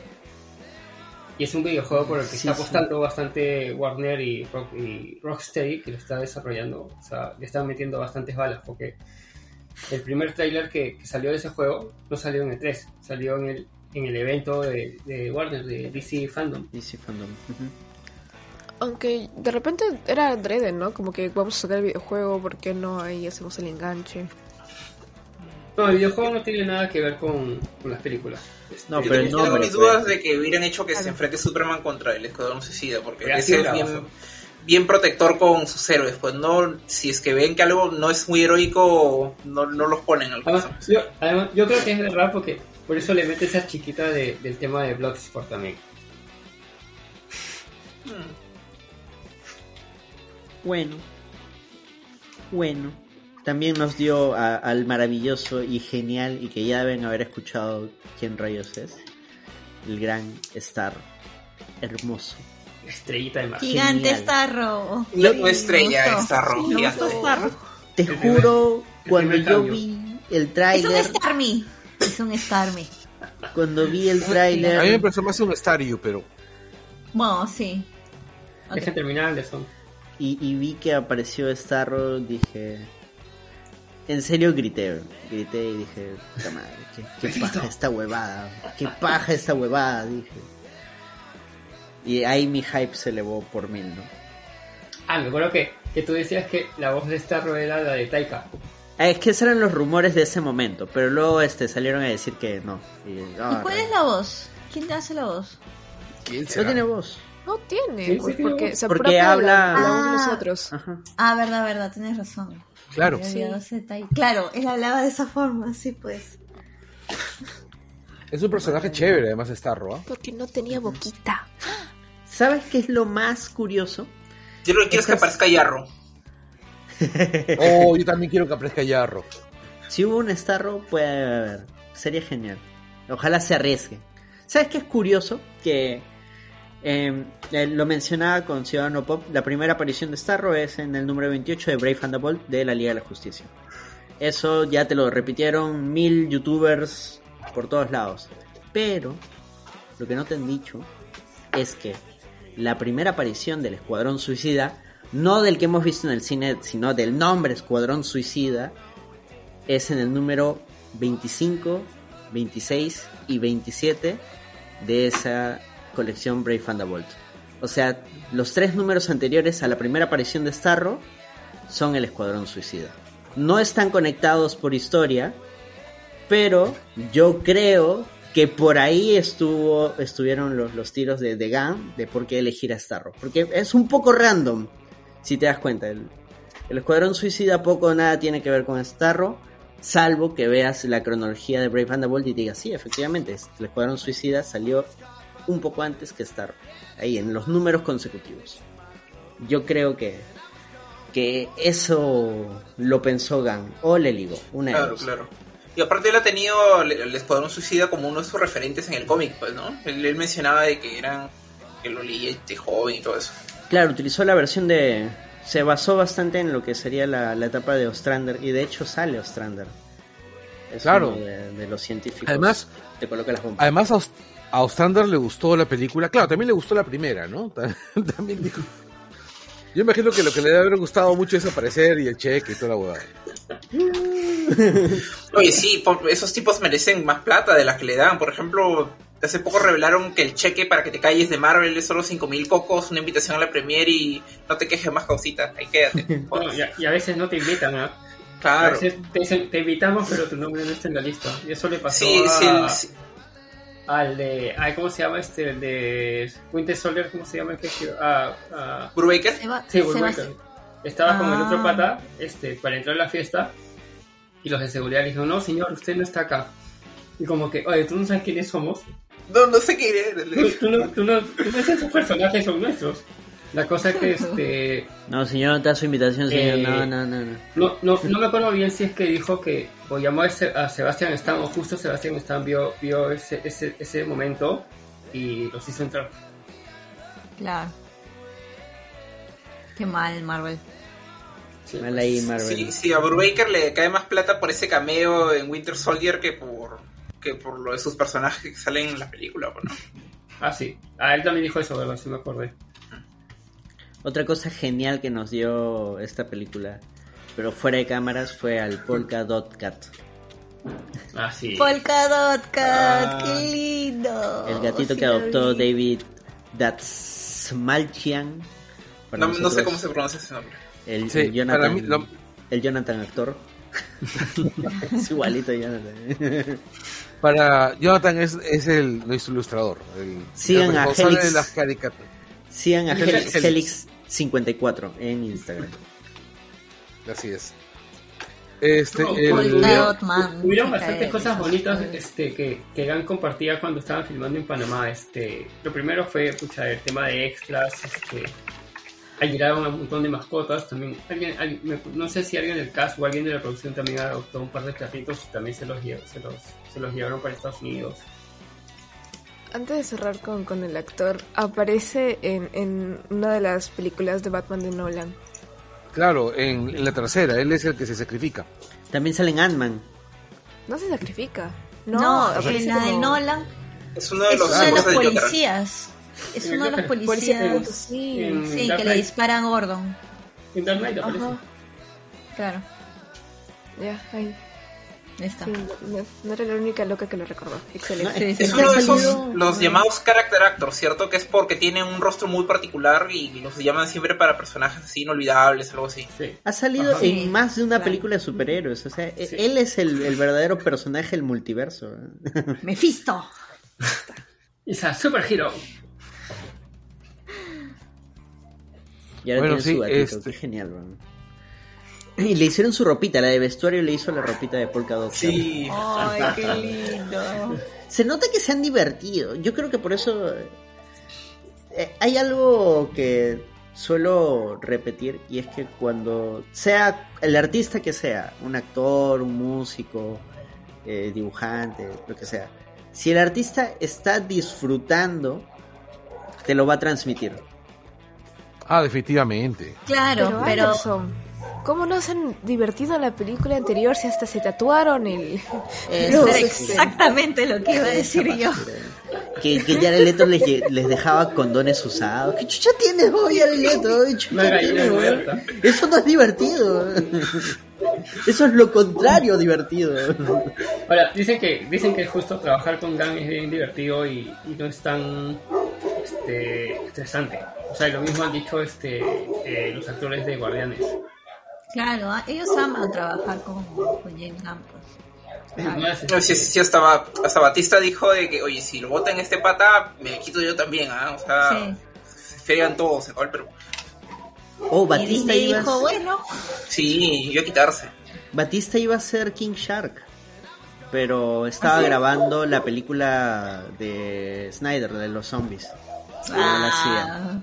Y es un videojuego por el que Sí, está sí. apostando bastante Warner y, Rock- y Rocksteady, que lo está desarrollando. O sea, le están metiendo bastantes balas, porque el primer tráiler que, que salió de ese juego no salió en el 3, salió en el, en el evento de, de Warner, de DC Fandom. DC Fandom. ujú. Aunque de repente era adrede, ¿no? Como que vamos a sacar el videojuego, ¿por qué no? Ahí hacemos el enganche. No, el videojuego no tiene nada que ver con, con las películas. No, Yo pero tengo- tengo nombre, mis dudas pues. de que hubieran hecho que se enfrente Superman contra el Escuadrón Suicida, porque ese es bien, bien protector con sus héroes. Pues no, si es que ven que algo no es muy heroico, no, no los ponen al Además caso. yo, además, yo creo que es verdad porque por eso le mete esa chiquita de- del tema de Bloodsport también. Hmm. Bueno. Bueno. También nos dio a- al maravilloso y genial, y que ya deben haber escuchado quién rayos es, el gran Star, hermoso, estrellita de mar. Gigante Genial. Starro. No estrella. Starro, Sí, gigante. Starro. Te El juro, cuando yo cambio. vi el Es un Starmie. Es un Starmie. cuando vi el A mí me pareció más un Staryu, pero Bueno, sí. Ok. Dejen terminar Anderson. y, y vi que apareció Starro, dije... En serio grité, grité y dije, puta madre, qué, qué paja esta huevada, qué paja esta huevada, dije. Y ahí mi hype se elevó por mil, ¿no? Ah, me acuerdo que, que tú decías que la voz de Starro era la de Taika. Ah, Es que esos eran los rumores de ese momento, pero luego este salieron a decir que no. Y, ah, ¿Y cuál es la voz? ¿Quién te hace la voz? ¿quién No será? tiene voz. No tiene, Sí, sí pues, tiene porque se Porque la- habla- la voz de Ah. nosotros. Ajá. Ah, verdad, verdad, tienes razón. Claro. Detalle. Claro, él hablaba de esa forma, sí, pues. Es un personaje chévere, además Starro, ¿ah? Porque no tenía boquita. ¿Sabes qué es lo más curioso? Yo lo que quiero es que aparezca Yarro. Oh, yo también quiero que aparezca Yarro. Si hubo un Starro, puede haber. Sería genial. Ojalá se arriesgue. ¿Sabes qué es curioso? Que eh, eh, lo mencionaba con Ciudadano Pop. La primera aparición de Starro es en el número 28 de Brave Thunderbolt de la Liga de la Justicia. Eso ya te lo repitieron mil youtubers por todos lados. Pero lo que no te han dicho es que la primera aparición del Escuadrón Suicida, no del que hemos visto en el cine, sino del nombre Escuadrón Suicida, es en el número 25, 26 y 27 de esa colección Brave Thunderbolt. O sea, los tres números anteriores a la primera aparición de Starro son el Escuadrón Suicida. No están conectados por historia, pero yo creo que por ahí estuvo, estuvieron los, los tiros de, de Gunn de por qué elegir a Starro. Porque es un poco random, si te das cuenta. El, el Escuadrón Suicida poco o nada tiene que ver con Starro, salvo que veas la cronología de Brave Thunderbolt y digas, sí, efectivamente, el Escuadrón Suicida salió un poco antes que Starro. Ahí, en los números consecutivos. Yo creo que, que eso lo pensó Gunn, o le ligó, una de Claro, dos. claro. Y aparte él ha tenido el, Escuadrón Suicida como uno de sus referentes en el cómic, pues, ¿no? Él, él mencionaba de que eran, que lo leía de joven y todo eso. Claro, utilizó la versión de... Se basó bastante en lo que sería la, la etapa de Ostrander y de hecho sale Ostrander. Es Claro. uno de, de los científicos. Además- te coloca las bombas. Además, a Ost- a Ostrander le gustó la película. Claro, también le gustó la primera, ¿no? Ta- También dijo. Yo imagino que lo que le debe haber gustado mucho es aparecer y el cheque y toda la huevada. Oye, sí, por- esos tipos merecen más plata de la que le dan. Por ejemplo, hace poco revelaron que el cheque para que te calles de Marvel es solo 5000 cocos, una invitación a la premiere y no te quejes más causita. Ahí quédate. Bueno, y, a, y a veces no te invitan. A Claro. veces te dicen, te invitamos, pero tu nombre no está en la lista. Y eso le pasó Sí, a- sí, sí. Al de... Ay, ¿Cómo se llama este? El de Winter Soldier, ¿cómo se llama? el que? Ah, ah, Brubaker. Sí, Brubaker. Estaba con el otro Ah. pata este, para entrar a la fiesta y los de seguridad le dijeron, no, señor, usted no está acá. Y como que, oye, ¿tú no sabes quiénes somos? No, no sé Tú, era. tú no, tú no, tú no esos personajes son nuestros. La cosa es que este... No, señor, no te da su invitación, señor. Eh, No, no, no, no. No, no, no me acuerdo bien si es que dijo que, o llamó a, Se- a Sebastián Stan, o justo Sebastián Stan vio, vio ese, ese, ese momento y los hizo entrar. Claro. Qué mal, Marvel. Sí, Mal pues. ahí, Marvel. Sí, sí, a Brubaker le cae más plata por ese cameo en Winter Soldier que por que por lo de sus personajes que salen en la película. Bueno. Ah, sí. Ah, él también dijo eso, ¿verdad? Sí me acordé. Otra cosa genial que nos dio esta película, pero fuera de cámaras, fue al Polka Dot Cat. Ah, sí. Polka Dot Cat, Ah. qué lindo. El gatito Sí que adoptó vi. David Datsmalchian. No, no sé cómo se pronuncia ese nombre. El, Sí, el Jonathan, para mí lo- el Jonathan actor. es igualito a Jonathan. Para Jonathan es, es el nuestro ilustrador. El, Sigan el a de las caricaturas. Sigan a Helix. Helix, 54 en Instagram. Así es. Este, No, el- Man. Hubieron bastantes cosas bonitas este, que, que Gan compartía cuando estaban filmando en Panamá. Este, lo primero fue pucha, el tema de extras. Este, llegaron un montón de mascotas. También alguien, alguien- me- no sé si alguien del cast o alguien de la producción también adoptó un par de perritos y también se los, se los, se los llevaron para Estados Unidos. Antes de cerrar con, con el actor, aparece en, en una de las películas de Batman de Nolan. Claro, en, en la tercera, él es el que se sacrifica. También sale en Ant-Man. No se sacrifica. No, No, en la de como Nolan Es uno de es los uno de los policías. Es uno de los policías. sí. En Sí, que le disparan a Gordon. En Dark Knight aparece. Ajá. Claro, Ya, ahí. Ahí está. Sí, no, no era la única loca que lo recordó. Excelente. Sí, sí, Es uno de esos, los llamados character actors, ¿cierto? Que es porque tienen un rostro muy particular y los llaman siempre para personajes así inolvidables, algo así. Sí. Ha salido Ajá. en Sí, más de una claro. película de superhéroes. O sea, e- Sí. él es el, el verdadero personaje del multiverso. Mephisto. It's a superhero. Y ahora Bueno, tiene sí, su gatito. este- Qué genial, weón. Y le hicieron su ropita, la de vestuario le hizo la ropita de Polka Dot. Sí. Ay, qué lindo. Se nota que se han divertido. Yo creo que por eso eh, hay algo que suelo repetir y es que cuando sea el artista que sea, un actor, un músico, eh, dibujante, lo que sea, si el artista está disfrutando, te lo va a transmitir. Ah, definitivamente. Claro, Pero, ¿cómo no se han divertido en la película anterior si hasta se tatuaron el... Es- los, era exactamente lo que iba a decir yo. Que, que Jared Leto les, les dejaba condones usados. ¿Qué chucha tienes hoy, Jared Leto? ¿Qué chucha Una gallina tienes. Eso no es divertido. Eso es lo contrario divertido. Ahora, dicen que, dicen que justo trabajar con Gang es bien divertido y, y no es tan este, estresante. O sea, lo mismo han dicho este, eh, los actores de Guardianes. Claro, ah, ellos aman trabajar con, con James Gunn. No, sí, sí, sí, hasta, Ba- hasta Batista dijo de que, oye, si lo votan este pata, me quito yo también, ¿ah? O sea, Sí. se fregan todos, se acabó el Perú. Oh, Batista iba, dijo, bueno, Sí, yo a quitarse. Batista iba a ser King Shark. Pero estaba grabando la película de Snyder, de los zombies. Ah,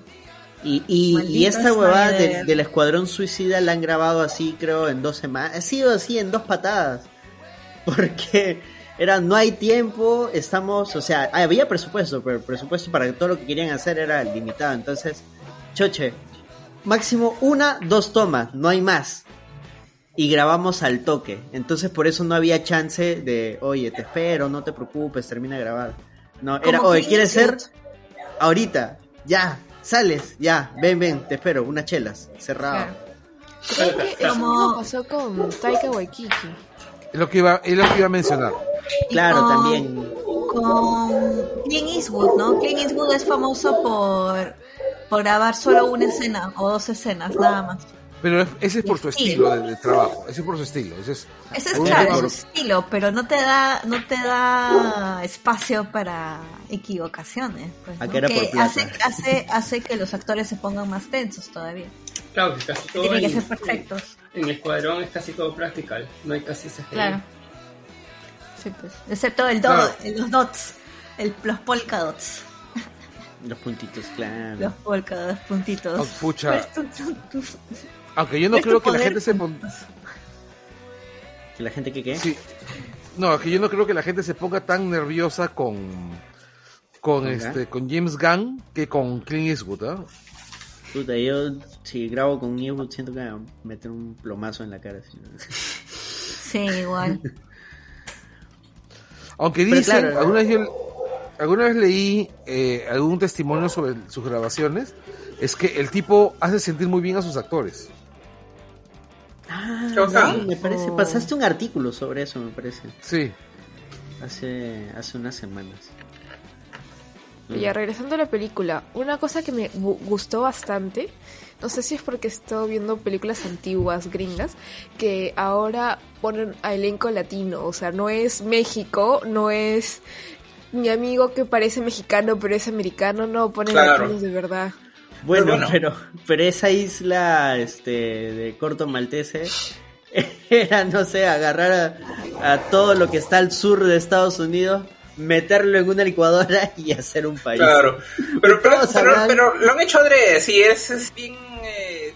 Y, y, y esta huevada de- del Escuadrón Suicida la han grabado así, creo, en dos semanas. Ha sido así en dos patadas. Porque era, no hay tiempo, estamos, o sea, había presupuesto, pero el presupuesto para todo lo que querían hacer era limitado. Entonces, choche, máximo una, dos tomas, no hay más. Y grabamos al toque. Entonces, por eso no había chance de, oye, te espero, no te preocupes, termina de grabar. No, era, oye, ¿quieres ser? Ahorita, ya, sales, ya, ven, ven, te espero, unas chelas, cerrado. claro. Creo que Como- pasó con Taika Waititi. Es lo que iba, es lo que iba a mencionar. Y Claro, con- también. Con Clint Eastwood, ¿no? Clint Eastwood es famoso por, por grabar solo una escena o dos escenas, nada más. Pero es- ese es por su estilo de, de trabajo. Ese es por su estilo. Ese es, Ese es un claro, su estilo, pero no te da, no te da espacio para equivocaciones. Pues, ¿A ¿no? que era Que por plata? hace, hace, hace que los actores se pongan más tensos todavía. Claro, que casi todo Tienen que en- ser perfectos. En el escuadrón es casi todo practical, no hay casi CGI. Claro. Sí, pues. Excepto el Claro. dot, los dots, el, los polka dots. Los puntitos, claro. Los polka dots, puntitos. Oh, pucha. Aunque yo no creo que la gente se pon- ¿Que la gente que qué? sí. No, que yo no creo que la gente se ponga tan nerviosa con con ¿Con este con James Gunn que con Clint Eastwood, ¿ah? Puta, yo si grabo con Eastwood siento que me va a meter un plomazo en la cara. Sí, igual. Aunque dicen, claro. alguna vez yo- alguna vez leí eh, algún testimonio sobre sus grabaciones, es que el tipo hace sentir muy bien a sus actores. Ah, sí, me parece. Pasaste un artículo sobre eso, me parece. Sí. Hace, hace unas semanas. Y ya regresando a la película, una cosa que me gu- gustó bastante, no sé si es porque he estado viendo películas antiguas gringas, que ahora ponen a elenco latino, o sea, no es México, no es mi amigo que parece mexicano pero es americano, no, ponen Claro. latinos de verdad. Bueno, bueno. pero, pero esa isla este, de corto maltese era, no sé, agarrar a, a todo lo que está al sur de Estados Unidos, meterlo en una licuadora y hacer un país. Claro. Pero, pero, pero, hablan- pero lo han hecho adrede, sí, es, es bien. eh,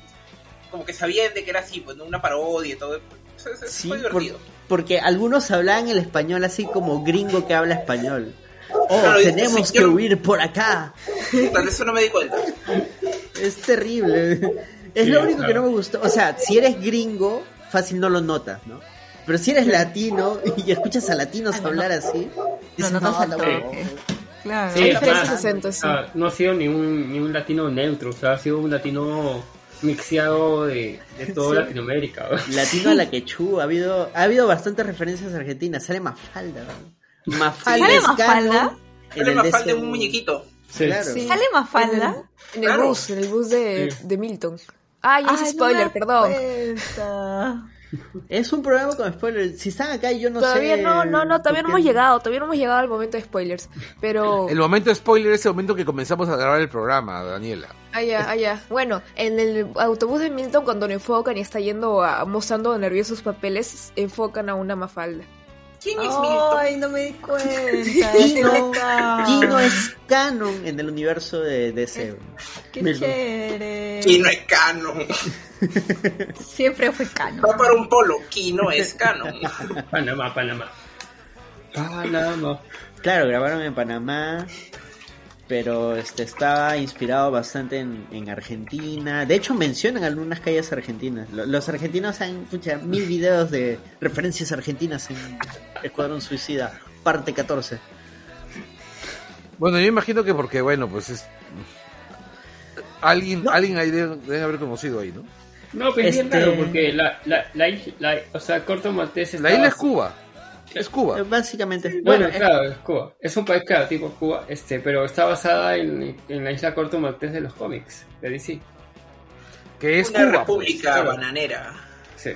como que sabían de que era así, pues, una parodia y todo. Es, es- es Sí, por- divertido. porque algunos hablan el español así como gringo que habla español. Oh, Claro, yo- tenemos yo que no- huir por acá. De eso no me di cuenta. Es terrible. Es Sí, lo único que claro. no me gustó. O sea, si eres gringo, fácil no lo notas, ¿no? Pero si eres latino y escuchas a latinos Ah, no, hablar así, Lo dices, "No, no, toque. Claro. Sí, además, de acentos, sí. ah, no ha sido ni un, ni un latino neutro, o sea, ha sido un latino mixeado de, de toda Sí. Latinoamérica. Latino a la quechua, ha habido, ha habido bastantes referencias argentinas. Sale Mafalda, ¿no? Mafalda ¿Sale Mafalda? en Sale falta un muñequito. Sí. Claro. Sí. ¿Sale Mafalda? En el Claro. bus, en el bus de, Sí. de Milton. Ah, ya Ay, es spoiler, perdón. cuenta. Es un programa con spoilers. Si están acá yo no todavía sé. no, no, no, todavía no hemos llegado, todavía no hemos llegado al momento de spoilers. Pero. El momento spoiler es el momento que comenzamos a grabar el programa, Daniela. Ah, ya, ah, ya. Bueno, en el autobús de Milton, cuando lo enfocan y está yendo a, mostrando nerviosos sus papeles, enfocan a una mafalda. ¿Quién es Milton? Ay, no me di cuenta. Kino, Qué Kino es canon en el universo de DC. Qué Milton. chévere. Kino es canon. Siempre fue cano. Va para un polo. Kino es canon. Panamá, Panamá. Panamá. Claro, grabaron en Panamá, pero este estaba inspirado bastante en, en Argentina. De hecho, mencionan algunas calles argentinas. Lo- Los argentinos han pucha, mil videos de referencias argentinas en Escuadrón Suicida, parte 14. Bueno, yo imagino que porque, bueno, pues es... Alguien, alguien ahí debe, debe haber conocido ahí, ¿no? No, pero es bien Este- raro porque la, la, la, isla- la- o sea, Corto Maltés La isla es Cuba. Es Eh, Cuba. Básicamente, Bueno, bueno, eh, claro, es Cuba. Es un país, claro, tipo Cuba, este, pero está basada en, en la isla Corto Maltés de los cómics, de DC. Que es Una Cuba. república pues. bananera. Sí.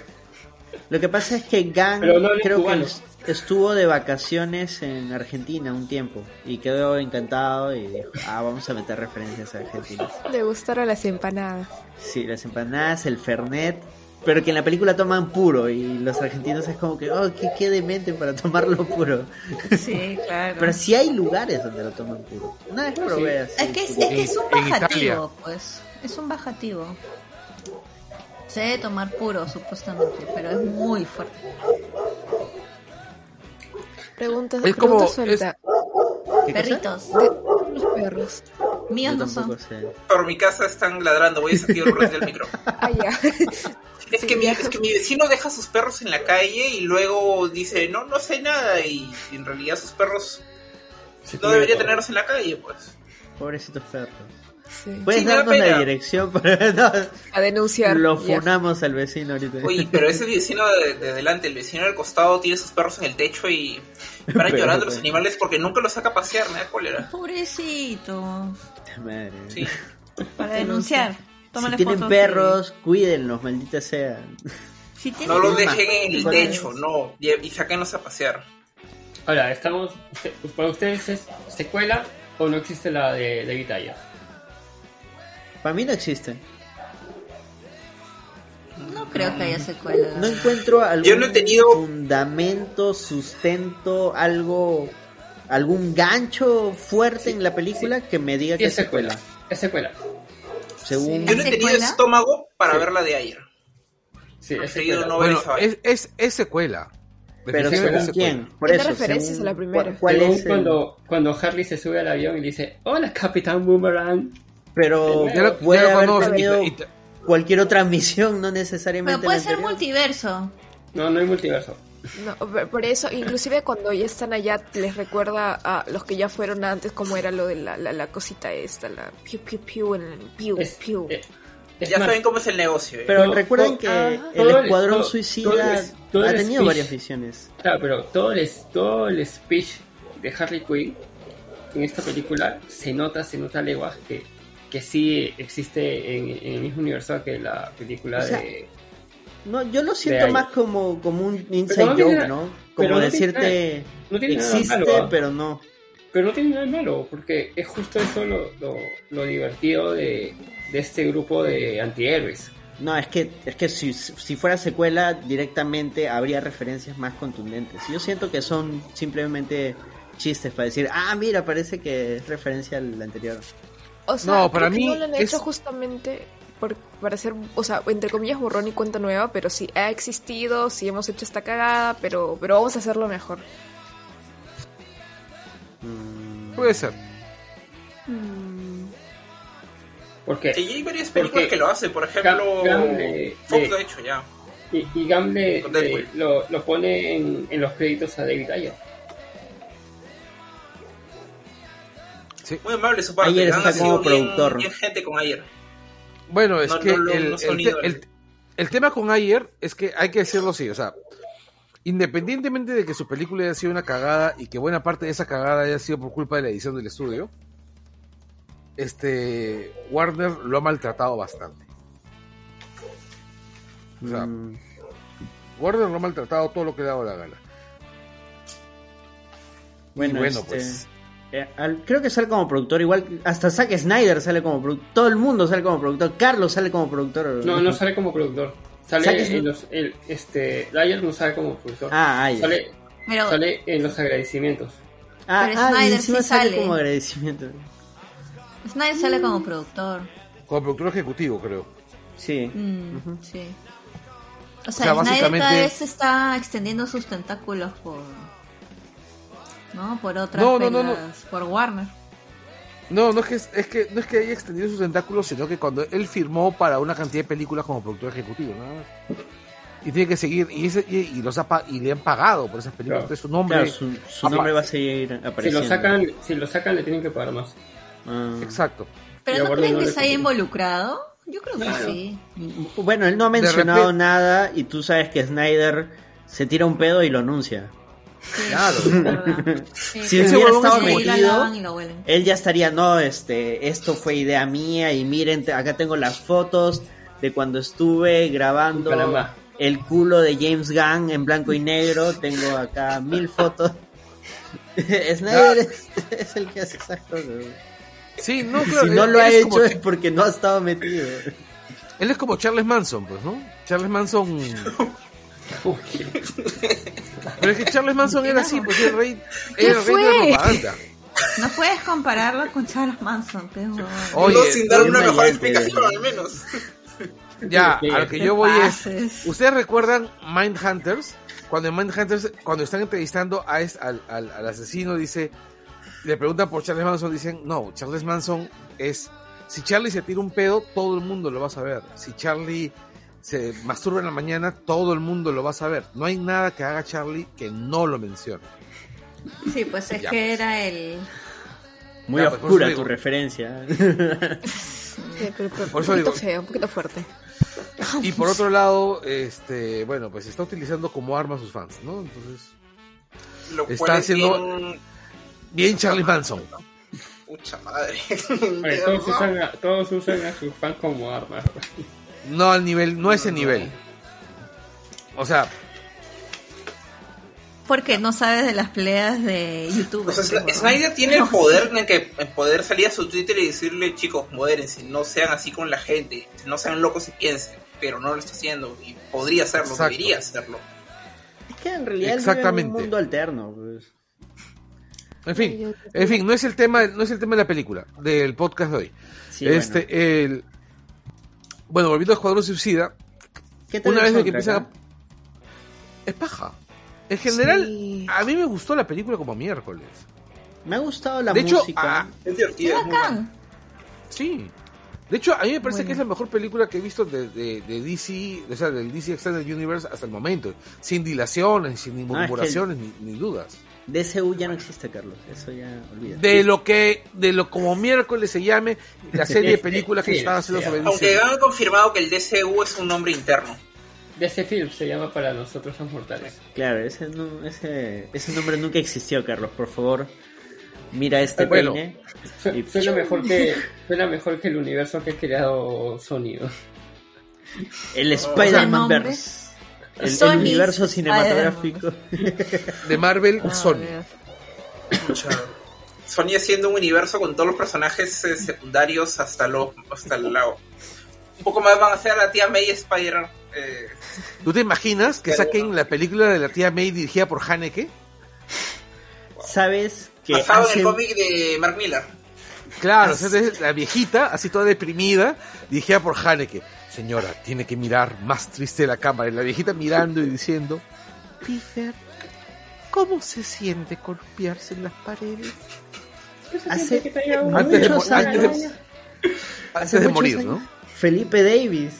lo que pasa es que Gang no creo cubano. que es- estuvo de vacaciones en Argentina un tiempo y quedó encantado y dijo, ah, vamos a meter referencias argentinas. Le gustaron las empanadas. Sí, las empanadas, el fernet, pero que en la película toman puro y los argentinos es como que, oh, qué, qué demente para tomarlo puro. Sí, claro. Pero sí hay lugares donde lo toman puro. Una vez probé así. Es que es, es que es un bajativo, pues. Es un bajativo. Se debe tomar puro, supuestamente, pero es muy fuerte. Preguntas, Es como- pregunta suelta. ¿Qué cosa? Perritos, De los perros. míos no son. sé. Por mi casa están ladrando. Voy a sacar el ruido del micro. Ah, ya. Es, Sí, que mi, es que mi vecino deja sus perros en la calle y luego dice, no, no sé nada. Y en realidad sus perros Se no debería tenerlos en la calle, pues. Pobrecitos perros. Sí. ¿Puedes Sí, darnos la dirección para no, A denunciar. lo funamos al vecino ahorita? Oye, pero ese vecino de, de delante, el vecino del costado, tiene sus perros en el techo y paran Pero, llorando los pues. animales porque nunca los saca a pasear, me da cólera. Pobrecito. Madre. Sí. Para denunciar. Si Tómale tienen fotos perros, cuídenlos, maldita sea. Si tienen No los dejen en el techo, no, y, y sáquenlos a pasear. Ahora, estamos. ¿Para ustedes es secuela o no existe la de Ayer? Para mí no existe. No creo que haya secuela. No encuentro algún Yo no he tenido- fundamento, sustento, algo, algún gancho fuerte en la película que me diga Sí, que es secuela. secuela. Es secuela. Según Yo no he tenido ¿Secuela? estómago para Sí. ver la de ayer. Sí, es secuela. no ver Bueno, es, es, es secuela. pero según quién, por Tiene eso. referencias según a la primera. cu- ¿Cuál Según es el- cuando, cuando Harley se sube al avión y dice, hola Capitán Boomerang. Pero puede haber tenido y te- cualquier otra misión, no necesariamente. Pero puede ser multiverso. No, no hay multiverso. No, por- por eso, inclusive cuando ya están allá, les recuerda a los que ya fueron antes cómo era lo de la, la, la cosita esta, la piu piu piu, en el piu Es, piu. eh, es Ya más, saben cómo es el negocio. ¿eh? Pero recuerden que ajá. el Escuadrón todo- todo Suicida el- todo ha tenido speech. varias visiones. Claro, pero todo el, todo el speech de Harley Quinn en esta película se nota, se nota leguas que, que sí existe en, en el mismo universo que la película O sea, de... No, yo lo siento más como, como un inside no joke, ¿no? Como no decirte, no tiene nada existe, malo, ¿ah? pero no. Pero no tiene nada de malo, porque es justo eso lo, lo, lo divertido de, de este grupo de antihéroes. No, es que, es que si, si fuera secuela, directamente habría referencias más contundentes. Yo siento que son simplemente chistes para decir, ah, mira, parece que es referencia al anterior. O sea, No, para creo que mí no lo han es- hecho justamente por, para hacer, o sea, entre comillas, borrón y cuenta nueva, pero sí ha existido, sí hemos hecho esta cagada, pero, pero vamos a hacerlo mejor. Mm, Puede ser. Mm, Porque Y hay varias películas Porque que lo hacen, por ejemplo, Gamble, Fox eh, lo ha hecho ya. y, y Gamble eh, lo, lo pone en, en los créditos a David Ayer. Muy amable su parte. Ayer está como productor. bien gente con Ayer. Bueno, es No, que no, no, el, no el tema con Ayer es que hay que decirlo así, o sea, independientemente de que su película haya sido una cagada y que buena parte de esa cagada haya sido por culpa de la edición del estudio, este Warner lo ha maltratado bastante. O sea, Mm, Warner lo ha maltratado todo lo que le ha dado la gana. bueno, y bueno, este, pues eh, al- creo que sale como productor, igual hasta Zack Snyder sale como productor, todo el mundo sale como productor, Carlos sale como productor. No, no sale como productor. Sale en los. El, este, Ayer no sale como productor. Ah, ah, ya. sale, Pero sale en los agradecimientos. Ah, Pero ah, Snyder sí sale sale. como agradecimiento. Snyder sale como productor. como productor ejecutivo, creo. Sí. Mm, Ujú. Sí. O sea, sea, Snyder básicamente- cada vez está extendiendo sus tentáculos por. ¿No? Por otras No, no, no, no. pelas, Por Warner. No, no es que, es que no es que haya extendido sus tentáculos, sino que cuando él firmó para una cantidad de películas como productor ejecutivo, nada más. Y tiene que seguir, y, ese, y, y los ha y le han pagado por esas películas. Claro. Entonces su nombre. Claro, su, nombre va a seguir Si apareciendo. lo sacan, si lo sacan le tienen que pagar más. Ah. Exacto. Pero ¿no creen que se haya involucrado? Yo creo que Claro. sí. Bueno, él no ha mencionado repente- nada y tú sabes que Snyder se tira un pedo y lo anuncia. Claro. Sí, Si ese hubiera huevón estado metido, él ya estaría, no, este, esto fue idea mía y miren, acá tengo las fotos de cuando estuve grabando el culo de James Gunn en blanco y negro, tengo acá mil fotos. Snyder es, es el que hace esas cosas. Sí, no, claro. Si no él- lo ha él hecho como- es porque no ha estado metido. Él es como Charles Manson, pues, ¿no? Charles Manson. Pero es que Charles Manson era así, pues era el rey, ¿Qué era el rey de la propaganda. No puedes compararlo con Charles Manson. Oye, no sin dar una mejor explicación, al menos. Ya, a lo que ¿qué yo voy es. ¿Ustedes recuerdan Mindhunters? Cuando en Mindhunters, cuando están entrevistando a es- al, al- al asesino, dice. Le preguntan por Charles Manson, dicen, no, Charles Manson es. Si Charlie se tira un pedo, todo el mundo lo va a saber. Si Charlie se masturba en la mañana, todo el mundo lo va a saber. No hay nada que haga Charlie que no lo mencione. Sí, pues es Ya, que pues. era el... Muy Ya, pues, oscura tu digo. referencia. Sí, pero, pero Por un eso poquito digo- feo, un poquito fuerte. Y por otro lado, este, bueno, pues está utilizando como arma a sus fans, ¿no? Entonces, Lo Está cual haciendo- bien- bien Charlie Manson. Pucha madre. Oye, todos, usan a, todos usan a sus fans como armas. No al nivel, no a ese nivel. O sea, Porque no sabes de las peleas de YouTube. O sea. Snyder tiene el poder en que en poder salir a su Twitter y decirle, chicos, modérense, no sean así con la gente, no sean locos y piensen, pero no lo está haciendo y podría hacerlo, Exacto. debería hacerlo. Es que en realidad él vive en Exactamente. un mundo alterno. Pues. en fin, en fin, no es el tema, no es el tema de la película, del podcast de hoy. Sí, este, bueno. el bueno, volviendo a Escuadrón Suicida, ¿Qué tal una vez que empieza es paja. En general, Sí. a mí me gustó la película como miércoles. ah? Me ha gustado la de hecho, música. ah, Es ¡Qué divertido. es bacán! Sí. De hecho, a mí me parece Bueno. que es la mejor película que he visto de, de, de DC, o sea, del DC Extended Universe hasta el momento. Sin dilaciones, sin ni Ah, es que- murmuraciones, ni, ni dudas. DCU ya no existe, Carlos. Eso ya olvida. De lo que, de lo como miércoles se llame, la serie de películas que sí, estaba haciendo sí. sobre Aunque han confirmado que el DCU es un nombre interno. DC Film se llama para nosotros los mortales. Claro, ese, no- ese, ese nombre nunca existió, Carlos. Por favor, mira este Eh, bueno. peine. Su- Y- Suena mejor que suena mejor que el universo que ha creado Sony. ¿no? El Spider-Man verse. El, universo cinematográfico. De Marvel, Ah, Sony. Sony haciendo un universo con todos los personajes eh, secundarios hasta lo, hasta el lado. Un poco más van a hacer a la tía May Spider. Eh, ¿Tú te imaginas que Pero saquen no. la película de la tía May dirigida por Haneke? ¿Sabes que basado en el cómic de Mark Miller. Claro, o sea, es la viejita, así toda deprimida, dirigida por Haneke. Señora, tiene que mirar más triste la cámara. Y la viejita mirando y diciendo, Peter, ¿cómo se siente golpearse en las paredes? Hace que Antes de, antes años. antes Hace de morir, años. ¿no? Felipe Davis.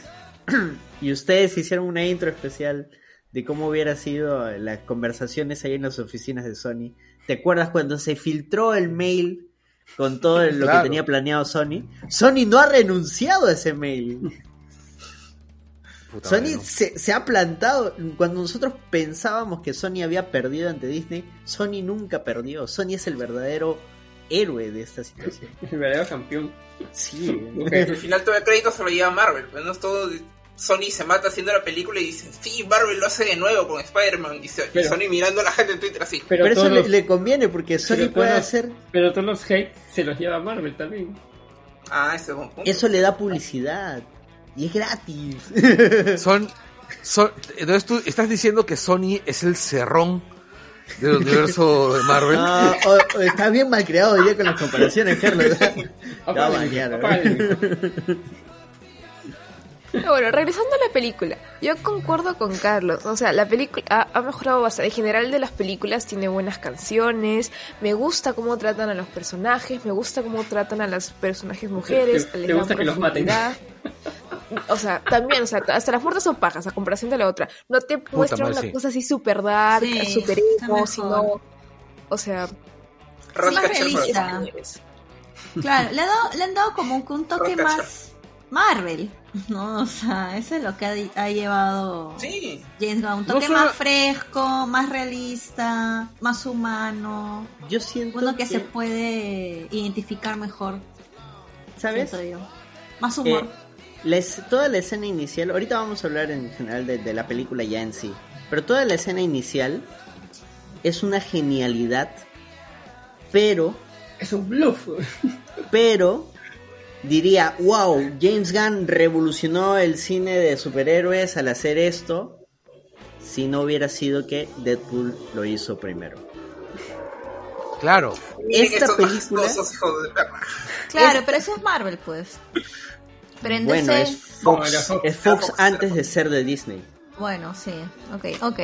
y ustedes hicieron una intro especial de cómo hubiera sido las conversaciones ahí en las oficinas de Sony. ¿Te acuerdas cuando se filtró el mail con todo lo Claro. que tenía planeado Sony? Sony no ha renunciado a ese mail. Puta Sony madre, ¿no? se, se ha plantado. Cuando nosotros pensábamos que Sony había perdido ante Disney, Sony nunca perdió. Sony es el verdadero héroe de esta situación. El verdadero campeón. Sí. Al final todo el crédito se lo lleva Marvel, pero no es todo. Sony se mata haciendo la película y dicen, sí, Marvel lo hace de nuevo con Spider-Man. Y, Pero- Sony mirando a la gente en Twitter así. Pero, Pero eso le, los, le conviene porque Sony puede hacer. pero todos los hate se los lleva Marvel también. Ah, ese es un punto. Eso le da publicidad. Y es gratis. Son, son, entonces tú estás diciendo que Sony es el cerrón del universo de Marvel. No, o- o está bien mal creado día con las comparaciones, Carlos. Pero bueno, regresando a la película, yo concuerdo con Carlos, o sea, la película ha, ha mejorado bastante. En general de las películas tiene buenas canciones, me gusta cómo tratan a los personajes, me gusta cómo tratan a las personajes mujeres, te- les te gusta que los maten. O sea, también, o sea, hasta las muertes son pajas a comparación de la otra. No te muestran madre, una sí. cosa así super dark, Sí, super está emo, mejor. sino... O sea, Rasca más realista. Claro, le, ha dado- le han dado como que un toque Rosca más Marvel, ¿no? O sea, eso es lo que ha, di- ha llevado Sí, James Gunn. Un No toque solo- más fresco, más realista, más humano. Yo siento Uno que se puede identificar mejor, ¿sabes? siento yo. Más humor. Eh, toda la escena inicial, ahorita vamos a hablar en general de, de la película ya en sí, pero toda la escena inicial es una genialidad, pero, Es un bluff. pero, diría, wow, James Gunn revolucionó el cine de superhéroes al hacer esto, si no hubiera sido que Deadpool lo hizo primero. Claro. Esta película- majestuosos hijos de perra. claro, pero eso es Marvel, pues. Pero en Bueno, es Fox, es Fox Fox, antes de ser de Disney. bueno, sí, ok, ok.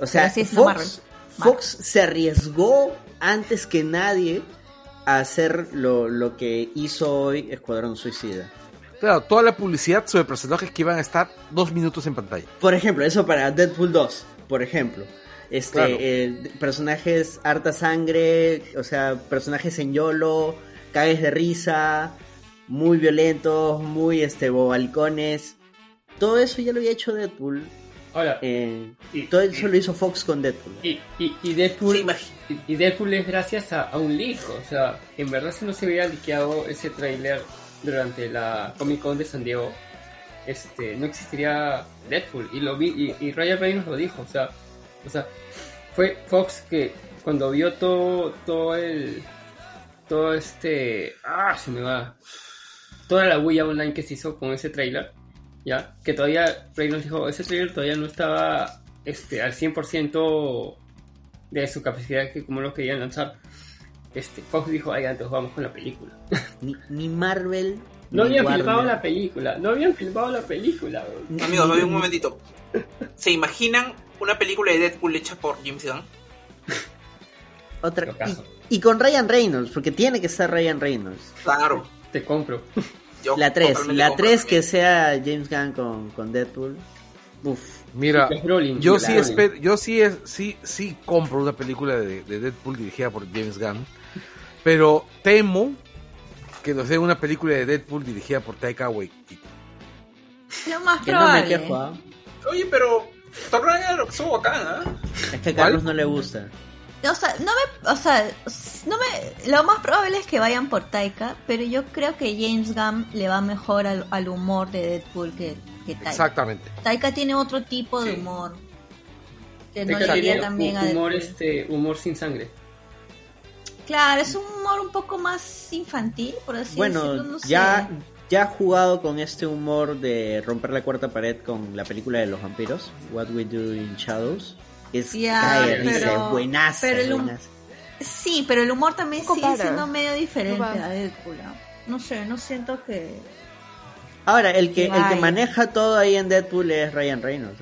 O sea, Pero sí es no Marvel. Fox, Fox se arriesgó antes que nadie a hacer lo, lo que hizo hoy Escuadrón Suicida. Claro, toda la publicidad sobre personajes que iban a estar dos minutos en pantalla. Por ejemplo, eso para Deadpool 2, por ejemplo. Este, Claro. eh, personajes harta sangre, o sea, personajes en YOLO, cagues de risa, muy violentos, muy este, bobalcones. Todo eso ya lo había hecho Deadpool. Ahora, eh, y, todo eso lo hizo Fox con Deadpool. y, y, y Deadpool, Sí, y, Deadpool es gracias a, a un leak. O sea, en verdad, si no se hubiera liqueado ese tráiler durante la Comic Con de San Diego, este, no existiría Deadpool. Y lo vi, y, y Ryan Reynolds lo dijo. O sea, o sea, fue Fox que cuando vio todo, todo el, todo este, ah, se me va, toda la huella online que se hizo con ese tráiler, ya, que todavía Reynolds dijo, ese tráiler todavía no estaba, este, al 100% de su capacidad que como lo querían lanzar. Este, Fox dijo, ay, entonces vamos con la película. Ni, ni Marvel. No ni habían filmado la película, no habían filmado la película, bro. Amigos, me un momentito. ¿Se imaginan una película de Deadpool hecha por James Gunn? Otra, y, y con Ryan Reynolds, porque tiene que ser Ryan Reynolds. Claro. Te compro. Yo La 3, totalmente la compro 3 también. que sea James Gunn con, con Deadpool. Uf. Mira, Brolin, yo sí espero, yo sí es, sí, sí compro una película de, de Deadpool dirigida por James Gunn, pero temo que nos den una película de Deadpool dirigida por Taika Waititi. Lo más Que no me quejo, ¿ah? Oye, pero Thor Ragnarok estuvo bacán, ¿ah? Es que a ¿Cuál? Carlos no le gusta. O sea, no me, o sea, no me, lo más probable es que vayan por Taika, pero yo creo que James Gunn le va mejor al, al humor de Deadpool que, que Taika. Exactamente. Taika tiene otro tipo de Sí. humor que no le tiene también a humor, Deadpool. este, humor sin sangre. Claro, es un humor un poco más infantil, por así bueno, decirlo, no sé. ya, ya ha jugado con este humor de romper la cuarta pared con la película de los vampiros, What We Do in Shadows. Es pero- pero el buenaza. Sí, pero el humor también sigue siendo medio diferente No a Deadpool. ¿no? No sé, no siento que... Ahora, el que, el que maneja todo ahí en Deadpool es Ryan Reynolds.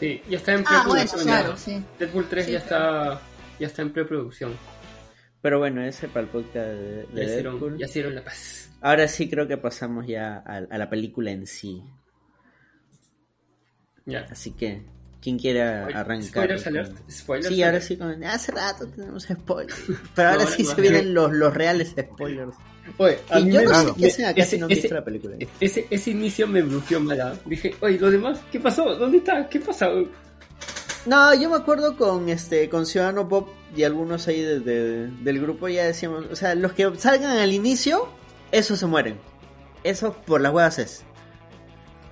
Sí, ya está en Ah, bueno, preproducción. claro, ya. sí. Deadpool 3 Sí, ya pero- está ya está en preproducción. Pero bueno, ese para el podcast de, de Ya hicieron, Deadpool. ya hicieron la paz. Ahora sí creo que pasamos ya a, a la película en sí. Ya. Así que, ¿quién quiere Oye, arrancar? Spoilers con- alert. Spoilers Sí, ahora sí, con... hace rato tenemos spoilers. Pero ahora No, sí no, se no. vienen los, los reales spoilers. Oye, a Y mí yo me- no sé qué hacen acá ese- si no visto la película. Ese, ese inicio me bloqueó mala. Dije, oye, ¿los demás? ¿Qué pasó? ¿Dónde está? ¿Qué pasa? No, yo me acuerdo con este con Ciudadano Pop y algunos ahí de- de- del grupo ya decíamos, o sea, los que salgan al inicio, esos se mueren. Eso por las huevas es.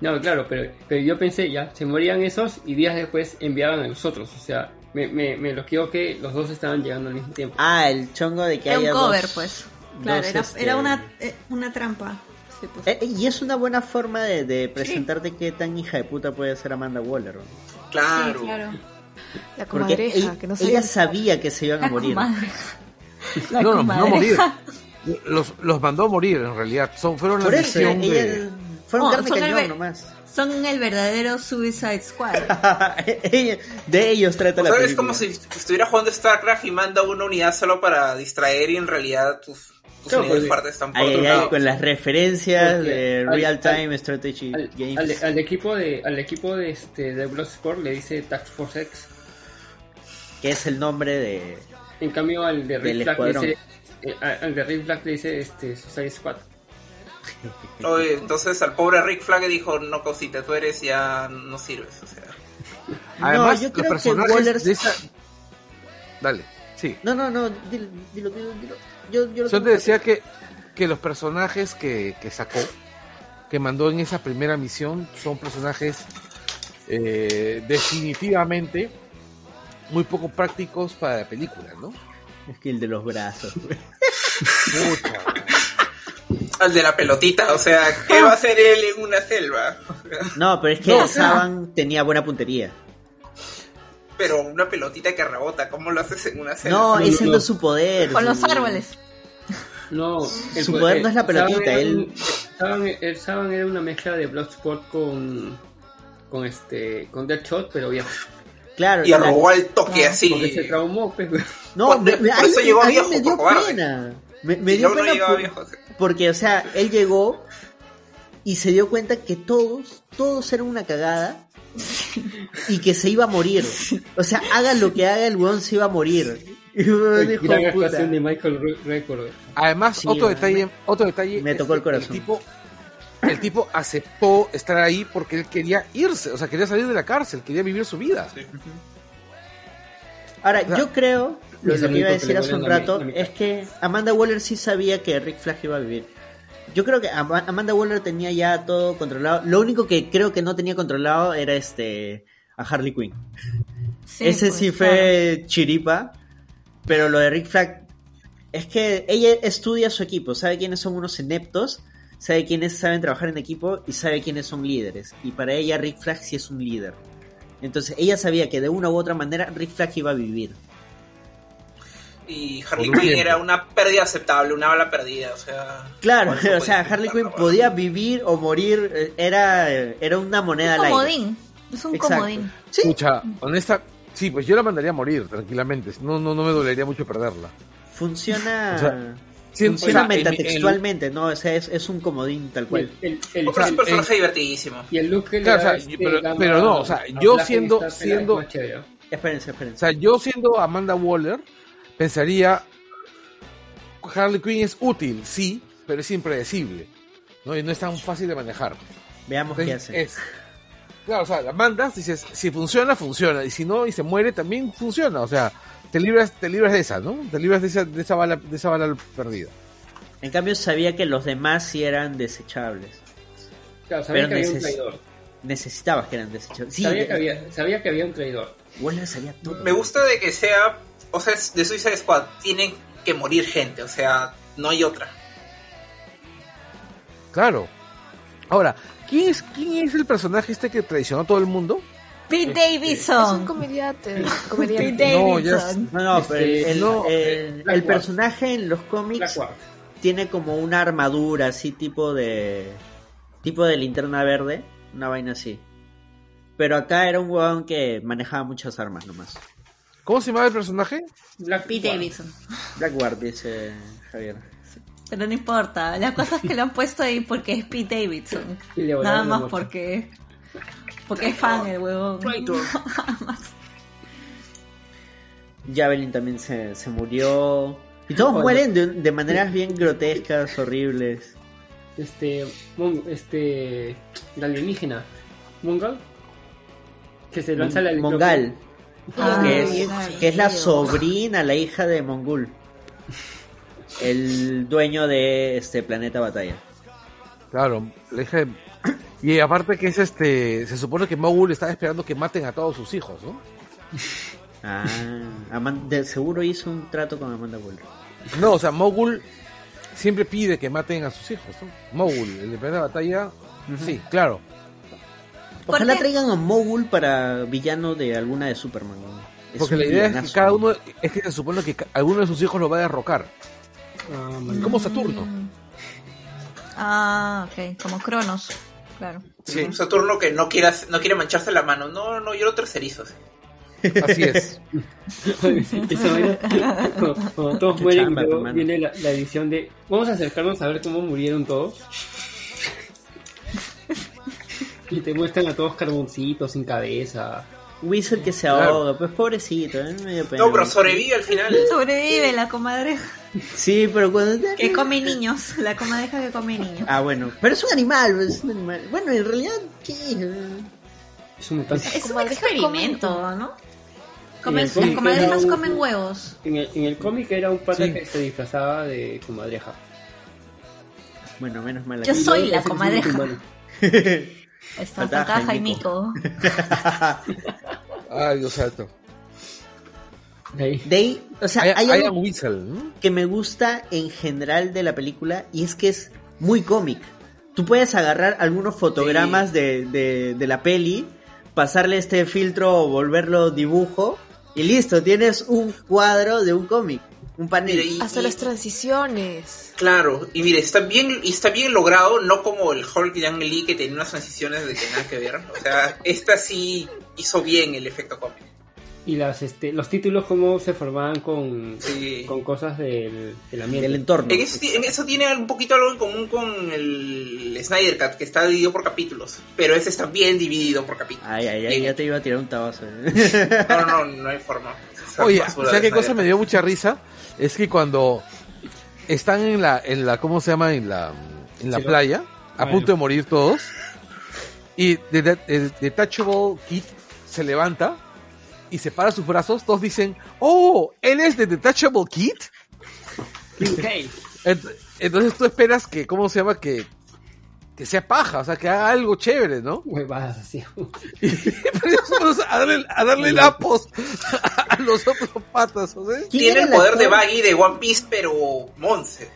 No, claro, pero, pero yo pensé, ya, se morían esos y días después enviaban a los otros. O sea, me, me, me bloqueó que los dos estaban llegando al mismo tiempo. Ah, el chongo de que Era un haya cover, dos- pues. Claro, era, este, era una, eh, una trampa. Sí, pues. Eh, y es una buena forma de, de presentarte qué tan hija de puta puede ser Amanda Waller. ¿no? Claro. Sí, claro. La Porque comadreja, ella, que no ella sabía. sabía que se iban a morir. La No, no, no morir. Los, los mandó a morir en realidad. Son, fueron la misión ella, de... fueron carne son el cañón ve- nomás. Son el verdadero Suicide Squad. De ellos trata O la sea, es película. como si estuviera jugando StarCraft y manda una unidad solo para distraer y en realidad tus, tus unidades fuertes están por otro ay, lado. con las referencias Porque de al- Real Time al- Strategy Al, Games. al- al equipo de al equipo de este de Bloodsport le dice Task Force X. que es el nombre de... En cambio al de Rick Flag le dice eh, al de Rick Flag le dice este Suicide Squad. Oye, entonces al pobre Rick Flag dijo, no cosita, tú eres ya no sirves. O sea, Además, yo los que personajes Waller- de esa... Dale, sí. No, no, no, dilo, dilo, dilo. dilo. Yo, yo lo Yo te decía que- que, que los personajes que, que sacó, que mandó en esa primera misión, son personajes eh, definitivamente muy poco prácticos para la película, ¿no? Es que el de los brazos. güey. Al de la pelotita, o sea, ¿qué va a hacer él en una selva? No, pero es que No, el Saban tenía buena puntería. Pero una pelotita que rebota, ¿cómo lo haces en una selva? No, no, ese no. es su poder. Con los árboles. No, Su poder no es la pelotita, él- Saban, el Saban era una mezcla de Bloodsport con con este con Deadshot, pero viejo. Claro, Y robó al toque Ah, así. Porque se traumó, pues. No, Por- me, me- por a mí- eso llegó a mí viejo, me dio por cobarde. Me, dio no pena por- porque, o sea, él llegó y se dio cuenta que todos, todos eran una cagada y que se iba a morir. O sea, haga lo que haga, el weón se iba a morir. Dijo, Gran "Puta". actuación de Michael Re- Record. Además, Sí, otro detalle, otro detalle. Me tocó el corazón. tipo, el tipo aceptó estar ahí porque él quería irse, o sea, quería salir de la cárcel, quería vivir su vida. Ahora, O sea, yo creo, lo, es lo que iba a decir hace un rato, mi- es que Amanda Waller sí sabía que Rick Flag iba a vivir. Yo creo que Ama- Amanda Waller tenía ya todo controlado. Lo único que creo que no tenía controlado era este a Harley Quinn. Sí, Ese pues, sí claro. fue chiripa, pero lo de Rick Flag es que ella estudia su equipo, sabe quiénes son unos ineptos, sabe quiénes saben trabajar en equipo y sabe quiénes son líderes. Y para ella Rick Flag sí es un líder. Entonces ella sabía que de una u otra manera Rick Flag iba a vivir. Y Harley Quinn tiempo. era una pérdida aceptable, una bala perdida, o sea... Claro, o sea, Harley Quinn podía vivir o morir, eh, era, era una moneda Un al aire. comodín. Es un Exacto. comodín. Sí, Escucha, honesta, sí, pues yo la mandaría a morir tranquilamente. No, no, no me dolería mucho perderla. funciona, O sea, sí, funciona o sea, en- metatextualmente, ¿no? O sea, es, es un comodín tal cual. El, el, Otro es un el- personaje divertidísimo. y el look que le Claro, o sea, este pero- pero no, o sea, yo siendo- siendo- chévere. Espérense, O espérense. sea, yo siendo Amanda Waller, pensaría, Harley Quinn es útil, sí, pero es impredecible. ¿no? Y no es tan fácil de manejar. Veamos qué hace. es- claro, o sea, la mandas, dices, si funciona, funciona. Y si no, y se muere, también funciona. O sea, te libras, te libras de esa, ¿no? Te libras de esa, de esa bala, de esa bala perdida. En cambio, sabía que los demás sí eran desechables. Claro, sabía Pero que había un neces- traidor. Necesitabas que eran desechables. Sí, sabía, que eh, había, sabía que había un traidor. Waller sabía todo. Me gusta de que sea, o sea, es de Suicide Squad, tienen que morir gente, o sea, no hay otra. Claro. Ahora, ¿quién es, quién es el personaje este que traicionó a todo el mundo? Pete Es un Davidson. comediante. Pete. No, ya Davidson. No, no, Este, pero el, el- no, el- el personaje en los cómics tiene como una armadura así tipo de tipo de linterna verde, una vaina así. Pero acá era un huevón que manejaba muchas armas nomás. ¿Cómo se llamaba el personaje? Black Pete. Davidson. Blackguard, dice Javier. Pero no importa, la cosa es que lo han puesto ahí porque es Pete Davidson. Le Nada más porque. Porque es fan el huevón. Traitor. Javelin también se, se murió. Y todos Bueno. mueren de, de maneras bien grotescas, horribles. Este, Mon- este, la alienígena, Mongal, que se lanza la Mongal, Ah, que, es, que es la sobrina, la hija de Mongul. El dueño de este planeta batalla. Claro, la hija de- Y aparte que es este... Se supone que Mogul está esperando que maten a todos sus hijos, ¿no? Ah, seguro hizo un trato con Amanda Waller. No, o sea, Mogul siempre pide que maten a sus hijos, ¿no? Mogul, el de primera batalla... Sí, claro. ¿Por Ojalá traigan a Mogul para villano de alguna de Superman. Porque la idea es que villanazo. cada uno... Es que se supone que alguno de sus hijos lo va a derrocar. Ah. Como Saturno. Ah, ok, como Cronos. Claro. Sí, Un Saturno que no quiere, no quiere mancharse la mano. No, no, yo lo tercerizo. sí. así es. Esa vaina, cuando, cuando todos Qué mueren, chamba, luego viene la, la edición de vamos a acercarnos a ver cómo murieron todos. Y te muestran a todos carboncitos, sin cabeza. Whistle que se Claro. ahoga, pues pobrecito, ¿eh? Me dio pena. No, pero sobrevive al final. Sobrevive la comadreja Sí, pero cuando... que come niños. La comadreja que come niños. Ah, bueno, pero es un animal, pues, es un animal. Bueno, en realidad, ¿qué? Es un. Es un experimento, ¿no? Comen, las comadrejas un- comen huevos. En el, en el cómic era un pata Sí. que se disfrazaba de comadreja. Bueno, menos mal. Yo soy la comadreja. Está Faltaba faltaba Jaimito. Jaimito. Ay, Dios santo. De ahí. De ahí, o sea, I, hay I algo am Whistle, ¿no? que me gusta en general de la película y es que es muy cómic. Tú puedes agarrar algunos fotogramas de, de, de la peli, pasarle este filtro o volverlo dibujo y listo, tienes un cuadro de un cómic, un panel. Y- Hasta y- las transiciones. Claro, y mire, está bien, y está bien logrado, no como el Hulk Young Lee que tenía unas transiciones de que nada que ver. O sea, esta sí hizo bien el efecto cómic. Y las, este, los títulos, cómo se formaban con, Sí. con cosas del, del ambiente. del entorno. En eso, en eso tiene un poquito algo en común con el Snyder Cut, que está dividido por capítulos. Pero ese está bien dividido por capítulos. Ay, ay, ay, ya te iba a tirar un tabazo. eh. No, no, no, hay forma. Esa Oye, ¿sabes de qué cosa me dio mucha risa? Es que cuando están en la, en la, ¿cómo se llama? En la, en la playa, a Bueno. punto de morir todos, y The, Detachable Kid se levanta y separa sus brazos, todos dicen, ¡Oh! ¿Él es The Detachable Kid? Entonces tú esperas que, ¿cómo se llama? Que, que sea paja, o sea, que haga algo chévere, ¿no? Huevadas así. Ellos vamos a darle, a darle lapos a los otros patas, ¿o sea? ¿Quién Tiene el poder de? Baggy de One Piece, pero Monse.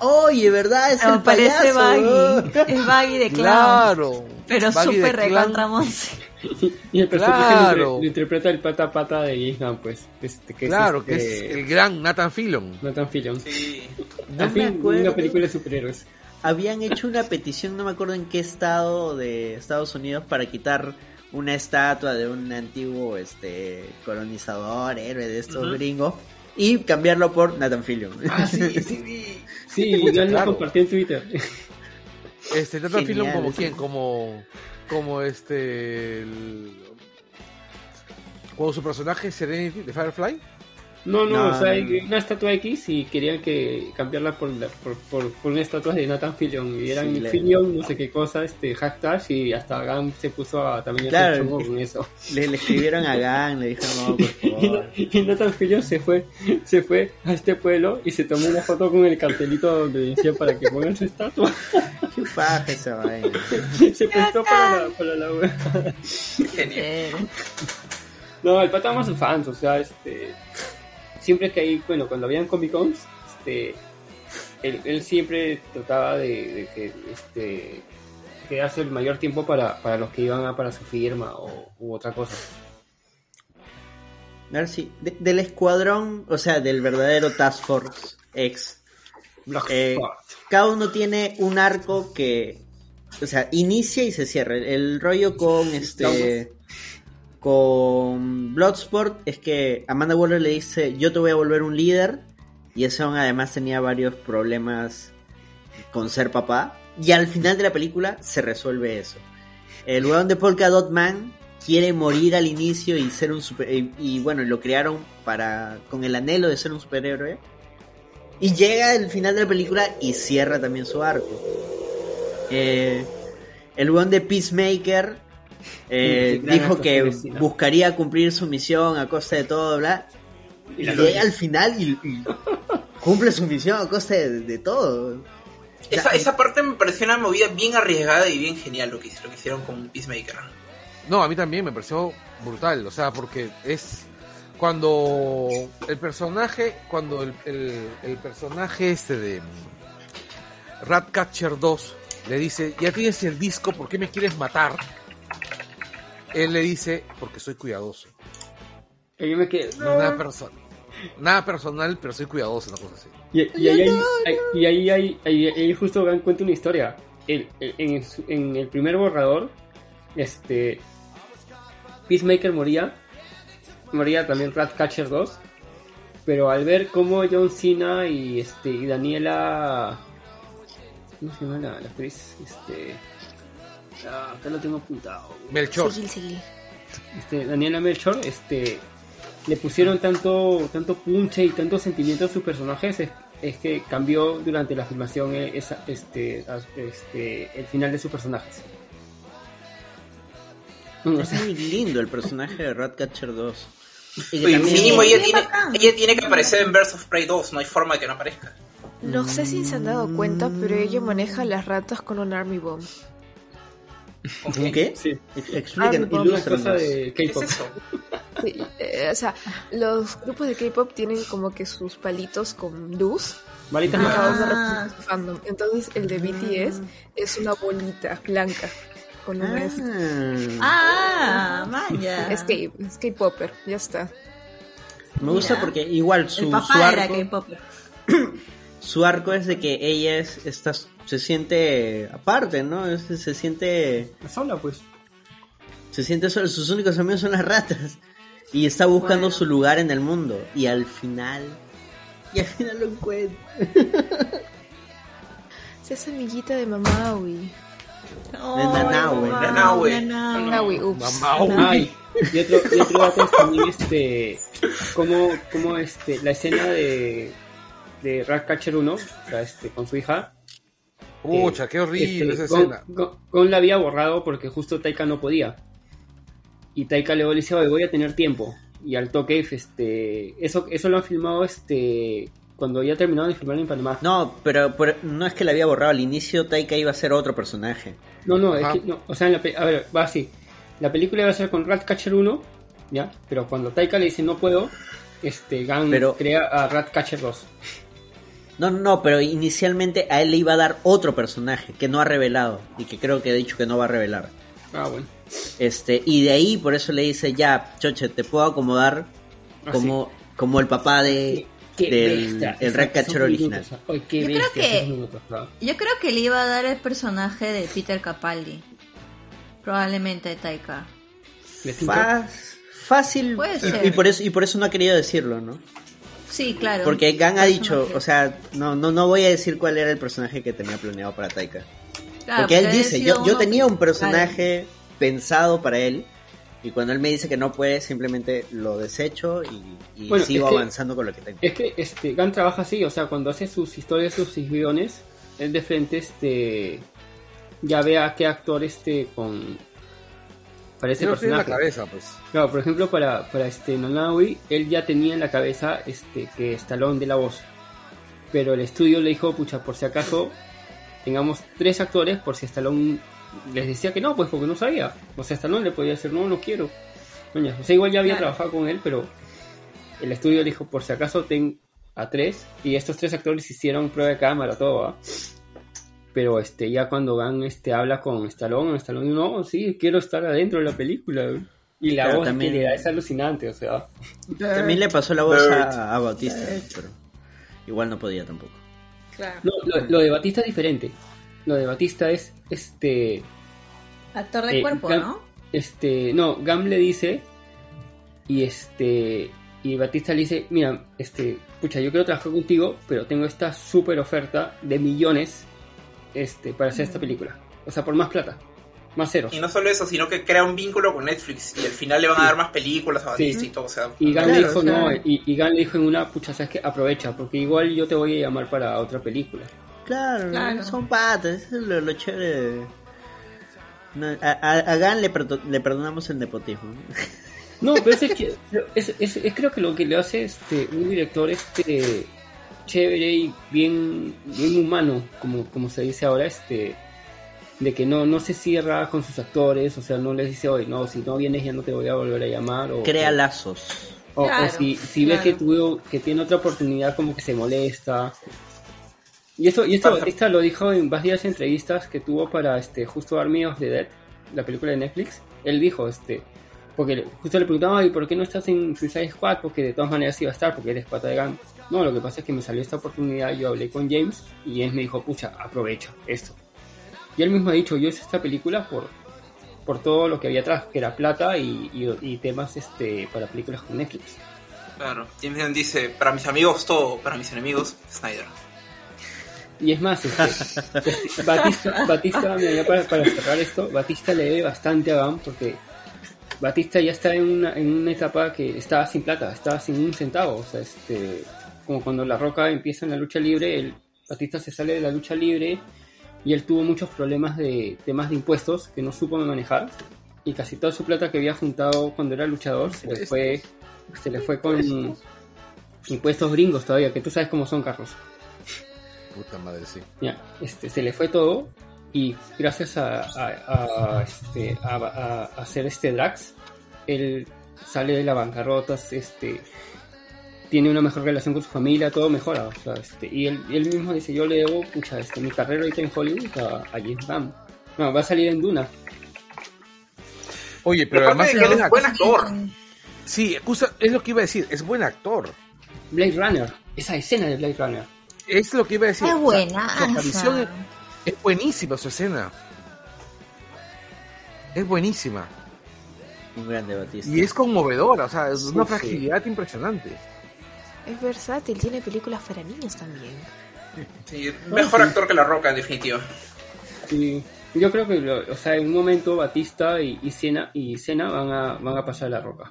Oye, ¿verdad? Es Pero el parece payaso. Baggy. Es Baggy de Clown. Claro. Pero súper recontra Monse. Y el personaje Claro. lo, lo interpreta el pata pata de James pues. Este, que Claro, es, que este, es el gran Nathan Fillon. Nathan Fillion. Sí. No Al me fin, acuerdo. una película de superhéroes. Habían hecho una petición, no me acuerdo en qué estado de Estados Unidos, para quitar una estatua de un antiguo este colonizador, héroe de estos Ujú. gringos, y cambiarlo por Nathan Fillion. Ah, sí, sí, sí. Sí, ya lo Claro. compartí en Twitter. Este, Nathan Genial, Fillon como quién, como, como este, el- como su personaje Serenity de Firefly. No, no, No, o sea, hay una estatua X y querían que cambiarla por, la- por, por, por una estatua de Nathan Fillion. Y eran Sí, le- Fillion, no sé qué cosa, este, hashtag, y hasta Gam se puso a también a Claro. hacer chongo con eso. le, le escribieron a Gang, le dijeron, no, por Y, favor. y Nathan Fillion se fue, se fue a este pueblo y se tomó una foto con el cartelito donde decía para que pongan su estatua. Qué paja esa vaina. se prestó para la, para la. Genial. No, el pata más fans, o sea, este. Siempre que hay, bueno, cuando habían Comic Cons, este. Él, él siempre trataba de, de que, este. quedarse el mayor tiempo para, para los que iban a para su firma o u otra cosa. A ver si, de- del escuadrón, o sea, del verdadero Task Force X, Eh, cada uno tiene un arco que, o sea, inicia y se cierra. El rollo con este, con Bloodsport es que Amanda Waller le dice, yo te voy a volver un líder. Y ese además tenía varios problemas con ser papá. Y al final de la película se resuelve eso. El weón de Polka Dot Man quiere morir al inicio y ser un super... Y, y bueno, lo crearon para con el anhelo de ser un superhéroe. Y llega el final de la película y cierra también su arco. Eh, el weón de Peacemaker eh, Sí, dijo que buscaría cumplir su misión a costa de todo, bla. Y Y llega al final y, y cumple su misión a costa de, de todo. Esa, esa parte me pareció una movida bien arriesgada y bien genial lo que, lo que hicieron con Peacemaker. No, a mí también me pareció brutal, o sea, porque es cuando el personaje, cuando el, el- el personaje este de mm, Ratcatcher 2 le dice, ya tienes el disco, ¿por qué me quieres matar? Él le dice, porque soy cuidadoso. Y yo me quedé, No, nada, perso- nada personal, pero soy cuidadoso, una cosa así. Y, y ahí, hay- y ahí, hay- ahí- ahí justo Dan cuenta una historia. El- el- en, su- en el primer borrador, este Peacemaker moría, moría también Ratcatcher 2, pero al ver cómo John Cena y este y Daniela, ¿cómo se llama la, la actriz? Este, ah, acá lo tengo apuntado. Melchor. Seguil, seguil. este, Daniela Melchor, este, le pusieron tanto, tanto punche y tanto sentimiento a sus personajes, es, es que cambió durante la filmación eh, esa- este, este, el final de sus personajes. Es muy lindo el personaje de Ratcatcher 2. Y que Oye, también- mínimo ella tiene, ella tiene que aparecer en Birds of Prey 2, no hay forma de que no aparezca. No sé si se han dado cuenta, pero ella maneja las ratas con un army bomb. ¿Con ¿Con qué? sí, Ex- Expliquen, cosa ilústranos. de ¿Qué es K-pop. eso? Sí, eh, o sea, los grupos de K-pop tienen como que sus palitos con luz uno Ah. su fandom. Entonces, el de BTS es una bolita blanca con una S. Ah, Ah, vaya. Es K- es K-popper, ya está. me gusta porque igual su, El su papá era arco, K-Popper. su arco es de que ella es, está, se siente aparte, ¿no? Es- se siente Sola, pues. se siente sola, sus únicos amigos son las ratas y está buscando Bueno. su lugar en el mundo y al final y al final lo encuentra. Se es amiguita de Mamawi. Oh, Nanaue. mamá, Nanaue. Nanaue. Mamawi, ups. Mamá, Ay, y otro, y otro dato es también este, como, como este, la escena de, de Ratcatcher 1, o sea, este, con su hija, Pucha, qué horrible este, esa Gon- escena. Gon- Gon la había borrado porque justo Taika no podía. Y Taika le dice, "Oye, voy a tener tiempo. Y al toque, este, eso, eso lo han filmado, este, cuando ya terminaron de filmar en Panamá. No, pero, pero no es que la había borrado al inicio, Taika iba a ser otro personaje. No, no, Ajá. es que, no, o sea, en la a ver, va así. La película iba a ser con Ratcatcher 1, ¿ya? Pero cuando Taika le dice no puedo, este, Gang Pero- crea a Ratcatcher 2. No, no, no, pero inicialmente a él le iba a dar otro personaje que no ha revelado y que creo que ha dicho que no va a revelar. Ah, bueno. Este, y de ahí por eso le dice, ya, choche, te puedo acomodar Ah, como, como el papá de, Qué del bestia, el Ratcatcher esos original. minutos, Ay, qué Yo creo que-. Yo creo que le iba a dar el personaje de Peter Capaldi. Probablemente de Taika. Fácil Puede y- ser. y, por eso y por eso no ha querido decirlo, ¿no? Sí, claro. Porque Gang ha dicho, o sea, no, no, no voy a decir cuál era el personaje que tenía planeado para Taika. Claro, porque él dice, yo, yo tenía un personaje pensado para él y cuando él me dice que no puede, simplemente lo desecho y, y Bueno, sigo es que- avanzando con lo que tengo. Es que este, Gunn trabaja así, o sea, cuando hace sus historias, sus guiones, él de frente este, ya ve a qué actor este con para ese lo tiene en la personaje. cabeza, pues. Claro, por ejemplo, para, para este Nanawi, él ya tenía en la cabeza este que Stallone de la voz. Pero el estudio le dijo, pucha, por si acaso tengamos tres actores, por si Stallone les decía que no, pues porque no sabía. O sea, Stallone le podía decir, no, no quiero. O sea, igual ya había Claro. trabajado con él, pero el estudio le dijo, por si acaso ten a tres. Y estos tres actores hicieron prueba de cámara, todo, ¿ah? Pero este, ya cuando Gan este, habla con Stallone, Stallone no, sí, quiero estar adentro de la película. güey". Y la voz también- que le da es alucinante, o sea. También le pasó la voz a, a Bautista, pero igual no podía tampoco. Claro. No, lo, lo de Batista es diferente. Lo de Batista es este. Actor de eh, cuerpo, Gam- ¿no? Este. No, Gam le dice Y este y Batista le dice, mira, este, pucha, yo quiero trabajar contigo, pero tengo esta super oferta de millones este, para hacer esta película. O sea, por más plata, más ceros. Y no solo eso, sino que crea un vínculo con Netflix y al final le van a dar más películas a Batista y todo. O sea, Y Gunn Claro, le dijo, o sea- no, y, y Gunn le dijo en una, pucha, sabes que aprovecha, porque igual yo te voy a llamar para otra película. Claro, Claro. son patas, eso es lo, lo chévere. de- No, a, a, a Gan le, le perdonamos el nepotismo. No, pero es, que- es, es- es creo que lo que le hace este un director este chévere y bien, bien humano, como, como se dice ahora, este de que no, no se cierra con sus actores, o sea, no les dice, oye, no, si no vienes ya no te voy a volver a llamar, o, Crea o- lazos. o, si, si ve que tuvo, que tiene otra oportunidad como que se molesta. Y esto, y esto Ajá. Batista lo dijo en varias entrevistas que tuvo para este justo Army of the Dead, la película de Netflix. Él dijo, este, porque justo le preguntaban, ¿y por qué no estás en Suicide Squad? Porque de todas maneras iba a estar, porque eres pata de gang. No, lo que pasa es que me salió esta oportunidad, yo hablé con James y James me dijo, pucha, aprovecha esto. Y él mismo ha dicho, yo hice esta película por, por todo lo que había atrás, que era plata y, y- y temas este para películas con Netflix. claro. James Gunn dice, para mis amigos todo, para mis enemigos, Snyder. Y es más, este, este, Batista, Batista mira, para, para cerrar esto, Batista le debe bastante a Gunn porque Batista ya está en una, en una etapa que está sin plata, está sin un centavo. O sea, este, como cuando La Roca empieza en la lucha libre, el, Batista se sale de la lucha libre y él tuvo muchos problemas de temas de impuestos que no supo manejar y casi toda su plata que había juntado cuando era luchador se le fue, se le fue con impuestos gringos todavía, que tú sabes cómo son, Carlos. Puta madre, sí. Ya, este, se le fue todo y gracias a, a, a, este, a hacer este Drax, él sale de la bancarrota, este, tiene una mejor relación con su familia, todo mejora. O sea, este, y él, mismo dice, yo le debo pucha, este, mi carrera ahorita en Hollywood a, a James Gunn. No, va a salir en Duna. Oye, pero aparte además de es que buen es actor. buen actor. Sí, justo es lo que iba a decir, es buen actor. Blade Runner, esa escena de Blade Runner. Es lo que iba a decir. Es o sea, buena. su aparición es, es buenísima su escena. Es buenísima. Un grande Batista. Y es conmovedora, o sea, es una Uf, sí. fragilidad impresionante. Es versátil, tiene películas para niños también. Sí, mejor actor que La Roca, en definitiva. Y yo creo que, lo- o sea, en un momento Batista y, y Cena y Cena van a, van a pasar la roca.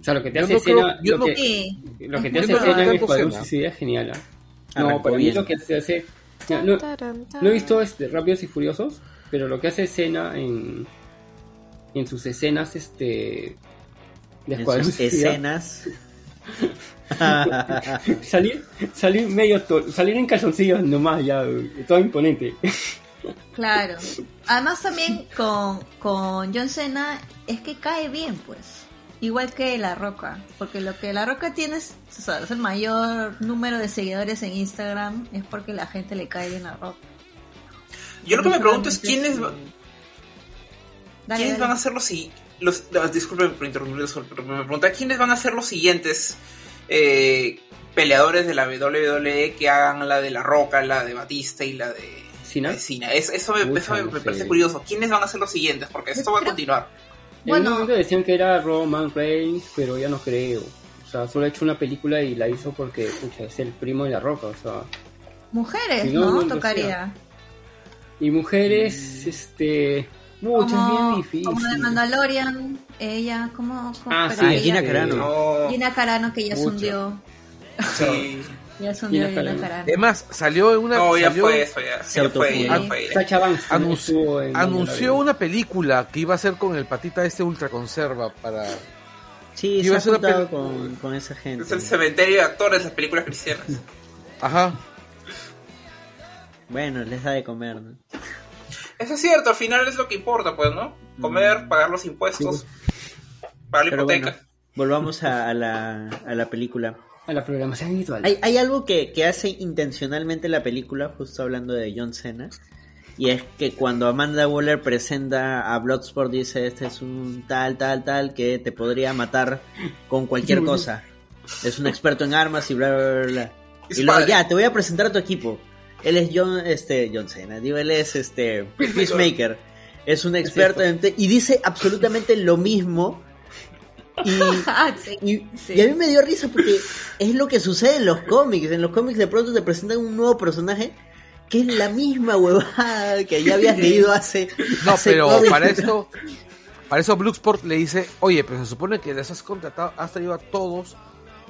O sea, lo que te Yo hace no creo- yo lo no- que, Sí. lo que te hace no Cena en Escuadrón. Suicida es genial. Arrancó No, para mí lo que se hace... ya, no, Taran, no he visto este, Rápidos y Furiosos, pero lo que hace Cena en, en sus escenas este, de en Escuadrón sus Suicida, escenas. salir, salir medio... salir en calzoncillos nomás ya, todo imponente. Claro. Además también con, con John Cena es que cae bien, pues. Igual que La Roca. Porque lo que La Roca tiene es, o sea, es el mayor número de seguidores en Instagram es porque la gente le cae bien La Roca. Yo lo que me pregunto es quiénes, Dale, quiénes dale. van a ser los si- los disculpen por interrumpirles, pero me pregunta quiénes van a ser los siguientes eh, peleadores de la WWE que hagan la de La Roca, la de Batista y la de Cena. Es- eso me, eso parece curioso. ¿Quiénes van a ser los siguientes? Porque esto va a continuar. En un Bueno. momento decían que era Roman Reigns, pero ya no creo. O sea, solo ha hecho una película y la hizo porque pucha, es el primo de la roca, o sea. Mujeres, Si no, Tocaría. Y mujeres, este. Muchas, es bien Como, difícil. como de Mandalorian, ella, como... Ah, sí, ella- Gina Carano. No, Gina Carano que ya se Mucho. hundió. sí. Ya se hundió Gina Gina Carano. Carano. Además, salió en una. No, ya salió- fue eso, ya. Se Ya fue, ya anunció, anunció una película que iba a ser con el patita este ultraconserva para. Sí, Iba se a ha ser una con, con esa gente. Es el cementerio de actores de las películas cristianas. Ajá. Bueno, les da de comer, ¿no? Eso es cierto, al final es lo que importa, pues, ¿no? Comer, pagar los impuestos, pagar la Pero hipoteca. bueno, volvamos a, a la, a la película. A la programación habitual. Hay, hay algo que, que hace intencionalmente la película, justo hablando de John Cena, y es que cuando Amanda Waller presenta a Bloodsport dice, este es un tal, tal, tal, que te podría matar con cualquier cosa. Es un experto en armas y bla, bla, bla, bla. Y luego, ya, te voy a presentar a tu equipo. Él es John, este, John Cena, digo, él es este, Peacemaker. Es un experto en... Y dice absolutamente lo mismo Y, Ah, sí. y, Sí. y a mí me dio risa porque es lo que sucede en los cómics. En los cómics de pronto te presentan un nuevo personaje que es la misma huevada que ya habías leído hace. No, hace pero cómics. para eso, para eso Bloodsport le dice, oye, pero se supone que les has contratado, has traído a todos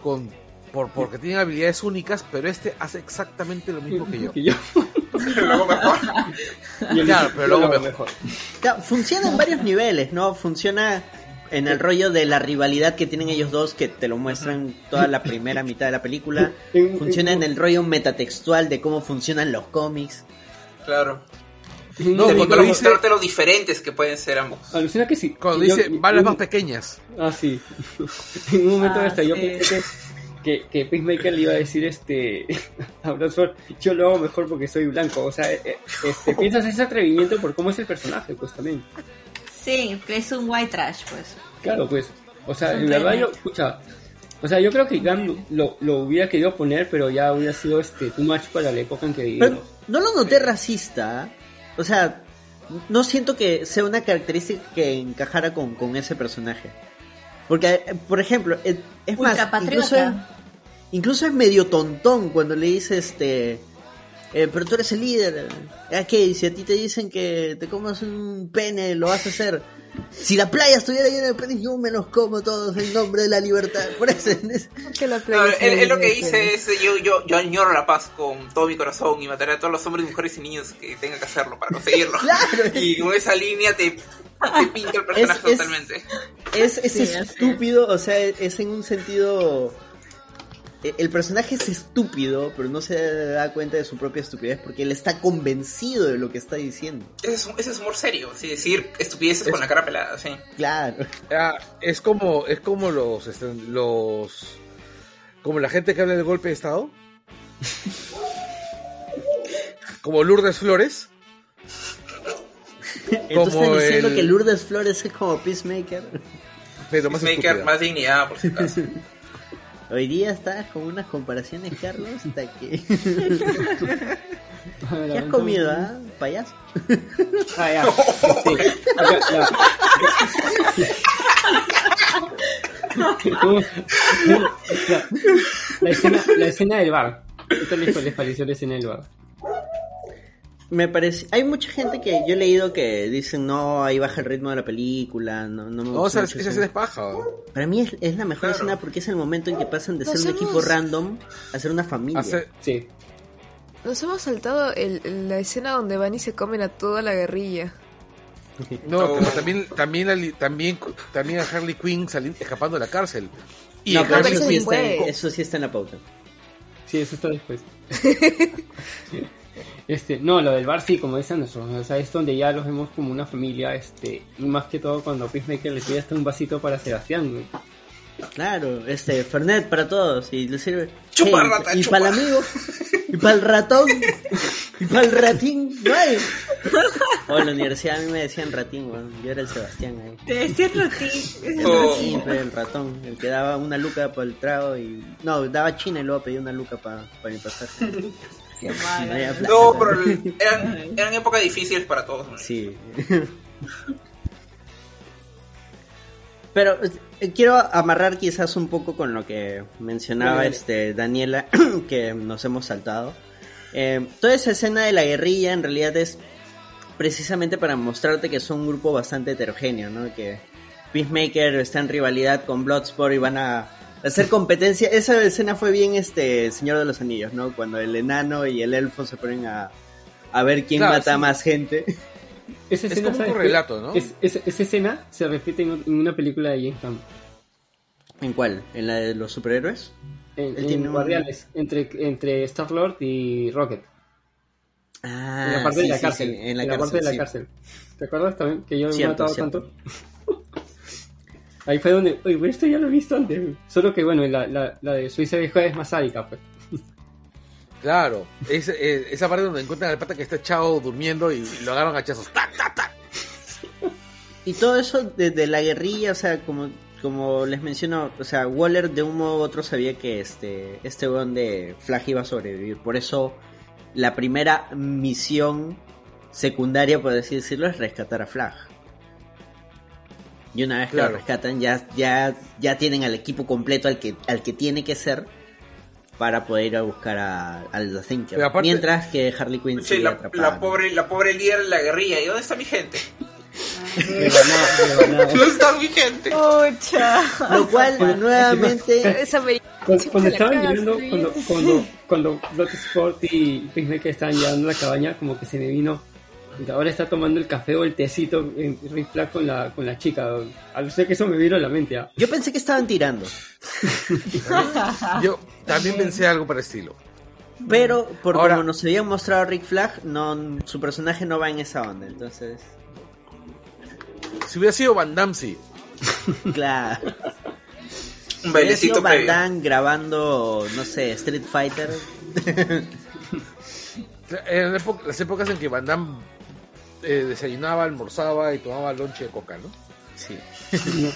con por, porque tienen habilidades únicas, pero este hace exactamente lo mismo que yo. Que yo. Luego mejor. Claro, pero luego mejor. Claro, funciona en varios niveles, ¿no? Funciona en el rollo de la rivalidad que tienen ellos dos, que te lo muestran toda la primera mitad de la película. Funciona en el rollo metatextual de cómo funcionan los cómics. Claro. No, cuando dice- mostrarte lo diferentes que pueden ser ambos. Alucina que sí. Cuando Yo- dice yo- balas más pequeñas. Ah, sí. en un momento Ah, hasta yo pensé que, que, que Peacemaker le iba a decir este a Bloodsport, yo lo hago mejor porque soy blanco. O sea, eh, eh, este, piensas ese atrevimiento por cómo es el personaje, pues también. Sí, que es un white trash, pues. Claro, pues. O sea, en verdad yo, escucha. O sea, yo creo que Gunn lo, lo hubiera querido poner, pero ya hubiera sido este too much para la época en que vivimos. Pero no lo noté racista. O sea, no siento que sea una característica que encajara con, con ese personaje. Porque, por ejemplo, es más, incluso, es- incluso es medio tontón cuando le dice este... eh, pero tú eres el líder. ¿A qué? Y si a ti te dicen que te comas un pene, lo vas a hacer. Si la playa estuviera llena de penes, yo me los como todos en nombre de la libertad. Por eso, es- Que la No, playa él, sea él lo que dice penes. es yo, yo, yo añoro la paz con todo mi corazón y mataré a todos los hombres, mujeres y niños que tengan que hacerlo para conseguirlo. Claro. Y con esa línea te, te pinta el personaje Es- totalmente. Es, es Sí, estúpido, o sea, es en un sentido... eh, El personaje es estúpido, pero no se da cuenta de su propia estupidez porque él está convencido de lo que está diciendo. Ese es, ese es humor serio, sí, decir estupideces con la cara pelada, sí. Claro. Ah, es como, es como los, este, los, como la gente que habla del golpe de estado. como Lourdes Flores. Entonces Como están diciendo el- que Lourdes Flores es como Peacemaker. Pero más Maker, estúpida. más dignidad, por si acaso. Hoy día estás con unas comparaciones, Carlos, hasta que... ¿Qué has comido, ah? Payaso. Ah, ya. La escena, la escena del bar. ¿Qué tal les les pareció la escena del bar? Me parece... Hay mucha gente que yo he leído que dicen, no, ahí baja el ritmo de la película, no, no me gusta esa, mucho esa eso". escena es paja. Para mí es, es la mejor Claro. escena porque es el momento en que pasan de ser un equipo random a ser una familia. Sí. Nos hemos saltado el- la escena donde van y se comen a toda la guerrilla. no, No. pero también, también, li- también, también a Harley Quinn sali- escapando de la cárcel. Y no, pero eso sí, sí está, eso sí está en la pauta. Sí, eso está después. Este, no, lo del bar sí, como dicen nosotros, o sea, es donde ya los vemos como una familia, este, y más que todo cuando Peacemaker le pide hasta un vasito para Sebastián, güey. Claro, este, Fernet para todos y le sirve. Chupa, Hey, rata, y chupa. para el amigo, y para el ratón, y para el ratín, hay. O en la universidad a mí me decían ratín, weón. Yo era el Sebastián ahí. Te decía Ruti. El Oh. ratín, pero el ratón, el que daba una luca para el trago y. No, daba china y luego pedía una luca para mi pasaje. Qué No malo. había plata. No, pero el- eran, eran épocas difíciles para todos. ¿no? Sí. Pero eh, quiero amarrar quizás un poco con lo que mencionaba este Daniela, que nos hemos saltado. Eh, toda esa escena de la guerrilla en realidad es precisamente para mostrarte que son un grupo bastante heterogéneo, ¿no? Que Peacemaker está en rivalidad con Bloodsport y van a hacer competencia. Esa escena fue bien este Señor de los Anillos, ¿no? Cuando el enano y el elfo se ponen a, a ver quién Claro, mata sí. más gente. Esa Es escena, como un correlato, ¿no? Es- es- esa escena se repite en, en una película de James Gunn, ¿En cuál? ¿En la de los superhéroes? en, Él en tiene un- Guardianes, entre, entre Star-Lord y Rocket, Ah, en la parte sí, de la sí, cárcel, sí, en la parte de la cárcel. ¿Te acuerdas también que yo me he matado cierto. tanto? Ahí fue donde, oye, güey, esto ya lo he visto antes. güey". Solo que bueno, la, la, la de Suiza Vieja es más sádica, pues. Claro, es, esa parte donde encuentran al pata que está echado durmiendo y lo agarran a hachazos. ¡Tac, tac, tac! Y todo eso desde la guerrilla, o sea, como, como les menciono, o sea, Waller de un modo u otro sabía que este, este weón de Flag iba a sobrevivir. Por eso la primera misión secundaria, por así decirlo, es rescatar a Flag. Y una vez que Claro. lo rescatan, ya, ya, ya tienen al equipo completo al que, al que tiene que ser para poder ir a buscar a, al The Thinker. Aparte- Mientras que Harley Quinn Sí, sigue la, atrapada. la pobre, la pobre líder de la guerrilla. ¿Y dónde está mi gente? ¿Dónde está mi gente? Pucha. Lo cual, nuevamente. Cuando, cuando la estaban llegando, cuando, cuando, cuando Bloodsport y Peacemaker estaban llegando a la cabaña, como que se me vino. Ahora está tomando el café o el tecito en Rick Flag con la, con la chica. A no ser que eso me vino a la mente. ¿ah? yo pensé que estaban tirando. Yo también pensé algo para estilo. Pero, por Ahora- como nos habían mostrado a Rick Flag, no, su personaje no va en esa onda. Entonces, Si hubiera sido Van Damme, sí. claro. Un Hubiera sido bailecito Van previo. Damme grabando, no sé, Street Fighter. En época- las épocas en que Van Damme eh, desayunaba, almorzaba y tomaba lonche de coca, ¿no? Sí.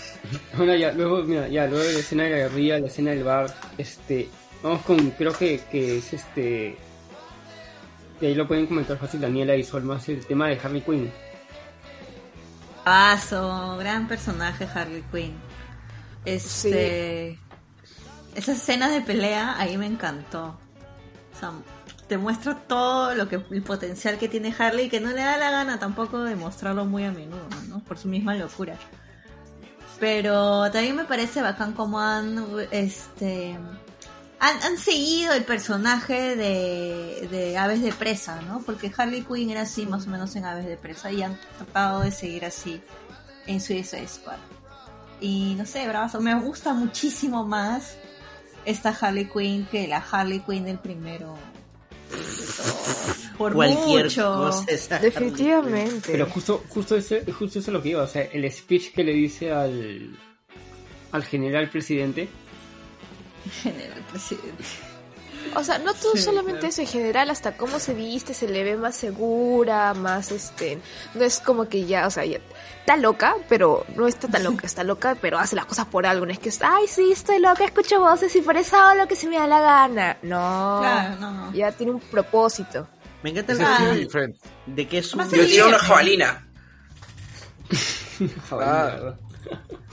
Ahora ya, luego, mira, ya, luego de la escena de la guerrilla, la escena del bar, este, vamos con, creo que, que es este, y ahí lo pueden comentar fácil Daniela y Sol más el tema de Harley Quinn. Paso, gran personaje Harley Quinn. Este. Esas escenas de pelea ahí me encantó. O sea, te muestra todo lo que el potencial que tiene Harley que no le da la gana tampoco de mostrarlo muy a menudo, ¿no? Por su misma locura. Pero también me parece bacán como han este han, seguido el personaje de, de Aves de Presa, ¿no? Porque Harley Quinn era así más o menos en Aves de Presa y han tratado de seguir así en Suicide Squad. Y no sé, bravazo, me gusta muchísimo más esta Harley Quinn que la Harley Quinn del primero. Por Cualquier mucho. cosa Definitivamente. Pero justo, justo ese, justo eso es lo que iba, o sea, el speech que le dice al, al general presidente, General presidente. O sea, no tú solamente eso, en general, hasta cómo se viste, se le ve más segura, más este. No es como que ya, o sea, ya, está loca, pero no está tan loca, está loca, pero hace las cosas por algo. No es que, ay, sí, estoy loca, escucho voces y por eso hago lo que se me da la gana. No. Claro, no, no. Ya tiene un propósito. Me encanta el Ah. De que es un... Yo tiene una jabalina. jabalina, Ah. ¿verdad?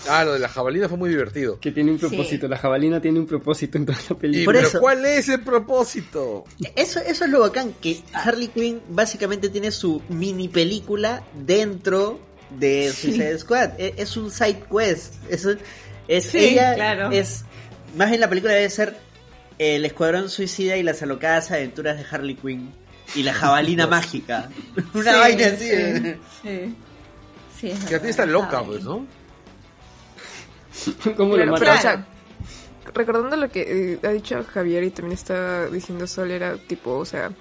Ah, lo de la jabalina fue muy divertido. que tiene un propósito, la jabalina tiene un propósito en toda la Y, película. por pero eso- ¿cuál es el propósito? Eso, eso es lo bacán, que Harley Quinn básicamente tiene su mini película dentro de Suicide Squad. E- Es, un side quest. Es, un- es Sí, ella claro. es más bien la película debe ser el escuadrón suicida y las alocadas aventuras de Harley Quinn y la jabalina mágica. Una Sí, vaina así. sí. Sí. Sí, es Que a ti está loca, pues. ¿no? Pero, o Claro. sea, recordando lo que eh, ha dicho Javier y también está diciendo Sol, era tipo, o sea,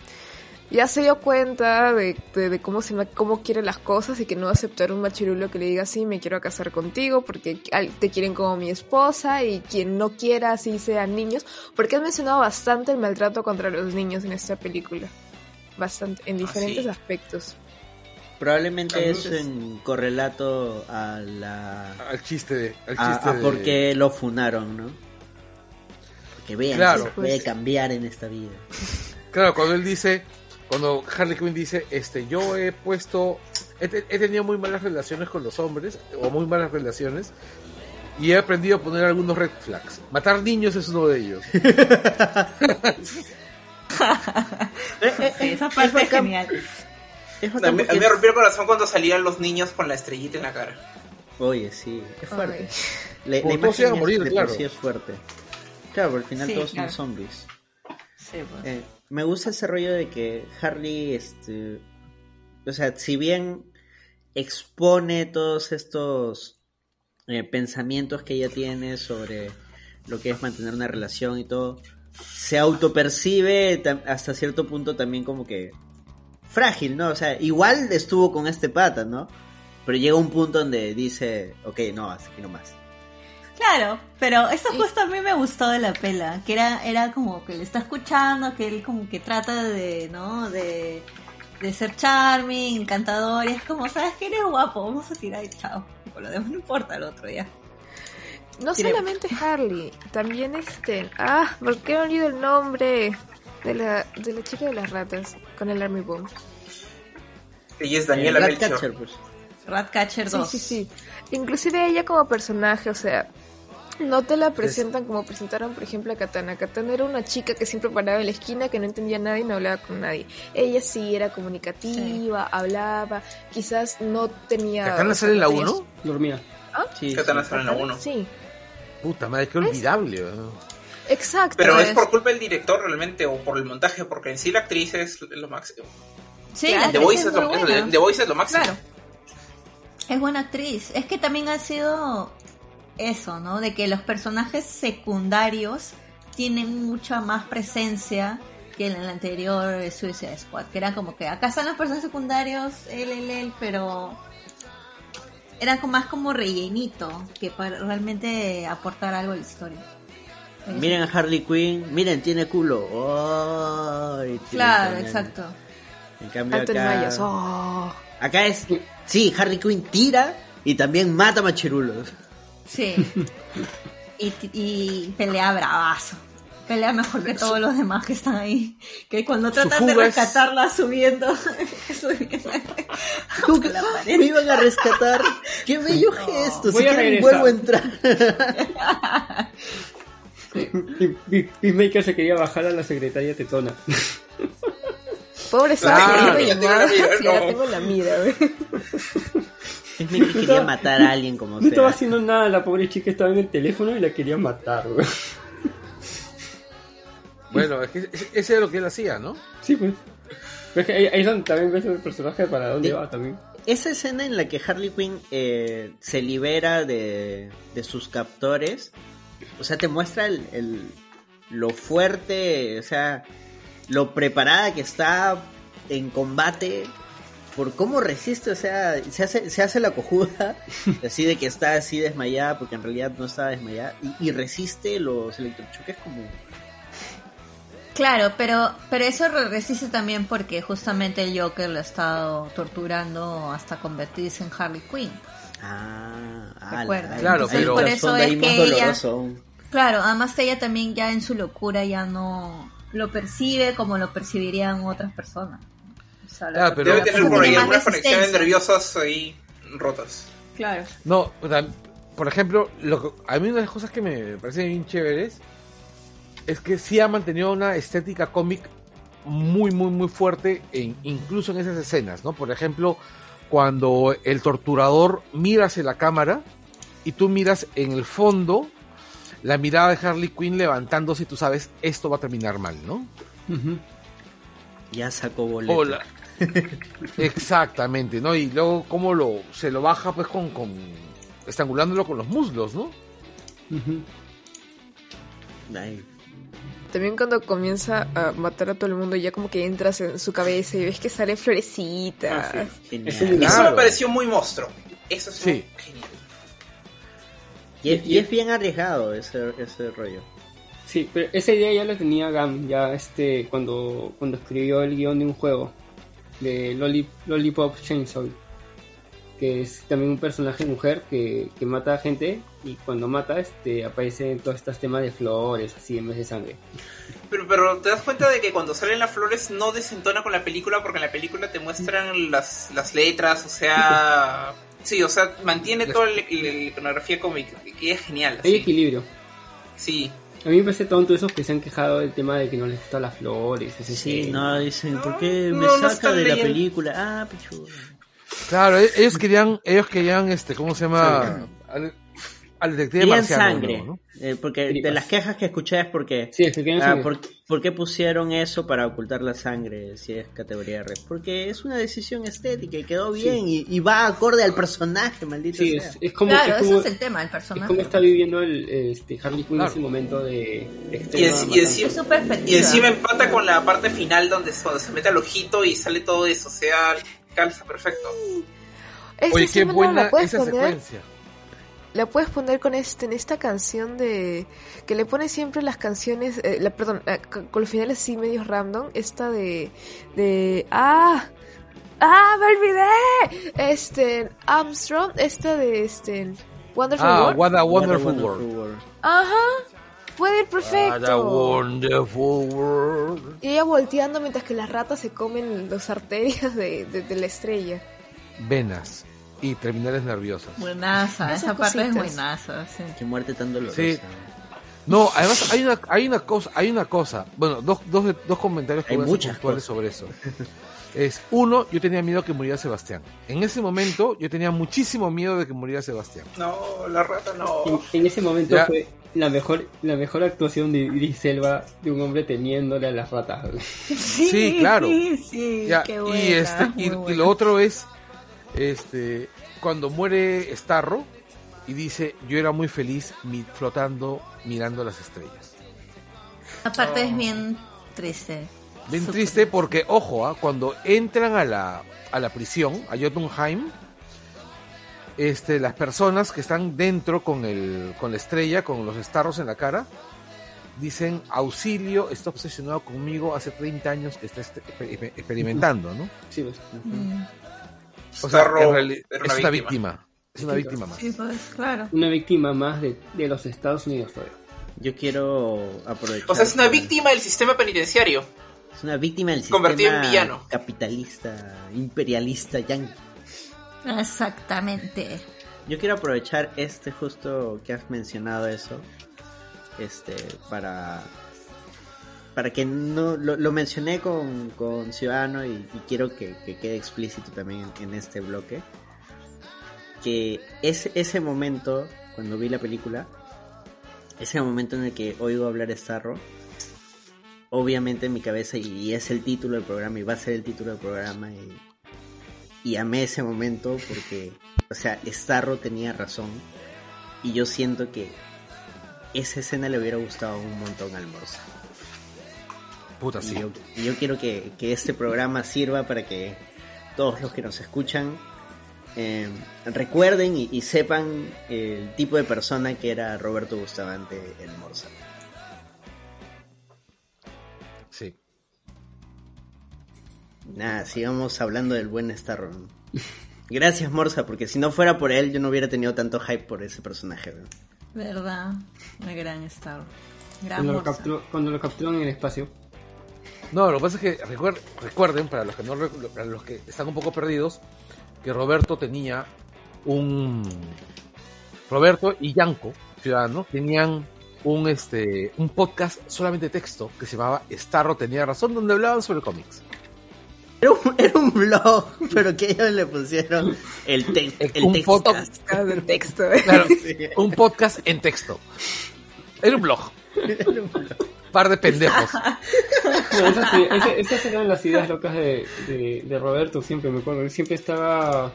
ya se dio cuenta de, de- de cómo se cómo quiere las cosas y que no va a aceptar un machirulo que le diga sí, me quiero casar contigo porque te quieren como mi esposa y quien no quiera así sean niños, porque has mencionado bastante el maltrato contra los niños en esta película. Bastante, en diferentes sí. aspectos. Probablemente es en correlato a la... Al chiste de. Al A, chiste a de- por qué lo funaron, ¿no? Porque vean Claro. que se puede cambiar en esta vida. Claro, cuando él dice. Cuando Harley Quinn dice, este, yo he puesto. He, te- he tenido muy malas relaciones con los hombres, o muy malas relaciones, y he aprendido a poner algunos red flags. Matar niños es uno de ellos. Eh, eh, Sí, esa parte es genial. Es A mí, a mí porque me rompió el corazón cuando salían los niños con la estrellita en la cara. Oye, sí, es fuerte. La, la imagen a morir, claro. sí es fuerte. Claro, pero al final Sí, todos claro. son zombies. Sí, pues. Eh, me gusta ese rollo de que Harley, este, o sea, si bien expone todos estos eh, pensamientos que ella tiene sobre lo que es mantener una relación y todo, se autopercibe hasta cierto punto también como que frágil, ¿no? O sea, igual estuvo con este pata, ¿no? Pero llega un punto donde dice, ok, no, hasta aquí nomás. Claro, pero eso justo a mí me gustó de la pela, que era, era como que le está escuchando, que él como que trata de, ¿no? De, de ser charming, encantador, y es como, ¿sabes que eres guapo? Vamos a tirar y chao. Por lo demás no importa el otro ya. No solamente Harley, también este. Ah, ¿por qué me olvido el nombre de la, de la chica de las ratas con el Army Bomb? Ella es Daniela Eh. Ratcatcher, pues. Ratcatcher Sí, 2. sí, sí. Inclusive ella como personaje, o sea, no te la presentan como presentaron, por ejemplo, a Katana. Katana era una chica que siempre paraba en la esquina, que no entendía nada y no hablaba con nadie. Ella sí era comunicativa, hablaba, quizás no tenía... ¿Katana sale en la no tenía- 1? Dormía. Sí, Katana sí. sale en la 1. Sí, Puta madre, qué olvidable. ¿no? exacto. Pero es es- por culpa del director realmente o por el montaje, porque en sí la actriz es lo máximo. Sí, Claro. la The actriz Voice es es, lo. The Voice es lo máximo. Claro. Es buena actriz. Es que también ha sido eso, ¿no? De que los personajes secundarios tienen mucha más presencia que en el anterior Suicide Squad. Que era como que acá están los personajes secundarios, él, él, él, pero era como más como rellenito que para realmente aportar algo a la historia. Miren a Harley Quinn, miren, tiene culo. Tiene Claro, también. exacto. En cambio acá, Mayas, oh. acá es, sí, Harley Quinn tira y también mata machirulos. Sí. y, y pelea bravazo. Pelea mejor que todos los demás que están ahí. Que cuando tratan de rescatarla subiendo. subiendo ¿Cómo que me iban a rescatar? ¡Qué bello gesto! Voy Si quieren, vuelvo a entrar. Peacemaker se quería bajar a la secretaria tetona. Pobre Claro. Sara, Ya tengo la mira, Sí, ya no. tengo la mira. Es que quería matar a alguien como No estaba haciendo nada, la pobre chica estaba en el teléfono y la quería matar, güey. Bueno, es que ese es lo que él hacía, ¿no? Sí, pues. Pero es que ahí, ahí es donde también ves el personaje para dónde Sí. va también. Esa escena en la que Harley Quinn eh, se libera de, de sus captores, o sea, te muestra el, el- lo fuerte, o sea, lo preparada que está en combate, por cómo resiste, o sea, se hace, se hace la cojuda, así de que está así desmayada, porque en realidad no estaba desmayada, y, y resiste los electrochoques como... Claro, pero, pero eso re- resiste también porque justamente el Joker lo ha estado torturando hasta convertirse en Harley Quinn. Ah, ala, Recuerda. Claro, pero- Por eso es que ella-. Claro, además ella también ya en su locura ya no lo percibe como lo percibirían otras personas. Claro, pero- Debe tener por ahí algunas conexiones nerviosas ahí rotas. Claro. No, o sea, por ejemplo, lo que- a mí una de las cosas que me parecen bien chéveres es que sí ha mantenido una estética cómic muy, muy, muy fuerte, en, incluso en esas escenas, ¿no? Por ejemplo, cuando el torturador mira hacia la cámara y tú miras en el fondo la mirada de Harley Quinn levantándose y tú sabes, esto va a terminar mal, ¿no? Ya sacó boleto. Hola. Exactamente, ¿no? Y luego cómo lo se lo baja pues con, con estrangulándolo con los muslos, ¿no? También cuando comienza a matar a todo el mundo, ya como que entras en su cabeza y ves que sale florecita. Ah, Eso Claro. me pareció muy monstruo. Eso es Sí. genial. Y es, y es bien arriesgado ese, ese rollo. Sí, pero esa idea ya la tenía Gam, ya este, cuando, cuando escribió el guion de un juego, de Lolli- Lollipop Chainsaw, que es también un personaje mujer que, que mata a gente y cuando mata este aparecen todos estos temas de flores, así en vez de sangre. Pero, pero te das cuenta de que cuando salen las flores no desentona con la película porque en la película te muestran las, las letras, o sea... Sí, o sea, mantiene toda la, iconografía cómica, que es genial. Hay así. equilibrio. Sí. A mí me parece tonto esos que se han quejado del tema de que no les gustan las flores. ese Sí, tema. no, dicen, ¿por qué me No, no saca de la película? Ah, pichu. Claro, e- ellos querían, ellos querían, este, ¿cómo se llama? Al, detective Querían marciano, sangre. ¿no? Eh, porque de las quejas que escuché es porque... Sí, es que Ah. ¿por, por qué pusieron eso para ocultar la sangre si es categoría red? Porque es una decisión estética y quedó bien y, y va acorde al personaje, maldito Sí, sea. es, es como, Claro, es ese como, es el tema, el es personaje. como está viviendo el, este, Harley Quinn en Claro. ese momento de, Y, en- y encima, Es y encima empata con la parte final donde cuando se mete al ojito y sale todo eso, o sea, calza perfecto. Oye, qué buena esa secuencia. La puedes poner con este en esta canción de que le pone siempre las canciones, eh, la, perdón, eh, con con los finales así medios random, esta de de ah ah me olvidé, este Armstrong, esta de este Wonderful Ah, World, what a What a wonderful world. world. ajá, puede ir What a perfecto. wonderful world. Y ella volteando mientras que las ratas se comen las arterias de, de- de la estrella. Venas. Y terminales nerviosas. Buenaza, esa parte es buenaza. Sí. Qué muerte tan dolorosa. Sí. No, además hay una, hay una cosa, hay una cosa, bueno, dos, dos, dos comentarios que Hay muchas puntuales sobre eso. Es, uno, yo tenía miedo que muriera Sebastián. En ese momento, yo tenía muchísimo miedo de que muriera Sebastián. No, la rata no. En, en ese momento Ya. fue la mejor, la mejor actuación de Idris Elba de un hombre temiéndole a las ratas. Sí, claro. Sí, Ya, qué buena, y este y, lo otro es este cuando muere Starro y dice yo era muy feliz mi- flotando mirando las estrellas Aparte es bien triste. bien triste porque ojo ah, cuando entran a la a la prisión a Jotunheim este las personas que están dentro con el con la estrella con los starros en la cara dicen auxilio está obsesionado conmigo hace 30 años que está este- exper- experimentando no Sí, pues. Mm. O sea Starro es una víctima. víctima es una víctima más Sí, pues, claro. Una víctima más de, de los Estados Unidos todavía. Yo quiero aprovechar. O sea, es una víctima del sistema penitenciario. Es una víctima del sistema Convertido en villano. capitalista, imperialista, yanqui. Exactamente. Yo quiero aprovechar este justo que has mencionado eso, este, para, para que no lo, mencioné con, con Ciudadano y, quiero que, que quede explícito también en, este bloque, que ese, ese momento cuando vi la película, ese momento en el que oigo hablar Starro, obviamente en mi cabeza y es el título del programa y va a ser el título del programa y, y amé ese momento porque, o sea, Starro tenía razón y yo siento que esa escena le hubiera gustado un montón al Morsa. Puta Y sí yo, y yo quiero que, que este programa sirva para que todos los que nos escuchan eh, recuerden y, y sepan el tipo de persona que era Roberto Bustamante el Morsa. sí Nada, sigamos hablando del buen Starro. Gracias Morsa, porque si no fuera por él yo no hubiera tenido tanto hype por ese personaje. ¿no? ¿Verdad? Una gran Star. Gran Cuando lo, capturó, cuando lo capturaron en el espacio. No, lo que pasa es que recuer- recuerden, para los que no para los que están un poco perdidos, que Roberto tenía un Roberto y Yanko, ciudadano, tenían un este un podcast solamente texto que se llamaba Starro tenía razón, donde hablaban sobre cómics. Era un, era un blog, pero que ellos le pusieron el, te- el un. Ah, de texto. Claro, un podcast en texto. Era un blog. Par de pendejos. No, esas, eran las ideas locas de, de, de Roberto, siempre me acuerdo. Él siempre estaba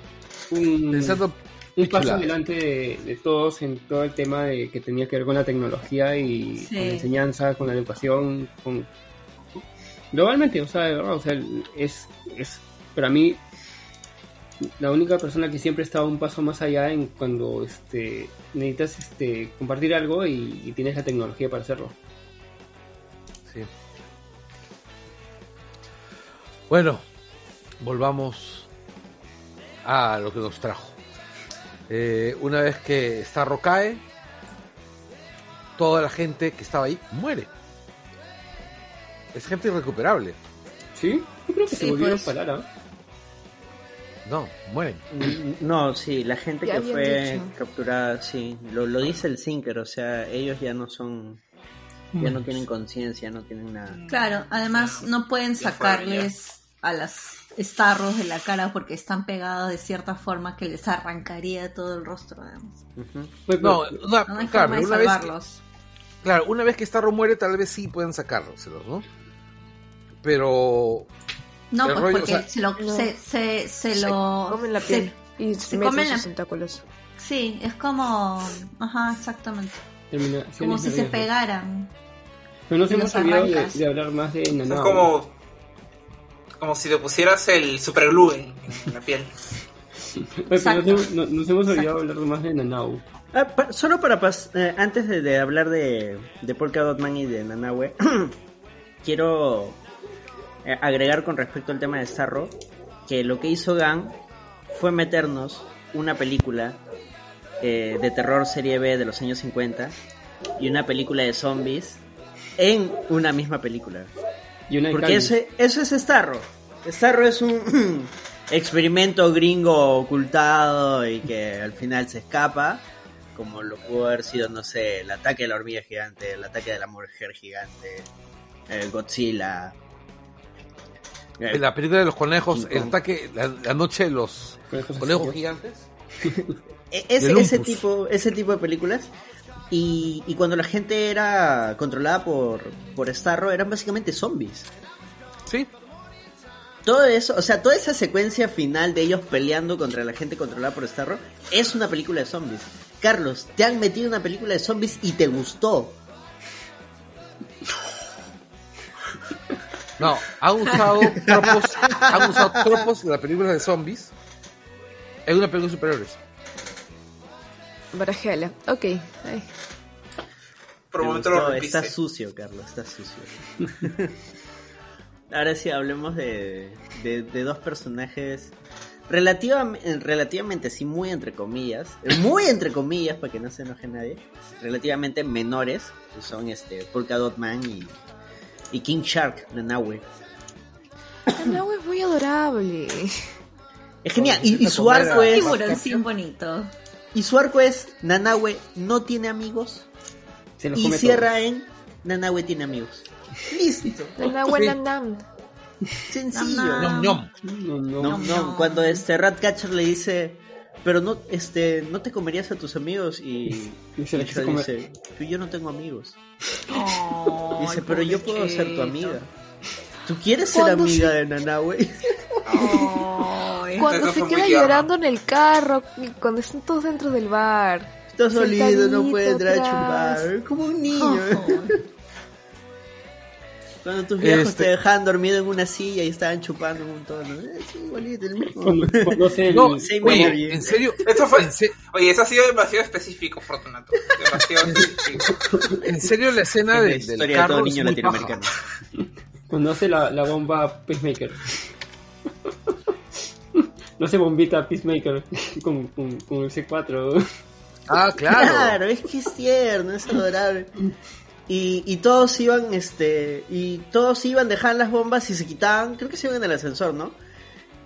un, Pensando un paso adelante de, de todos en todo el tema de que tenía que ver con la tecnología y Sí. con la enseñanza, con la educación, con globalmente, o sea, de verdad, o sea, es, es para mí la única persona que siempre estaba un paso más allá en cuando este necesitas este compartir algo y, y tienes la tecnología para hacerlo. Sí. Bueno, volvamos a lo que nos trajo. Eh, una vez que Starro cae, toda la gente que estaba ahí muere. Es gente irrecuperable. ¿Sí? Yo creo que se Sí, volvieron pues. a parar, ¿ah? No, mueren. No, sí, la gente Ya que fue dicho. capturada, sí, lo, lo dice el Sinker, o sea, ellos ya no son, ya no tienen conciencia, no tienen nada. Claro, además no pueden sacarles a las starros de la cara porque están pegados de cierta forma que les arrancaría todo el rostro. además. Ujú. Pues, No, una- No hay claro, forma de una vez, salvarlos. claro, una vez que Starro muere, tal vez sí pueden sacárselos, ¿no? Pero No, pues rollo, porque o sea, se lo, No. se, se, se Se lo... comen la se- piel y se meten comen sus la- tentáculos. sí, es como... Ajá, exactamente. Como si se pegaran. Pero nos y hemos olvidado de, hablar más de Es Nanao. como, como si te pusieras el superglue en, en la piel. Oye, pero nos, no- nos hemos olvidado de hablar más de Nanao. Ah, pa- solo para pas- eh, antes de, de hablar de, de Polka Dot Man y de Nanahue, quiero eh, agregar con respecto al tema de Starro que lo que hizo Gan fue meternos una película eh, de terror serie B de los años 50 y una película de zombies en una misma película. Y una de Porque Cali. eso, es Starro. Starro es un experimento gringo ocultado y que al final se escapa, como lo pudo haber sido, no sé, el ataque de la hormiga gigante, el ataque de la mujer gigante, el Godzilla. En la película de los conejos, el ataque, la, la noche de los Conejos gigantes. E- ese, ese tipo ese tipo de películas y, y cuando la gente era controlada por por Starro eran básicamente zombies. Sí, todo eso o sea toda esa secuencia final de ellos peleando contra la gente controlada por Starro es una película de zombies. Carlos te han metido una película de zombies y te gustó. No, han usado tropos, han usado tropos de la película de zombies en una película de superhéroes. Barajela. Ok. Ay. Por un lo rompiste. está sucio Carlos está sucio ahora sí hablemos de, de, de dos personajes relativamente, relativamente así muy entre comillas, muy entre comillas para que no se enoje nadie, relativamente menores, que son este Polka Dot Man y, y King Shark, Nanawe. Nanaue es muy adorable. Es genial, y, y su arco es, Tiburoncín bonito. Y su arco es Nanawe no tiene amigos Se los y come cierra en Nanawe tiene amigos. Listo, Nanaue Sí. Nanam. sencillo. Nam, Ñom, nam. ñom. todos. No, no. No, no, cuando este Ratcatcher le dice, pero no, este, no te comerías a tus amigos y, Y se le comer. dice, yo no tengo amigos. Dice, pero yo puedo ser tu amiga. ¿Tú quieres ser ¿Cuándo amiga de Nanawe? Cuando se queda llorando en el carro, cuando están todos dentro del bar. Está solito, no puede entrar a chupar. Como un niño. Cuando tus viejos Este- te dejaban dormido en una silla y estaban chupando un montón. ¿no? Eh, Sí, igualito, el mismo. No, oye, en serio, Esto fue- en, se- Oye, eso ha sido demasiado específico, Fortunato. Demasiado específico. en serio la escena Es la de- del historia de carro todo es niño muy latinoamericano. hace la, la bomba Peacemaker. No hace bombita Peacemaker con, con, con el C4. Ah, claro. Claro, es que es tierno, es adorable. Y, y todos iban, este, y todos iban, dejaban las bombas y se quitaban, creo que se iban en el ascensor, ¿no?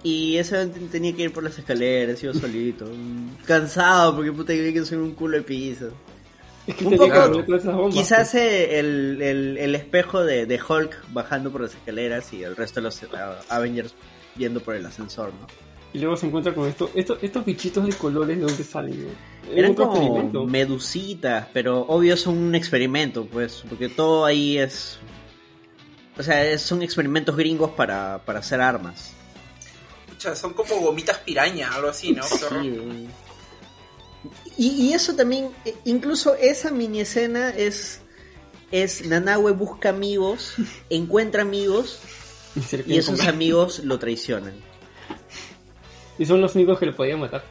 Y ese tenía que ir por las escaleras, iba solito, mm, cansado porque puta que que soy un culo de piso. Es que Un poco- poner todas esas bombas. Quizás eh, el, el, el espejo de, de Hulk bajando por las escaleras y el resto de los eh, Avengers yendo por el ascensor, ¿no? Y luego se encuentra con esto, esto estos bichitos de colores de dónde salen. ¿no? Es Eran como experimento. medusitas, pero obvio son un experimento, pues, porque todo ahí es... O sea, es- son experimentos gringos para, para hacer armas. Pucha, son como gomitas piraña, algo así, ¿no? Sí. Y, y eso también, e- incluso esa mini escena es... Es Nanawe busca amigos, encuentra amigos Y, esos amigos lo traicionan. Y son los únicos que le podían matar.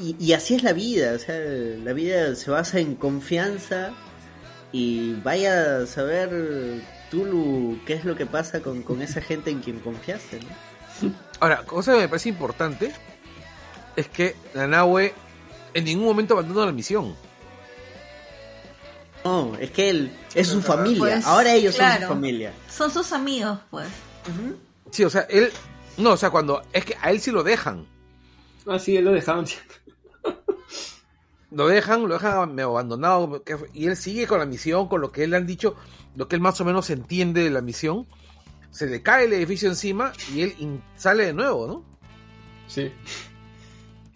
Y, y así es la vida, o sea, la vida se basa en confianza y vaya a saber Tulu qué es lo que pasa con, con esa gente en quien confiaste, ¿no? Ahora, cosa que me parece importante es que Nanawe en ningún momento abandona la misión. No, es que él es su familia, Pues, ahora ellos son su familia. Son sus amigos, pues. Sí, o sea, él. No, o sea, cuando. Es que a él sí lo dejan. Ah, sí, él lo dejaban. Lo dejan, lo dejan abandonado. Y él sigue con la misión, con lo que él le han dicho, lo que él más o menos entiende de la misión. Se le cae el edificio encima y él sale de nuevo, ¿no? Sí.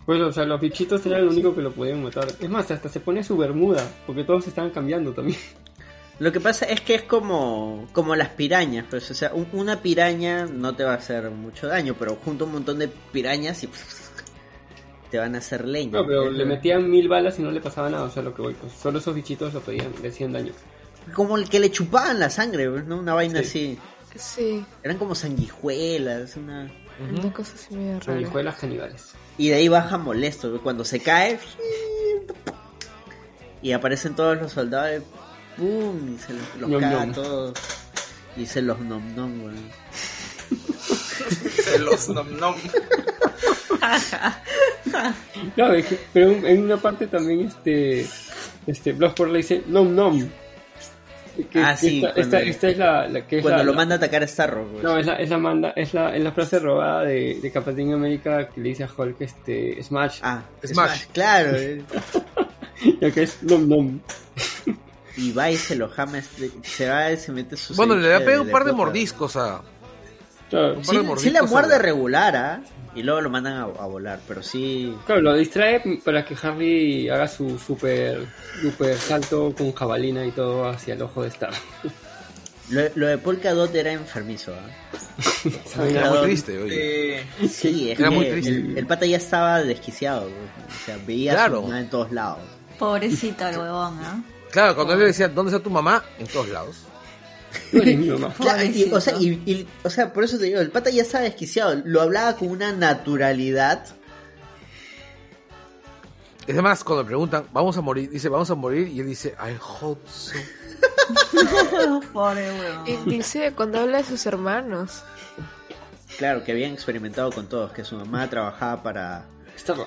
Pues, o sea, los bichitos eran lo único que lo podían matar. Es más, hasta se pone su bermuda, porque todos estaban cambiando también. Lo que pasa es que es como, como las pirañas, pues, o sea, un- una piraña no te va a hacer mucho daño, pero junto a un montón de pirañas y te van a hacer leña. No, pero le metían mil balas y no le pasaba nada, o sea, lo que voy. Pues solo esos bichitos lo pedían, le hacían daño. Como el que le chupaban la sangre, pues, ¿no? Una vaina Sí. así. Sí, Eran como sanguijuelas, una... una cosa así medio rara. Sanguijuelas caníbales. Y de ahí baja molesto, pues, cuando se cae... Y aparecen todos los soldados, ¡pum! Y se los, los Nom, caga a nom. todos. Y se los nom nom, güey. Se los nom nom. Claro, es que- pero en una parte también este este Bloodsport le dice nom nom. Que- Ah, que sí, Esta, cuando- esta- esta es la, la que es Cuando la- lo manda a atacar a Starro. pues. No, es la, es la, manda, es la, es la frase robada de, de Capitán América que le dice a Hulk este, Smash. Ah, Smash. Smash, claro. eh. Ya que es nom nom. Y va y se lo jama, este- se va y se mete su Bueno, le da pega un par de mordiscos a. Claro, Un par Sí, de sí la a muerde la- regular, ¿ah? Y luego lo mandan a, a volar, pero sí... claro, lo distrae para que Harry haga su super, super salto con jabalina y todo hacia el ojo de Star. Lo, lo de Polka Dot era enfermizo, ¿ah? ¿Saben? Era muy triste, oye. Eh, Sí, es Era que muy triste. el, el pata ya estaba desquiciado, güey. o sea, veía Claro. su en todos lados. Pobrecito el huevón, ¿ah? Claro, cuando él le decía, ¿dónde está tu mamá? En todos lados. No eres mi mamá. Claro, y- o, sea, y, y- o sea, por eso te digo, el pata ya estaba desquiciado, lo hablaba con una naturalidad. Es más, cuando le preguntan, vamos a morir, dice, vamos a morir, y él dice, I hope so. Pobre. Inclusive cuando habla de sus hermanos. Claro, que habían experimentado con todos, que su mamá trabajaba para.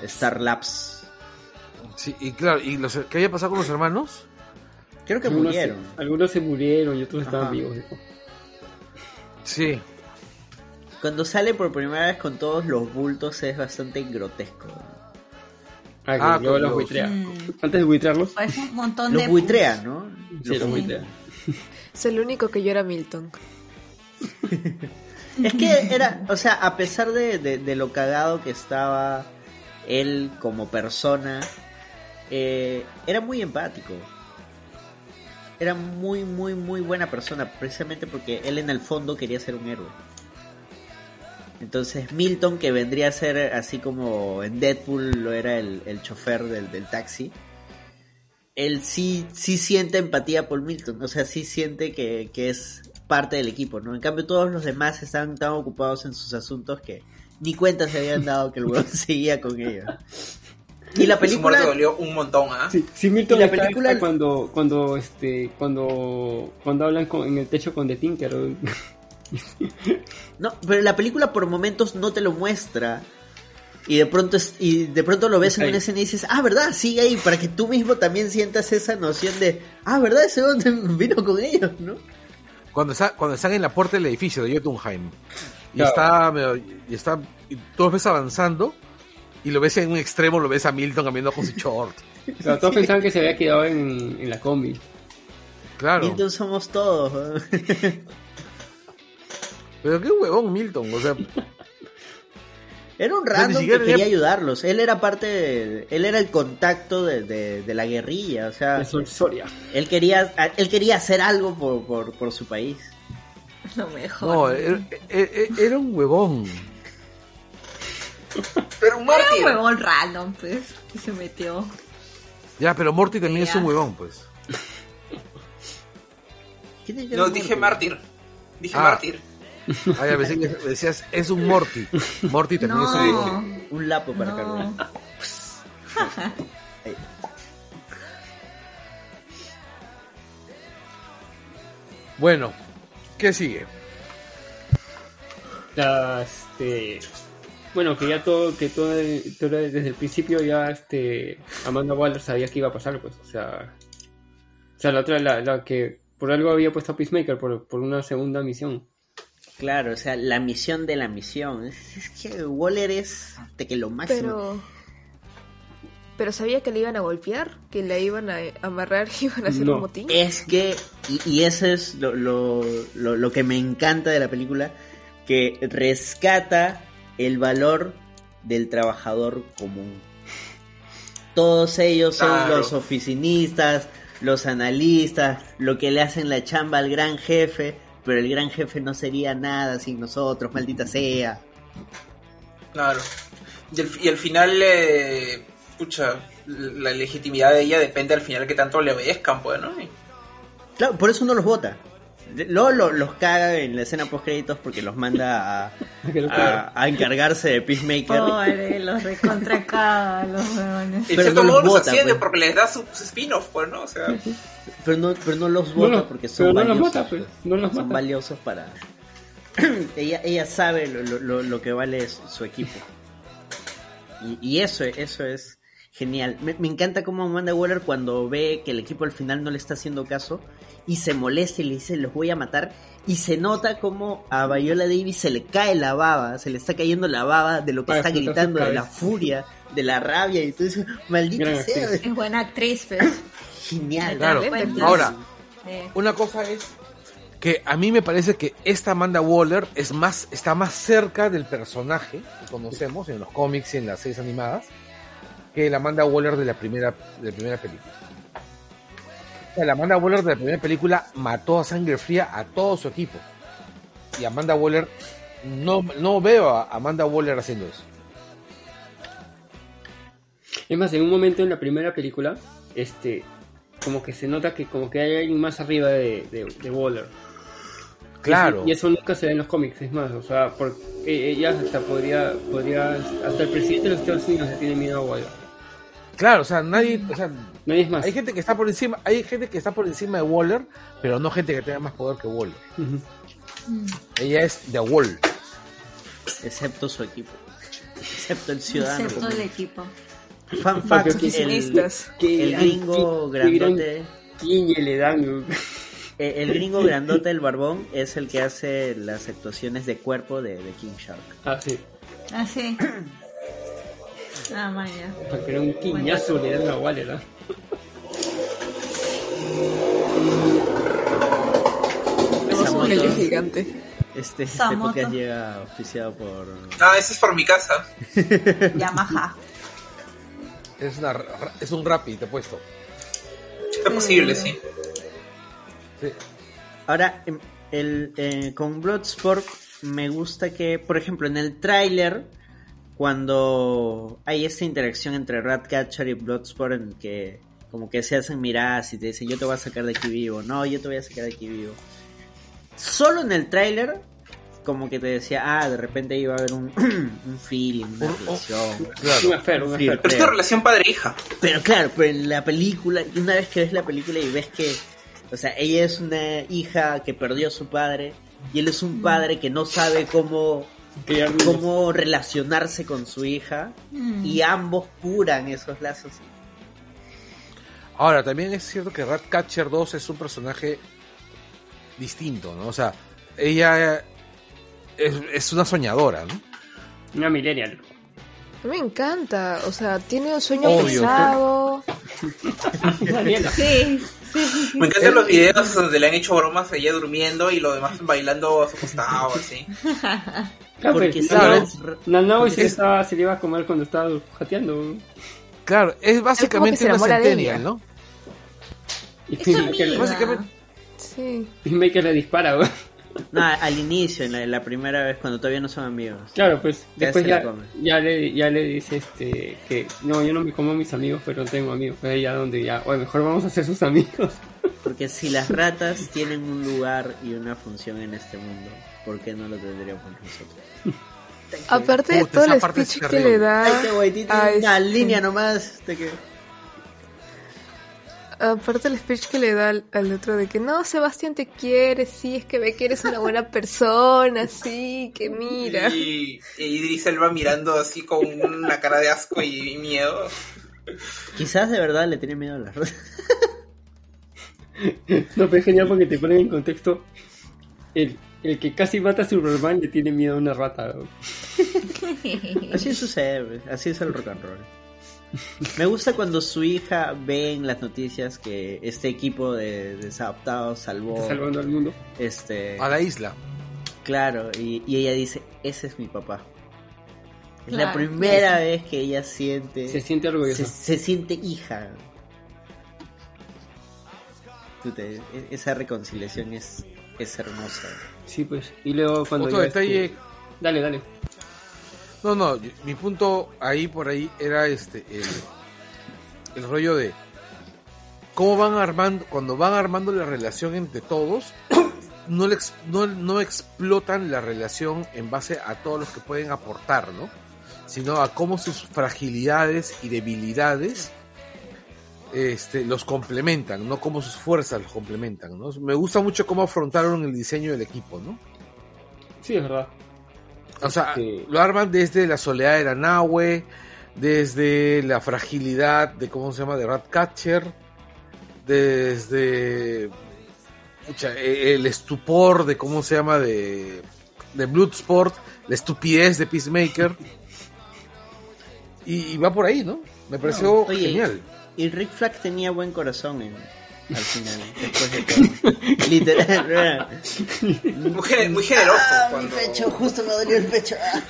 Star Labs. Sí, y claro, ¿y los, qué había pasado con los hermanos? Creo que Algunos murieron. se- algunos se murieron y otros estaban vivos. Sí. Cuando sale por primera vez con todos los bultos es bastante grotesco. Ah, que Ah, los los- buitrea. Mm. Antes de buitrearlos, Parece un montón Los de... buitrea, ¿no? sí, Los los Sí. buitrea. Es el único que llora Milton. Es que era, o sea, a pesar de, de- de lo cagado que estaba él como persona, eh, era muy empático. Era muy, muy, muy buena persona, precisamente porque él en el fondo quería ser un héroe. Entonces Milton, que vendría a ser así como en Deadpool lo era el, el chofer del, del taxi, él sí, sí siente empatía por Milton, o sea, sí siente que, que es parte del equipo, ¿no? En cambio todos los demás están tan ocupados en sus asuntos que ni cuenta se habían dado que el huevón seguía con ellos. Y la Su película... muerte dolió un montón, ¿ah? Sí, sí, Milton Y la película- está cuando, cuando, este, cuando, cuando hablan con- en el techo con The Tinker. No, pero la película por momentos no te lo muestra. Y de pronto es- y de pronto lo ves en una escena y dices, ah, ¿verdad? Sigue ahí, para que tú mismo también sientas esa noción de, ah, ¿verdad? Ese hombre vino con ellos, ¿no? Cuando, está, cuando están en la puerta del edificio de Jotunheim. Y Claro. está, y está, y tú ves avanzando, y lo ves en un extremo, lo ves a Milton caminando con su short. Todos pensaban que se había quedado en, en la combi. Claro. Milton somos todos. Pero qué huevón Milton, o sea, Era un random que quería ayudarlos. Él era parte, de- él era el contacto de, de- de la guerrilla. O sea, De Sol Soria. él quería, él quería hacer algo por, por, por su país. Lo mejor. no, era, era- era un huevón. Pero un Era mártir. un huevón random, pues, que se metió. Ya, pero Morty también es un huevón, pues. ¿Qué tiene que No, dije mártir. Dije Ah. mártir. Ah, ya pensé que decías, es un Morty. Morty también es un huevón. No, Un lapo para no. Bueno, ¿qué sigue? Este, bueno, que ya todo, que todo, todo desde el principio ya este, Amanda Waller sabía que iba a pasar, pues, o sea, o sea, la otra, la, la que por algo había puesto a Peacemaker por, por una segunda misión. Claro, o sea, la misión de la misión. Es, es que Waller es de que lo máximo. Pero. Pero sabía que le iban a golpear, que la iban a amarrar, que iban a hacer No. un motín. Es que, y, y eso es lo, lo, lo, lo que me encanta de la película, que rescata el valor del trabajador común. Todos ellos son Claro. los oficinistas, los analistas, lo que le hacen la chamba al gran jefe, pero el gran jefe no sería nada sin nosotros, maldita sea. Claro. Y al, y al final, eh, pucha, la legitimidad de ella depende al final que tanto le obedezcan, pues, ¿no? Y- Claro, por eso no los vota. Luego lo- los caga en la escena post créditos porque los manda a, a, a encargarse de Peacemaker. Pobre, los recontra caga, los huevones. En Pero cierto no los modo los vota, asciende pues. porque les da su, su spin-off, pues, ¿no? O sea, Pero no, pero no los vota porque son pero no los valiosos. mata, pues, no los son mata. valiosos para... ella, ella sabe lo, lo- lo, lo que vale su, su equipo. Y, y eso, eso es... genial. Me, me encanta cómo Amanda Waller cuando ve que el equipo al final no le está haciendo caso y se molesta y le dice los voy a matar y se nota como a Viola Davis se le cae la baba, se le está cayendo la baba de lo que Para está gritando, de la furia, de la rabia y tú dices, maldita Gran sea, actriz. Es buena actriz, pero... genial. Claro. Ahora, Eh, una cosa es que a mí me parece que esta Amanda Waller es más, está más cerca del personaje que conocemos en los cómics y en las series animadas que la Amanda Waller de la primera, de la primera película. O sea, la Amanda Waller de la primera película mató a sangre fría a todo su equipo. Y Amanda Waller, no, no veo a Amanda Waller haciendo eso. Es más, en un momento en la primera película, este, como que se nota que como que hay alguien más arriba de, de, de Waller. Claro. Y eso nunca se ve en los cómics, es más, o sea, porque ella hasta podría, podría, hasta el presidente de los Estados Unidos le tiene miedo a Waller. Claro, o sea, nadie, o sea, Nadie es más. hay gente que está por encima, hay gente que está por encima de Waller, pero no gente que tenga más poder que Waller. Ella es The Wall. Excepto su equipo. Excepto el ciudadano. excepto el equipo. Fun Porque fact, el, oficinistas. Qué el gringo grandote, piñe le dan. eh, el gringo grandote del barbón es el que hace las actuaciones de cuerpo de, de King Shark. Ah, sí. Ah, sí. Ah, vaya. Porque era un quiñazo le dan a Waller, ¿ah? Esa Un moto, genio gigante. este, este podcast llega auspiciado por Ah, eso es por mi casa. Yamaha. Es, una, ra- es un Rappi, te he puesto. Es posible, sí. Sí. Ahora, em, el, eh, con Bloodsport me gusta que, por ejemplo, en el tráiler, cuando hay esta interacción entre Ratcatcher y Bloodsport en que como que se hacen miradas y te dicen yo te voy a sacar de aquí vivo, no, yo te voy a sacar de aquí vivo. Solo en el tráiler, como que te decía, ah, de repente iba a haber un, un feeling, una Un- relación. Un Claro. affair, un Sí, affair. Pero es una relación padre-hija. Pero claro, pero en la película, y una vez que ves la película y ves que, o sea, ella es una hija que perdió a su padre y él es un padre que no sabe cómo. Cómo relacionarse con su hija y ambos curan esos lazos. Ahora, también es cierto que Ratcatcher 2 es un personaje distinto, ¿no? O sea, ella es, es una soñadora, ¿no? Una millennial. A mí me encanta. O sea, tiene un sueño Obvio, pesado. Daniela. Sí, Me encantan los videos donde le han hecho bromas a ella durmiendo y los demás bailando a su costado, así. Claro, Porque claro, Nanao- se, es- estaba, se le iba a comer cuando estaba jateando. Claro, es básicamente una centennial. ¿no? Y es su Maker, amiga. Básicamente, Sí. Maker le dispara, güey. No, al inicio, en la, la primera vez, cuando todavía no son amigos. Claro, pues Ya después ya, ya, le, ya le dice este que no, yo no me como a mis amigos, pero no tengo amigos. Pues ahí ya donde ya, oye, mejor vamos a ser sus amigos. Porque si las ratas tienen un lugar y una función en este mundo, ¿por qué no lo tendríamos nosotros? Aparte de todo el speech que le da. Ay, qué guaitito, a una este- línea nomás. de que- Aparte el speech que le da al, al otro de que no, Sebastián te quiere, sí, es que ve que eres una buena persona, sí, que mira. Y, y Idris Elba mirando así con una cara de asco y miedo. Quizás de verdad le tiene miedo a las ratas. No, pero es genial porque te ponen en contexto el, el que casi mata a Superman le tiene miedo a una rata. güey. Así sucede, así es el rock and roll. Me gusta cuando su hija ve en las noticias que este equipo de desadaptados salvó, Está salvando al mundo. este, a la isla. claro, y, y ella dice, ese es mi papá. Es la primera vez que ella siente, Se siente orgulloso. se, se siente hija. Puta, e- esa reconciliación es, es hermosa. Sí, pues. Y luego cuando. Otro este- Dale, dale. No, no, mi punto ahí por ahí era este el, el rollo de cómo van armando, cuando van armando la relación entre todos, no, le no, no explotan la relación en base a todos los que pueden aportar, ¿no? Sino a cómo sus fragilidades y debilidades este, los complementan, no cómo sus fuerzas los complementan, ¿no? Me gusta mucho cómo afrontaron el diseño del equipo, ¿no? Sí, es verdad. O sea, lo arman desde la soledad de la Nahue, desde la fragilidad de cómo se llama de Ratcatcher, desde pucha, e- el estupor de cómo se llama de, de Bloodsport, la estupidez de Peacemaker. Y, y va por ahí, ¿no? Me pareció Oye, genial. Y Rick Flag tenía buen corazón en, al final, después de todo. Literal. Muy, gener- muy generoso. Ah, mi cuando- pecho, justo me dolió el pecho. ah.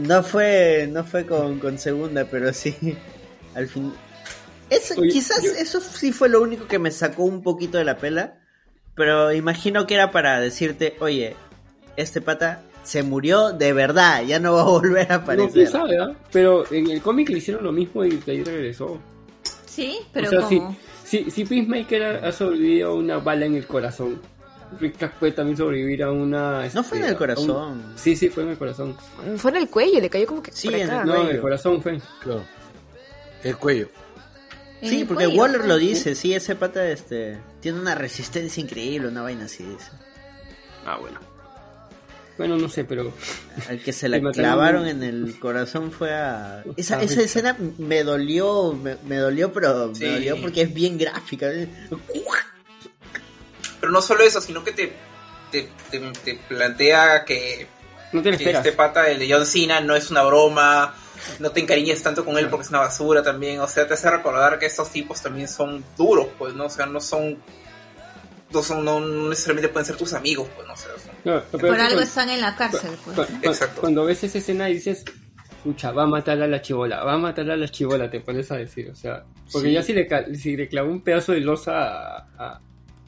No fue, no fue con, con segunda, pero sí. Al fin. Eso, Oye, quizás yo- eso sí fue lo único que me sacó un poquito de la pela. Pero imagino que era para decirte, oye, este pata se murió de verdad, ya no va a volver a No, quién aparecer. sabe, ¿ah? Pero en el cómic le hicieron lo mismo y de ahí regresó. Sí, pero o sea, si, como... si, si Peacemaker ha, ha sobrevivido a una bala en el corazón, Rick Flag puede también sobrevivir a una... No fue en este, el corazón. un- Sí, sí, fue en el corazón. Fue en el cuello, le cayó como que Sí, por en acá. el No, en el corazón fue. Claro. El cuello. Sí, el porque cuello, Waller lo dice, sí, ese pata este tiene una resistencia increíble, una vaina así dice. Ah, bueno. Bueno, no sé, pero... Al que se la clavaron en el corazón fue a... Esa, Ah, esa escena me dolió, me, me dolió, pero Sí. me dolió porque es bien gráfica. Pero no solo eso, sino que te, te, te, te plantea que, No te lo que este pata, el de John Cena, no es una broma, no te encariñes tanto con él porque es una basura también. O sea, te hace recordar que estos tipos también son duros, pues, ¿no? O sea, no son. No, son, no necesariamente pueden ser tus amigos, pues, ¿no? O sea, son- No, Por algo cuando- están en la cárcel, pues. cu- cu- Exacto. Cuando ves esa escena y dices, pucha, va a matar a la chivola, va a matar a la chivola, te pones a decir, o sea, porque Sí. ya si le, si le clavó un pedazo de losa a, a-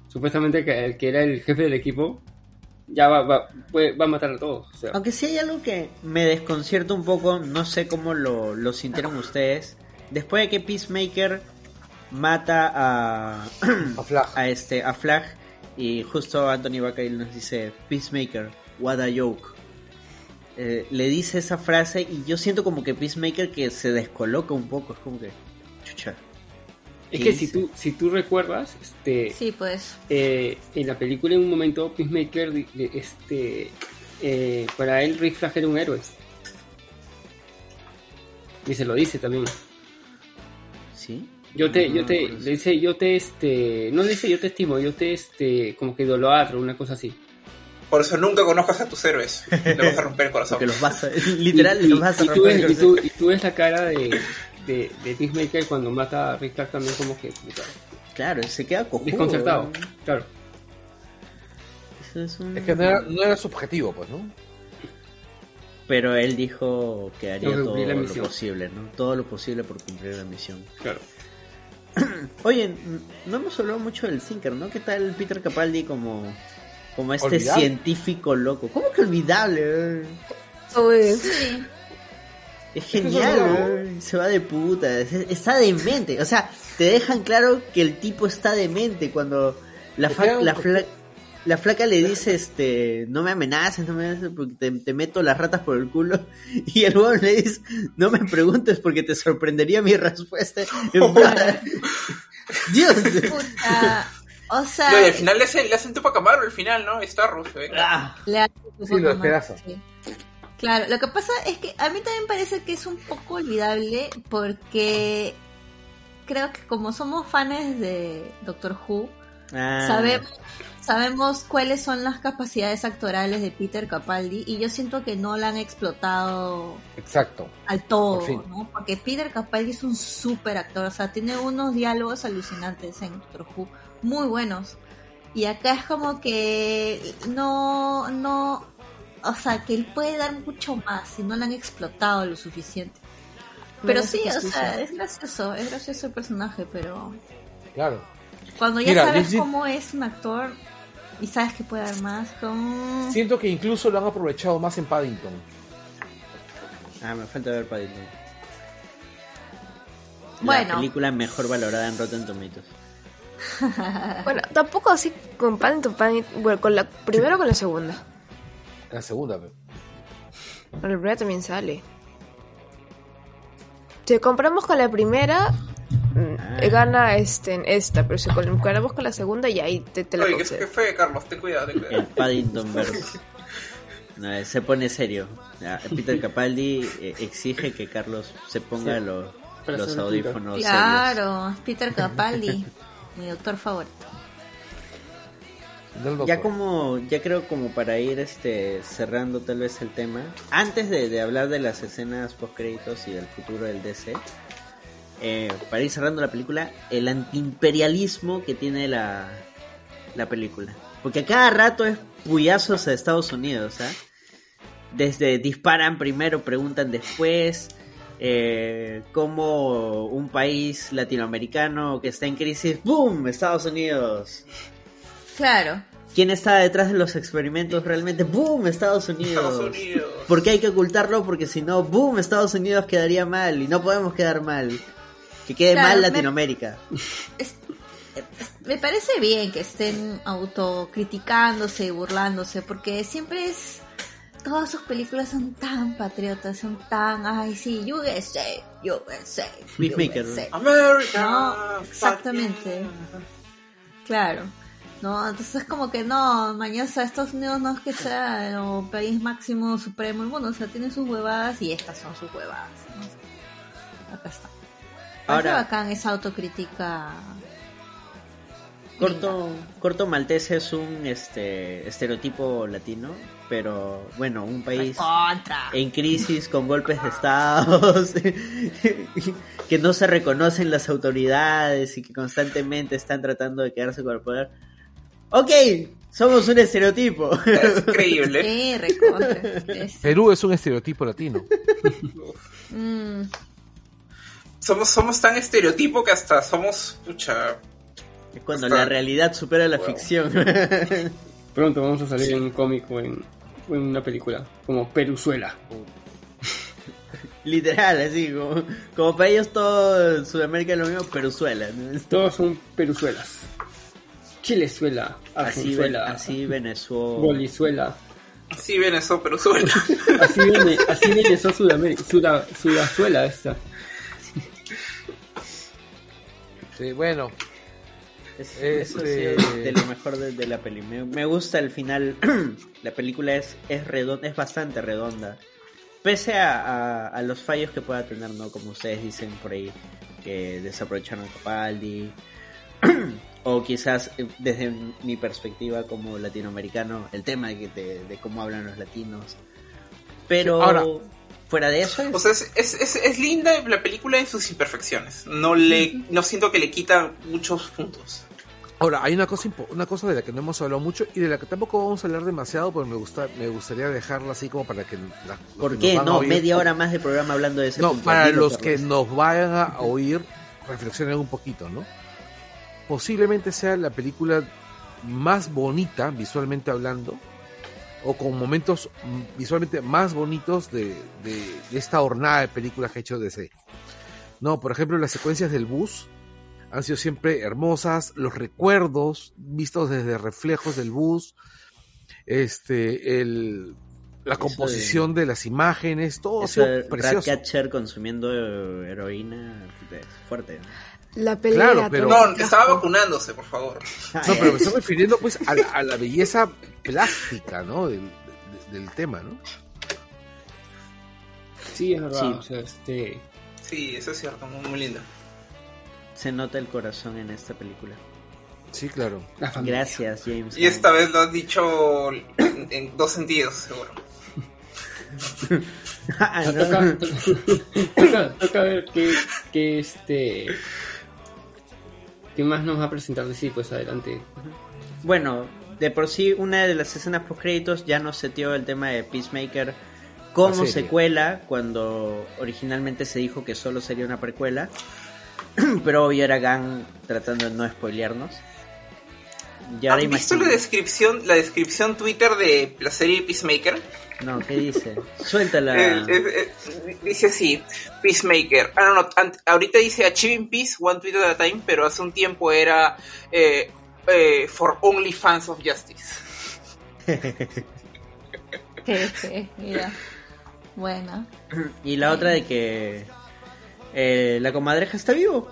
supuestamente que el que era el jefe del equipo, ya va, va, puede- va a matar a todos, o sea, Aunque sí hay algo que me desconcierta un poco, no sé cómo lo, lo sintieron ustedes. Después de que Peacemaker mata a, A Flag. a este a Flag y justo Anthony Bacall nos dice Peacemaker, what a joke. Eh, le dice esa frase y yo siento como que Peacemaker que se descoloca un poco, es como que chucha. es ¿qué que si tú, si tú recuerdas, este, Sí, pues. eh, en la película en un momento Peacemaker, este, eh, para él Rick Flag era un héroe. Y se lo dice también. ¿Sí? Yo te, No, yo te, le dice, yo te, este, no le dice yo te estimo, yo te, este, como que idolatro, una cosa así. Por eso nunca conozcas a tus héroes. Le vas a romper el corazón. Porque los vas a, literal y, los vas a y tú romper. ves, y, tú, y tú ves la cara de, de, de Peacemaker cuando mata a Rick Flag también como que puta, Claro, se queda cojudo. desconcertado, claro. Eso es un- Es que no era, no era subjetivo, pues, ¿no? Pero él dijo que haría todo lo posible, ¿no? Todo lo posible por cumplir la misión. Claro. Oye, no hemos hablado mucho del Thinker, ¿no? ¿Qué tal Peter Capaldi como, como este Olvidable. científico loco? ¿Cómo que olvidable? Eso es. Sí. Es genial, no- eh, se va de puta, es- está demente. O sea, te dejan claro que el tipo está demente cuando la, fa- la, fla- la flaca le dice, este, no me amenaces, no me amenaces porque te, te meto las ratas por el culo. Y el huevón le dice, no me preguntes porque te sorprendería mi respuesta. En plan, Dios. Puta. O sea, No, y al final le hacen, le hacen Tupacamaro al final, ¿no? Está Russo, ¿eh? Ah, le hace un Sí, lo sí. Claro, lo que pasa es que a mí también parece que es un poco olvidable porque creo que como somos fans de Doctor Who, ah. sabemos, sabemos cuáles son las capacidades actorales de Peter Capaldi y yo siento que no la han explotado Exacto. al todo, Por fin. ¿no? Porque Peter Capaldi es un súper actor, o sea, tiene unos diálogos alucinantes en Doctor Who, muy buenos. Y acá es como que no, no, o sea, que él puede dar mucho más si no lo han explotado lo suficiente. Pero No sí, o sea, es gracioso, es gracioso el personaje, pero Claro. cuando ya Mira, sabes yo cómo es un actor y sabes que puede dar más, como... Siento que incluso lo han aprovechado más en Paddington. Ah, me falta ver Paddington. La Bueno. película mejor valorada en Rotten Tomatoes. Bueno, tampoco así con Paddington, Paddington- Bueno, con la primero con la segunda. La segunda, pe. Pero la primera también sale. Si compramos con la primera. Gana este, en esta. Pero si comparamos con la segunda, ya ahí te, te la Oye, ¿qué, fue, Carlos? Ten cuidado, ten El cuidado. Paddington verse. No, eh, se pone serio. Peter Capaldi eh, exige que Carlos se ponga Sí. los, los audífonos serios. Claro, Peter Capaldi, mi doctor favorito. Ya como, ya creo como para ir este cerrando tal vez el tema, antes de, de hablar de las escenas post créditos y del futuro del DC, eh, para ir cerrando la película, el antiimperialismo que tiene la, la película. Porque a cada rato es puyazos a Estados Unidos, ¿ah? Desde disparan primero, preguntan después, eh, como un país latinoamericano que está en crisis, ¡boom! Estados Unidos. Claro. ¿Quién está detrás de los experimentos realmente? ¡Boom! Estados Unidos. Estados Unidos. ¿Por qué hay que ocultarlo? Porque si no, ¡boom! Estados Unidos quedaría mal y no podemos quedar mal. Que quede Claro, mal me- Latinoamérica. Me parece bien que estén autocriticándose y burlándose, porque siempre es. Todas sus películas son tan patriotas, son tan. Ay, sí, USA, USA. Peacemaker, USA". America. No, exactamente. Claro. No, entonces es como que no, mañana Estados Unidos no es que sea el país máximo supremo del mundo, o sea, tiene sus huevadas y estas son sus huevadas. Ahora bacán esa autocrítica. Corto, Corto Maltese es un este estereotipo latino, pero bueno, un país Contra. en crisis con golpes de estados que no se reconocen las autoridades y que constantemente están tratando de quedarse con el poder. Ok, somos un estereotipo. Es increíble. Sí, recontra. Es- Perú es un estereotipo latino. mm, Somos, somos tan estereotipo que hasta somos, pucha, Es cuando la realidad supera la Wow. ficción. Pronto vamos a salir en un cómic o en, o en una película, como Peruzuela. Literal, así como, como para ellos todo Sudamérica es lo mismo, Peruzuela. Todos son Peruzuelas. Chilezuela, Así, Argenzuela, así Venezuela. Bolizuela. sí ven eso, pero suena. Así viene, así eso Sudamérica, Suda, Sudazuela esta. Sí, bueno, Es- Este- Eso ha sido de lo mejor de, de la peli. Me, me gusta el final. la película es, es redonda, es bastante redonda. Pese a, a- a los fallos que pueda tener, ¿no? Como ustedes dicen por ahí, que desaprovecharon a Capaldi. o quizás eh, desde mi perspectiva como latinoamericano, el tema de, de cómo hablan los latinos. Pero Ahora- fuera de eso, es- O sea, es, es, es, es linda la película en sus imperfecciones. No le no siento que le quita muchos puntos. ahora hay una cosa una cosa de la que no hemos hablado mucho y de la que tampoco vamos a hablar demasiado, pero me gusta me gustaría dejarla así como para que la- ¿por que qué no? oír- Media hora más de programa hablando de ese No, punto. para Dilo, los que nos vayan a oír, reflexionen un poquito, ¿no? Posiblemente sea la película más bonita, visualmente hablando, o con momentos visualmente más bonitos de, de- de esta hornada de películas que ha hecho DC. No, por ejemplo, las secuencias del bus han sido siempre hermosas, los recuerdos vistos desde reflejos del bus, este, el, la composición de... las imágenes, todo ha Eso. Ratcatcher consumiendo eh, heroína fuerte. La pelea Claro, pero- No, estaba vacunándose, por favor. No, pero me estoy refiriendo pues a la, a la belleza plástica, ¿no? Del, de- del tema, ¿no? Sí, es verdad. Sí. O sea, este, Sí, eso es cierto, muy, muy lindo. Se nota el corazón en esta película. Sí, claro. Gracias, James. Y esta vez lo has dicho en, en dos sentidos, seguro. Ah, no. Toca, toca, toca ver qué, qué, este. ¿Qué más nos va a presentar de sí? Pues adelante. Bueno, de por sí, una de las escenas post créditos ya nos setió el tema de Peacemaker como secuela, cuando originalmente se dijo que solo sería una precuela. Pero hoy era Gang tratando de no spoilearnos. Y ahora ¿Has visto la descripción, la descripción Twitter de la serie Peacemaker? No, ¿qué dice? Suéltala. Eh, eh, eh, dice así, Peacemaker. Ah, no, no, ahorita dice Achieving Peace, one tweet at a time, pero hace un tiempo era eh, eh, For Only Fans of Justice. Mira. Bueno. Y la otra de que eh, la comadreja está vivo.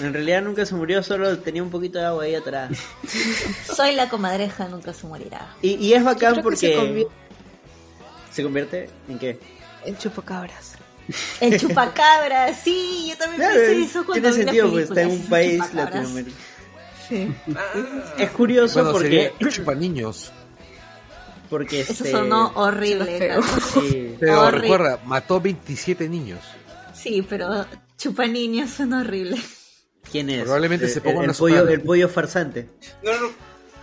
En realidad nunca se murió, solo tenía un poquito de agua ahí atrás. Soy la comadreja, nunca se morirá. Y, y es bacán se porque... convierte- ¿Se convierte en qué? En chupacabras. El chupacabra, sí, yo también Claro, pensé eso cuando tiene vi la sentido, pues está en un país chupacabras. latinoamericano. Sí. Ah, Es curioso Bueno, porque, sería chupa niños. porque Eso este, sonó horrible. Sí. Pero Horrible. recuerda, mató 27 niños. Sí, pero chupa niños suena horrible. ¿Quién es? Probablemente El- se ponga el, el pollo, el pollo farsante. no, no,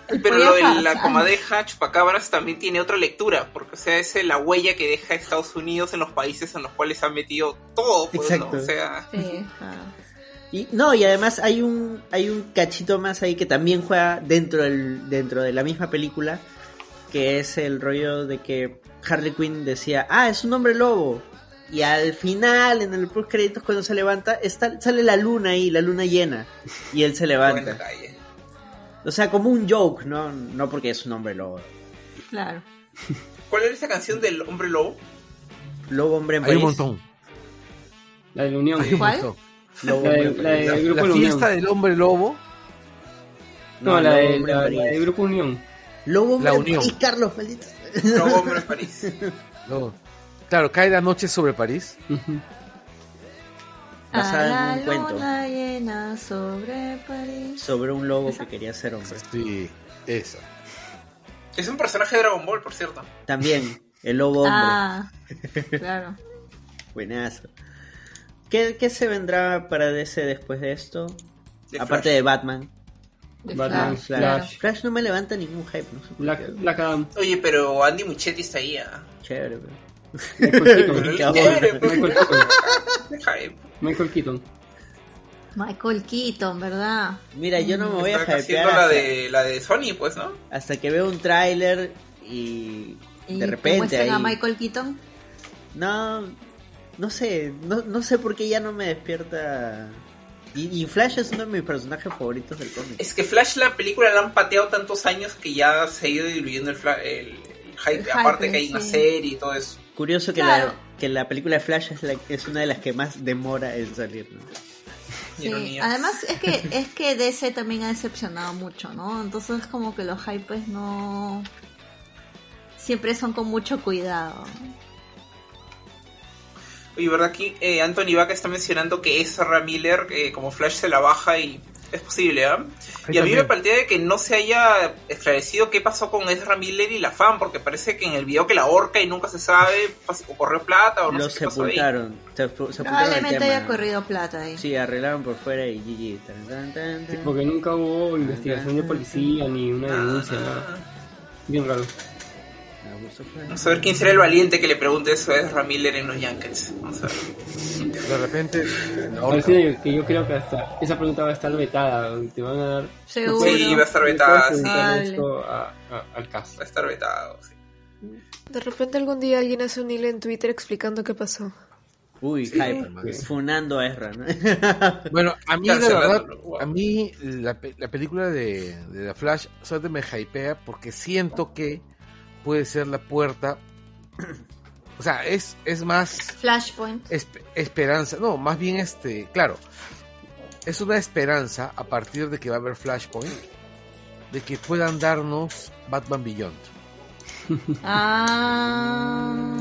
El Pero lo de la comadeja chupacabras también tiene otra lectura, porque o sea, es la huella que deja Estados Unidos en los países en los cuales ha metido todo, pues, ¿no? Exacto. O sea, Sí, ah. Y no, y además hay un hay un cachito más ahí que también juega dentro del dentro de la misma película, que es el rollo de que Harley Quinn decía, "Ah, es un hombre lobo." Y al final en el post créditos cuando se levanta, está, sale la luna ahí, la luna llena, y él se levanta. O sea, como un joke, no no porque es un hombre lobo. claro. ¿Cuál era esa canción del hombre lobo? Lobo hombre en Hay un París. montón. La de la Unión. ¿Cuál? Lobo La de- la el grupo La La Unión. fiesta del hombre lobo. No, la, Lobo de, hombre en la, París. la de Grupo Unión. Lobo hombre La en Unión. París, Carlos, maldito. Lobo hombre en París. No. Claro, cae la noche sobre París. Basada en A un la cuento. luna llena sobre París. Sobre un lobo que quería ser hombre. Sí, esa. Es un personaje de Dragon Ball, por cierto. También, el lobo hombre. Ah, claro. Buenazo. ¿Qué, qué se vendrá para DC después de esto? Aparte Flash. de Batman. Batman, Flash, Flash. no me levanta ningún hype, no sé Black. Black Adam. Oye, pero Andy Muchetti está ahí, ¿ah? Chévere, pero... Michael Keaton. Cabrón. Michael Keaton. Michael Keaton. Michael Keaton, ¿verdad? Mira, yo no me voy a Está hypear haciendo hasta, la de, la de Sony, pues, ¿no? hasta que veo un tráiler y ¿Y de te repente muestran a ahí... Michael Keaton? No, no sé, no, no sé por qué ya no me despierta... Y, y Flash es uno de mis personajes favoritos del cómic. Es que Flash, la película, la han pateado tantos años que ya se ha ido diluyendo el, fla- el, el hype. hype, Aparte que hay una sí. serie y todo eso. Curioso que, Claro. la, que la película de Flash es, la- es una de las que más demora en salir. ¿no? Sí. Ironía. Además es que es que DC también ha decepcionado mucho, ¿no? Entonces como que los hypes no siempre son con mucho cuidado. Oye, ¿verdad? Aquí eh, Anthony Vaca está mencionando que Ezra Miller, eh, como Flash, se la baja y es posible, ¿ah? Ahí Y a mí me plantea de que no se haya esclarecido qué pasó con Ezra Miller y la fan, porque parece que en el video que la ahorca y nunca se sabe o corrió plata o no Lo sé qué pasó ahí. sepultaron. se- sepultaron el Probablemente tema. haya corrido plata ahí. Sí, arreglaron por fuera y GG. Tan, tan, tan, Sí, tan. porque nunca hubo investigación de policía ni una denuncia, nada. Bien raro. Vamos a ver quién será el valiente que le pregunte eso a Ezra Miller en los Yankees. Vamos a ver. De repente. Parece que yo creo que hasta esa pregunta va a estar vetada. Te van a dar. Seguro. Sí, va a estar vetada, sí. a- a- al caso. Va a estar vetado. sí. De repente algún día alguien hace un hilo en Twitter explicando qué pasó. Uy, Sí. hype. Funando a Ezra, ¿no? Bueno, a mí, la verdad, a mí la, pe- la película de, de The Flash solamente me hypea porque siento que puede ser la puerta. O sea, es, es más Flashpoint. esp- esperanza. No, más bien este, claro. Es una esperanza a partir de que va a haber Flashpoint de que puedan darnos Batman Beyond. Ah.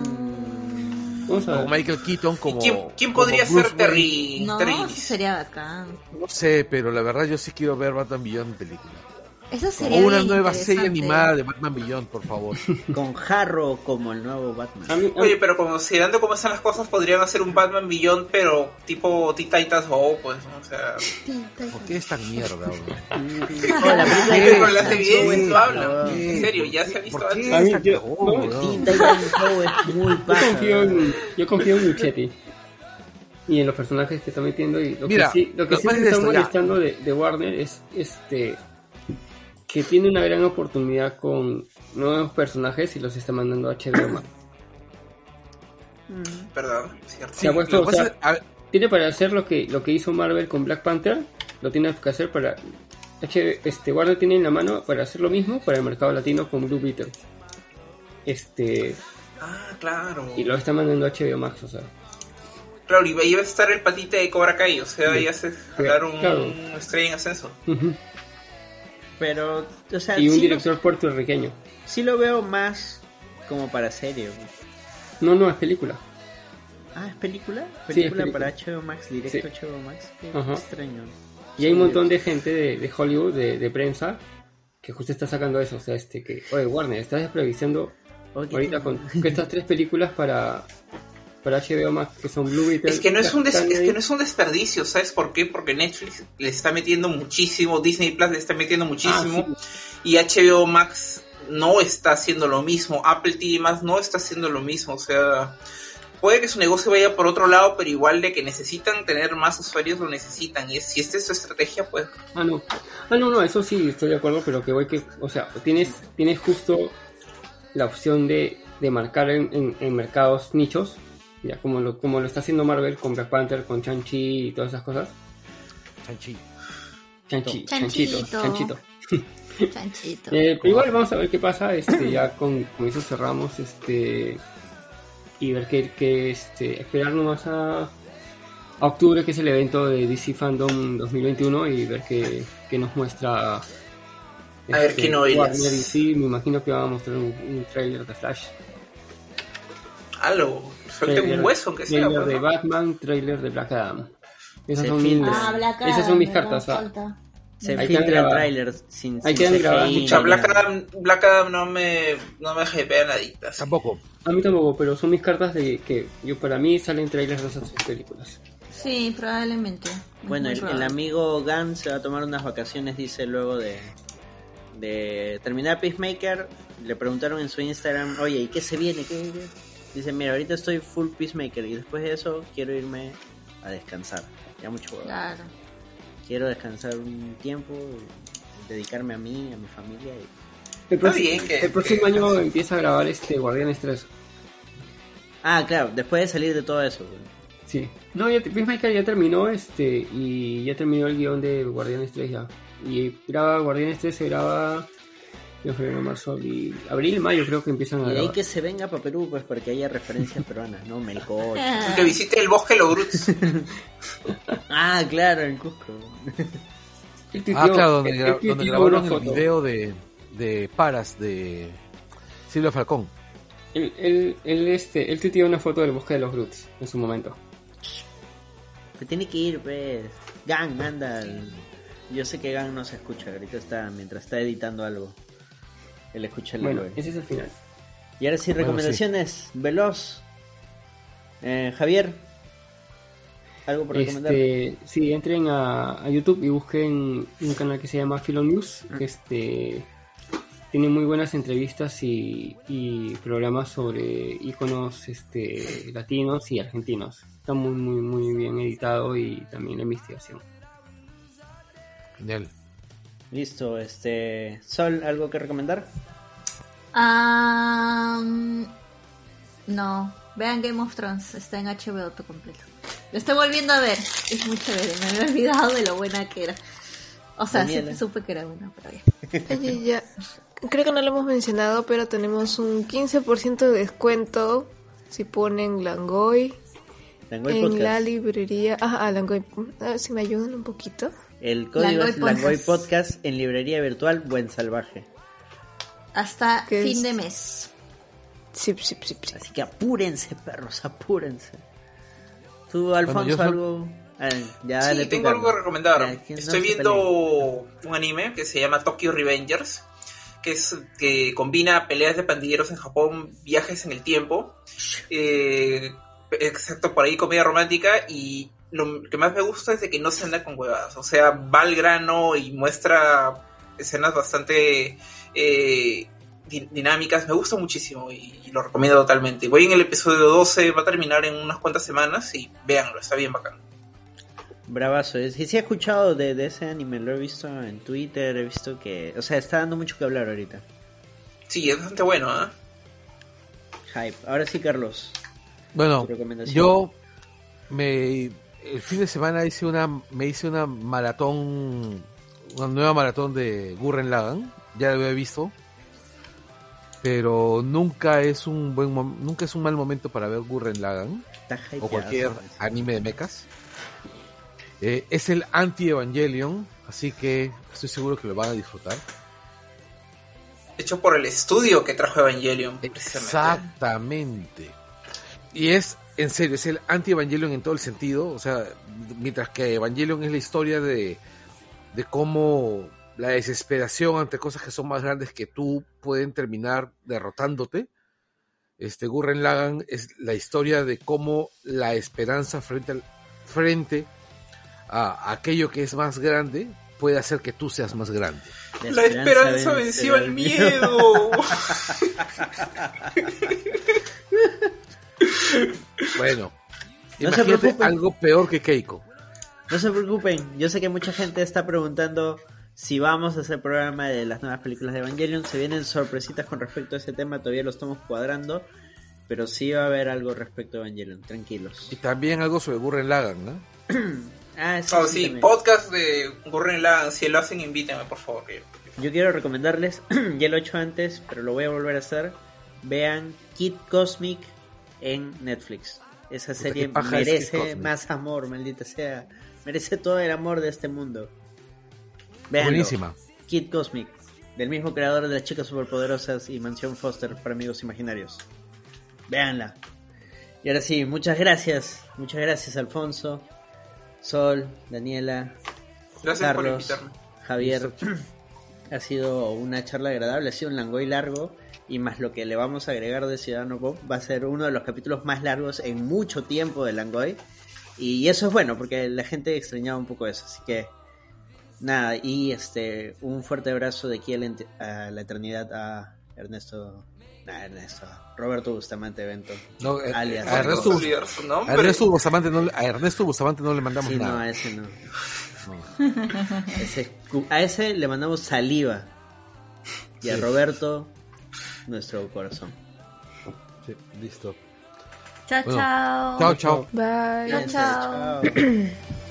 Ver. Michael Keaton como. ¿Y quién, quién como podría Bruce ser. Terry, No, sería bacán. No sé, pero la verdad yo sí quiero ver Batman Beyond en película. Eso O sería una nueva serie animada de Batman Beyond, por favor. Con Harrow como el nuevo Batman. mí- Oye, pero considerando cómo están las cosas, podrían hacer un Batman Beyond, pero tipo Teen Titans Go, pues, ¿no? o sea... ¿Por qué es tan mierda, bro? La película Sí, de pero la hace bien, habla. En serio, ya se ha visto ¿Por antes. A mí, yo- cagó, no, weón? Teen Titans Go es muy yo confío en, yo confío en Luchetti y en los personajes que está metiendo y lo Mira, que sí, lo que lo sí más me está molestando de, de Warner es este que tiene una gran oportunidad con nuevos personajes y los está mandando a HBO Max. Perdón, cierto. Se ha puesto, Lo que o sea, pasa es- a ver, tiene para hacer lo que lo que hizo Marvel con Black Panther, lo tiene que hacer para H- este Warner tiene en la mano para hacer lo mismo para el mercado latino con Blue Beetle. Este Ah, claro. y lo está mandando a HBO Max, o sea. Claro, y ahí va a estar el patita de Cobra Kai, o sea, Sí. ya se jalar un Claro. estrella en ascenso. Ujú. Pero, o sea, Y un sí, director puertorriqueño. lo, sí lo veo más como para serie. No, no, es película. Ah, ¿es película? Sí, Película es película. para HBO Max, directo Sí. HBO Max. Qué Ajá. extraño. Y hay un montón de gente de, de Hollywood, de, de prensa, que justo está sacando eso. O sea, este que, oye, Warner, estás desprevisando Oye, ¿qué ahorita con estas tres películas para, para HBO Max, que son Blue Beetle. Es que no es un des- es que no es un desperdicio, ¿sabes por qué? Porque Netflix le está metiendo muchísimo, Disney Plus le está metiendo muchísimo Ah, y HBO Max no está haciendo lo mismo, Apple TV Más no está haciendo lo mismo, o sea, puede que su negocio vaya por otro lado, pero igual de que necesitan tener más usuarios lo necesitan y si esta es su estrategia, pues Ah, no. Ah, no, no, eso sí, estoy de acuerdo, pero que voy que, o sea, tienes, tienes justo la opción de, de marcar en, en- en mercados nichos, ya como lo, como lo está haciendo Marvel con Black Panther, con Chanchi y todas esas cosas. Chanchi. Chanchi, Chanchito. chanchito, chanchito. Chanchito. Eh, pero igual vamos a ver qué pasa, este, ya con, con eso cerramos, este, y ver qué, qué, este, esperar nomás a, a octubre, que es el evento de DC Fandom 2021, y ver qué, qué nos muestra. este, A ver qué novelas. DC, me imagino que va a mostrar un, un trailer de Flash. algo, suelte Trailer- un hueso aunque sea. Trailer de ¿no? Batman, trailer de Black Adam. Esas son mis. Ah, Black esas son mis cartas. ah. Se Ahí filtra el grabadas. tráiler sin, Ahí sin quedan grabadas Pucha, Black. Adam, Black Adam no me, no me hypea nadita. sí. Tampoco. A mí tampoco, pero son mis cartas de que yo para mí salen trailers de esas películas. Sí, probablemente. Bueno, el, amigo Gunn se va a tomar unas vacaciones, dice luego de, de terminar Peacemaker. Le preguntaron en su Instagram, oye, ¿y qué se viene? ¿Qué, qué?". Dice, mira, ahorita estoy full Peacemaker y después de eso quiero irme a descansar. Ya mucho huevo. Claro. Quiero descansar un tiempo, dedicarme a mí, a mi familia. Y... El, Está próximo- bien que- el próximo que- año empieza a grabar este Guardianes 3. Ah, claro, después de salir de todo eso. güey. Sí. No, ya, Peacemaker ya terminó este y ya terminó el guion de Guardianes 3 ya. Y graba Guardianes 3 se graba en febrero, marzo, abril, abril, mayo creo que empiezan a Y ahí que se venga para Perú, pues porque haya referencias peruanas, ¿no? Melcoch. Ah, Que visite el bosque de los Gruts. Ah, claro, en Cusco. Tuiteó- Ah, claro, donde, gra- donde tuiteó grabaron el video de, de Paras de Silvia Falcón. Él, él, él, este, él tuiteó una foto del bosque de los Groots en su momento. Se tiene que ir, pues. Gang, anda. Yo sé que Gang no se escucha, ahorita está, mientras está editando algo. El Bueno, héroe. ese es el final. Y ahora sí, Bueno, recomendaciones. Veloz. Eh, Javier. ¿Algo por recomendar? Este, sí, entren a, a YouTube y busquen un canal que se llama Philo News, Mm. que este tiene muy buenas entrevistas y, y programas sobre iconos este, latinos y argentinos. Está muy muy muy bien editado y también la investigación. Genial. Listo, este. Sol, ¿algo que recomendar? Ah, no, vean Game of Thrones, está en HBO todo completo. Lo estoy volviendo a ver, es muy chévere, me había olvidado de lo buena que era. O sea, Daniela. siempre supe que era buena, pero ya. Oye, ya. Creo que no lo hemos mencionado, pero tenemos un 15% de descuento si ponen Langoy Langoy en Podcast. la librería. Ah, ah, Langoy. A ver si me ayudan un poquito. El código Langoy es Langoy Podcast. Podcast en librería virtual Buen Salvaje. Hasta ¿Qué fin es? de mes. Sí, sí, sí, sí. Así que apúrense, perros, apúrense. Tú, Alfonso, algo. Ah, ya, Sí, tengo algo que recomendar. No Estoy viendo un anime que se llama Tokyo Revengers, que es que combina peleas de pandilleros en Japón, viajes en el tiempo, eh, exacto, por ahí comedia romántica y lo que más me gusta es de que no se anda con huevadas, o sea, va al grano y muestra escenas bastante eh, di- dinámicas, me gusta muchísimo y, y lo recomiendo totalmente. Voy en el episodio 12, va a terminar en unas cuantas semanas y véanlo, está bien bacán. Bravazo. es- Sí, sí he escuchado de, de ese anime, lo he visto en Twitter, he visto que... O sea, está dando mucho que hablar ahorita. Sí, es bastante bueno, ¿ah? Hype. Ahora sí, Carlos. Bueno, yo me el fin de semana hice una me hice una maratón una nueva maratón de Gurren Lagann, ya lo había visto. Pero nunca es un buen nunca es un mal momento para ver Gurren hypeado, o cualquier anime de mechas. Eh, es el anti-Evangelion, así que estoy seguro que lo van a disfrutar. Hecho por el estudio que trajo Evangelion, precisamente. Exactamente. Y es, en serio, es el anti-Evangelion en todo el sentido. O sea, mientras que Evangelion es la historia de, de cómo la desesperación ante cosas que son más grandes que tú pueden terminar derrotándote. Este Gurren Lagan es la historia de cómo la esperanza frente, al, frente a aquello que es más grande puede hacer que tú seas más grande. La esperanza venció al miedo. bueno, No se imagínate preocupen. algo peor que Keiko. No se preocupen, yo sé que mucha gente está preguntando si vamos a hacer programa de las nuevas películas de Evangelion. Se vienen sorpresitas con respecto a ese tema, todavía lo estamos cuadrando. Pero sí va a haber algo respecto a Evangelion, tranquilos. Y también algo sobre Gurren Lagan, ¿no? Ah, sí, Oh, sí, sí, también. podcast de Gurren Lagann, si lo hacen invítenme por favor. que- Yo quiero recomendarles, ya lo he hecho antes, pero lo voy a volver a hacer. Vean Kid Cosmic en Netflix. Esa serie es merece más amor, maldita sea. Merece todo el amor de este mundo. Véanlo. Buenísima. Kid Cosmic, del mismo creador de las chicas superpoderosas y Mansión Foster para amigos imaginarios. Véanla. Y ahora sí, muchas gracias. Muchas gracias, Alfonso, Sol, Daniela, Gracias por Carlos, invitarme. Javier. Ha sido una charla agradable, ha sido un langoy largo. Y más lo que le vamos a agregar de Ciudadano Pop, va a ser uno de los capítulos más largos en mucho tiempo de Langoy. Y eso es bueno, porque la gente extrañaba un poco eso. Así que, nada, y este un fuerte abrazo de aquí a la, ent- a la eternidad a Ernesto. nah, Ernesto. Roberto Bustamante Evento. No, eh, Alias. a, Ernesto, a. Ernesto Bustamante no, le- a Ernesto Bustamante no le mandamos Sí, no, nada. a ese no. No. Ese- a ese le mandamos saliva. Y a. Roberto, nuestro corazón. Sí, listo. Chao, Bueno, chao. Chao, chao. Bye. Chao. chao.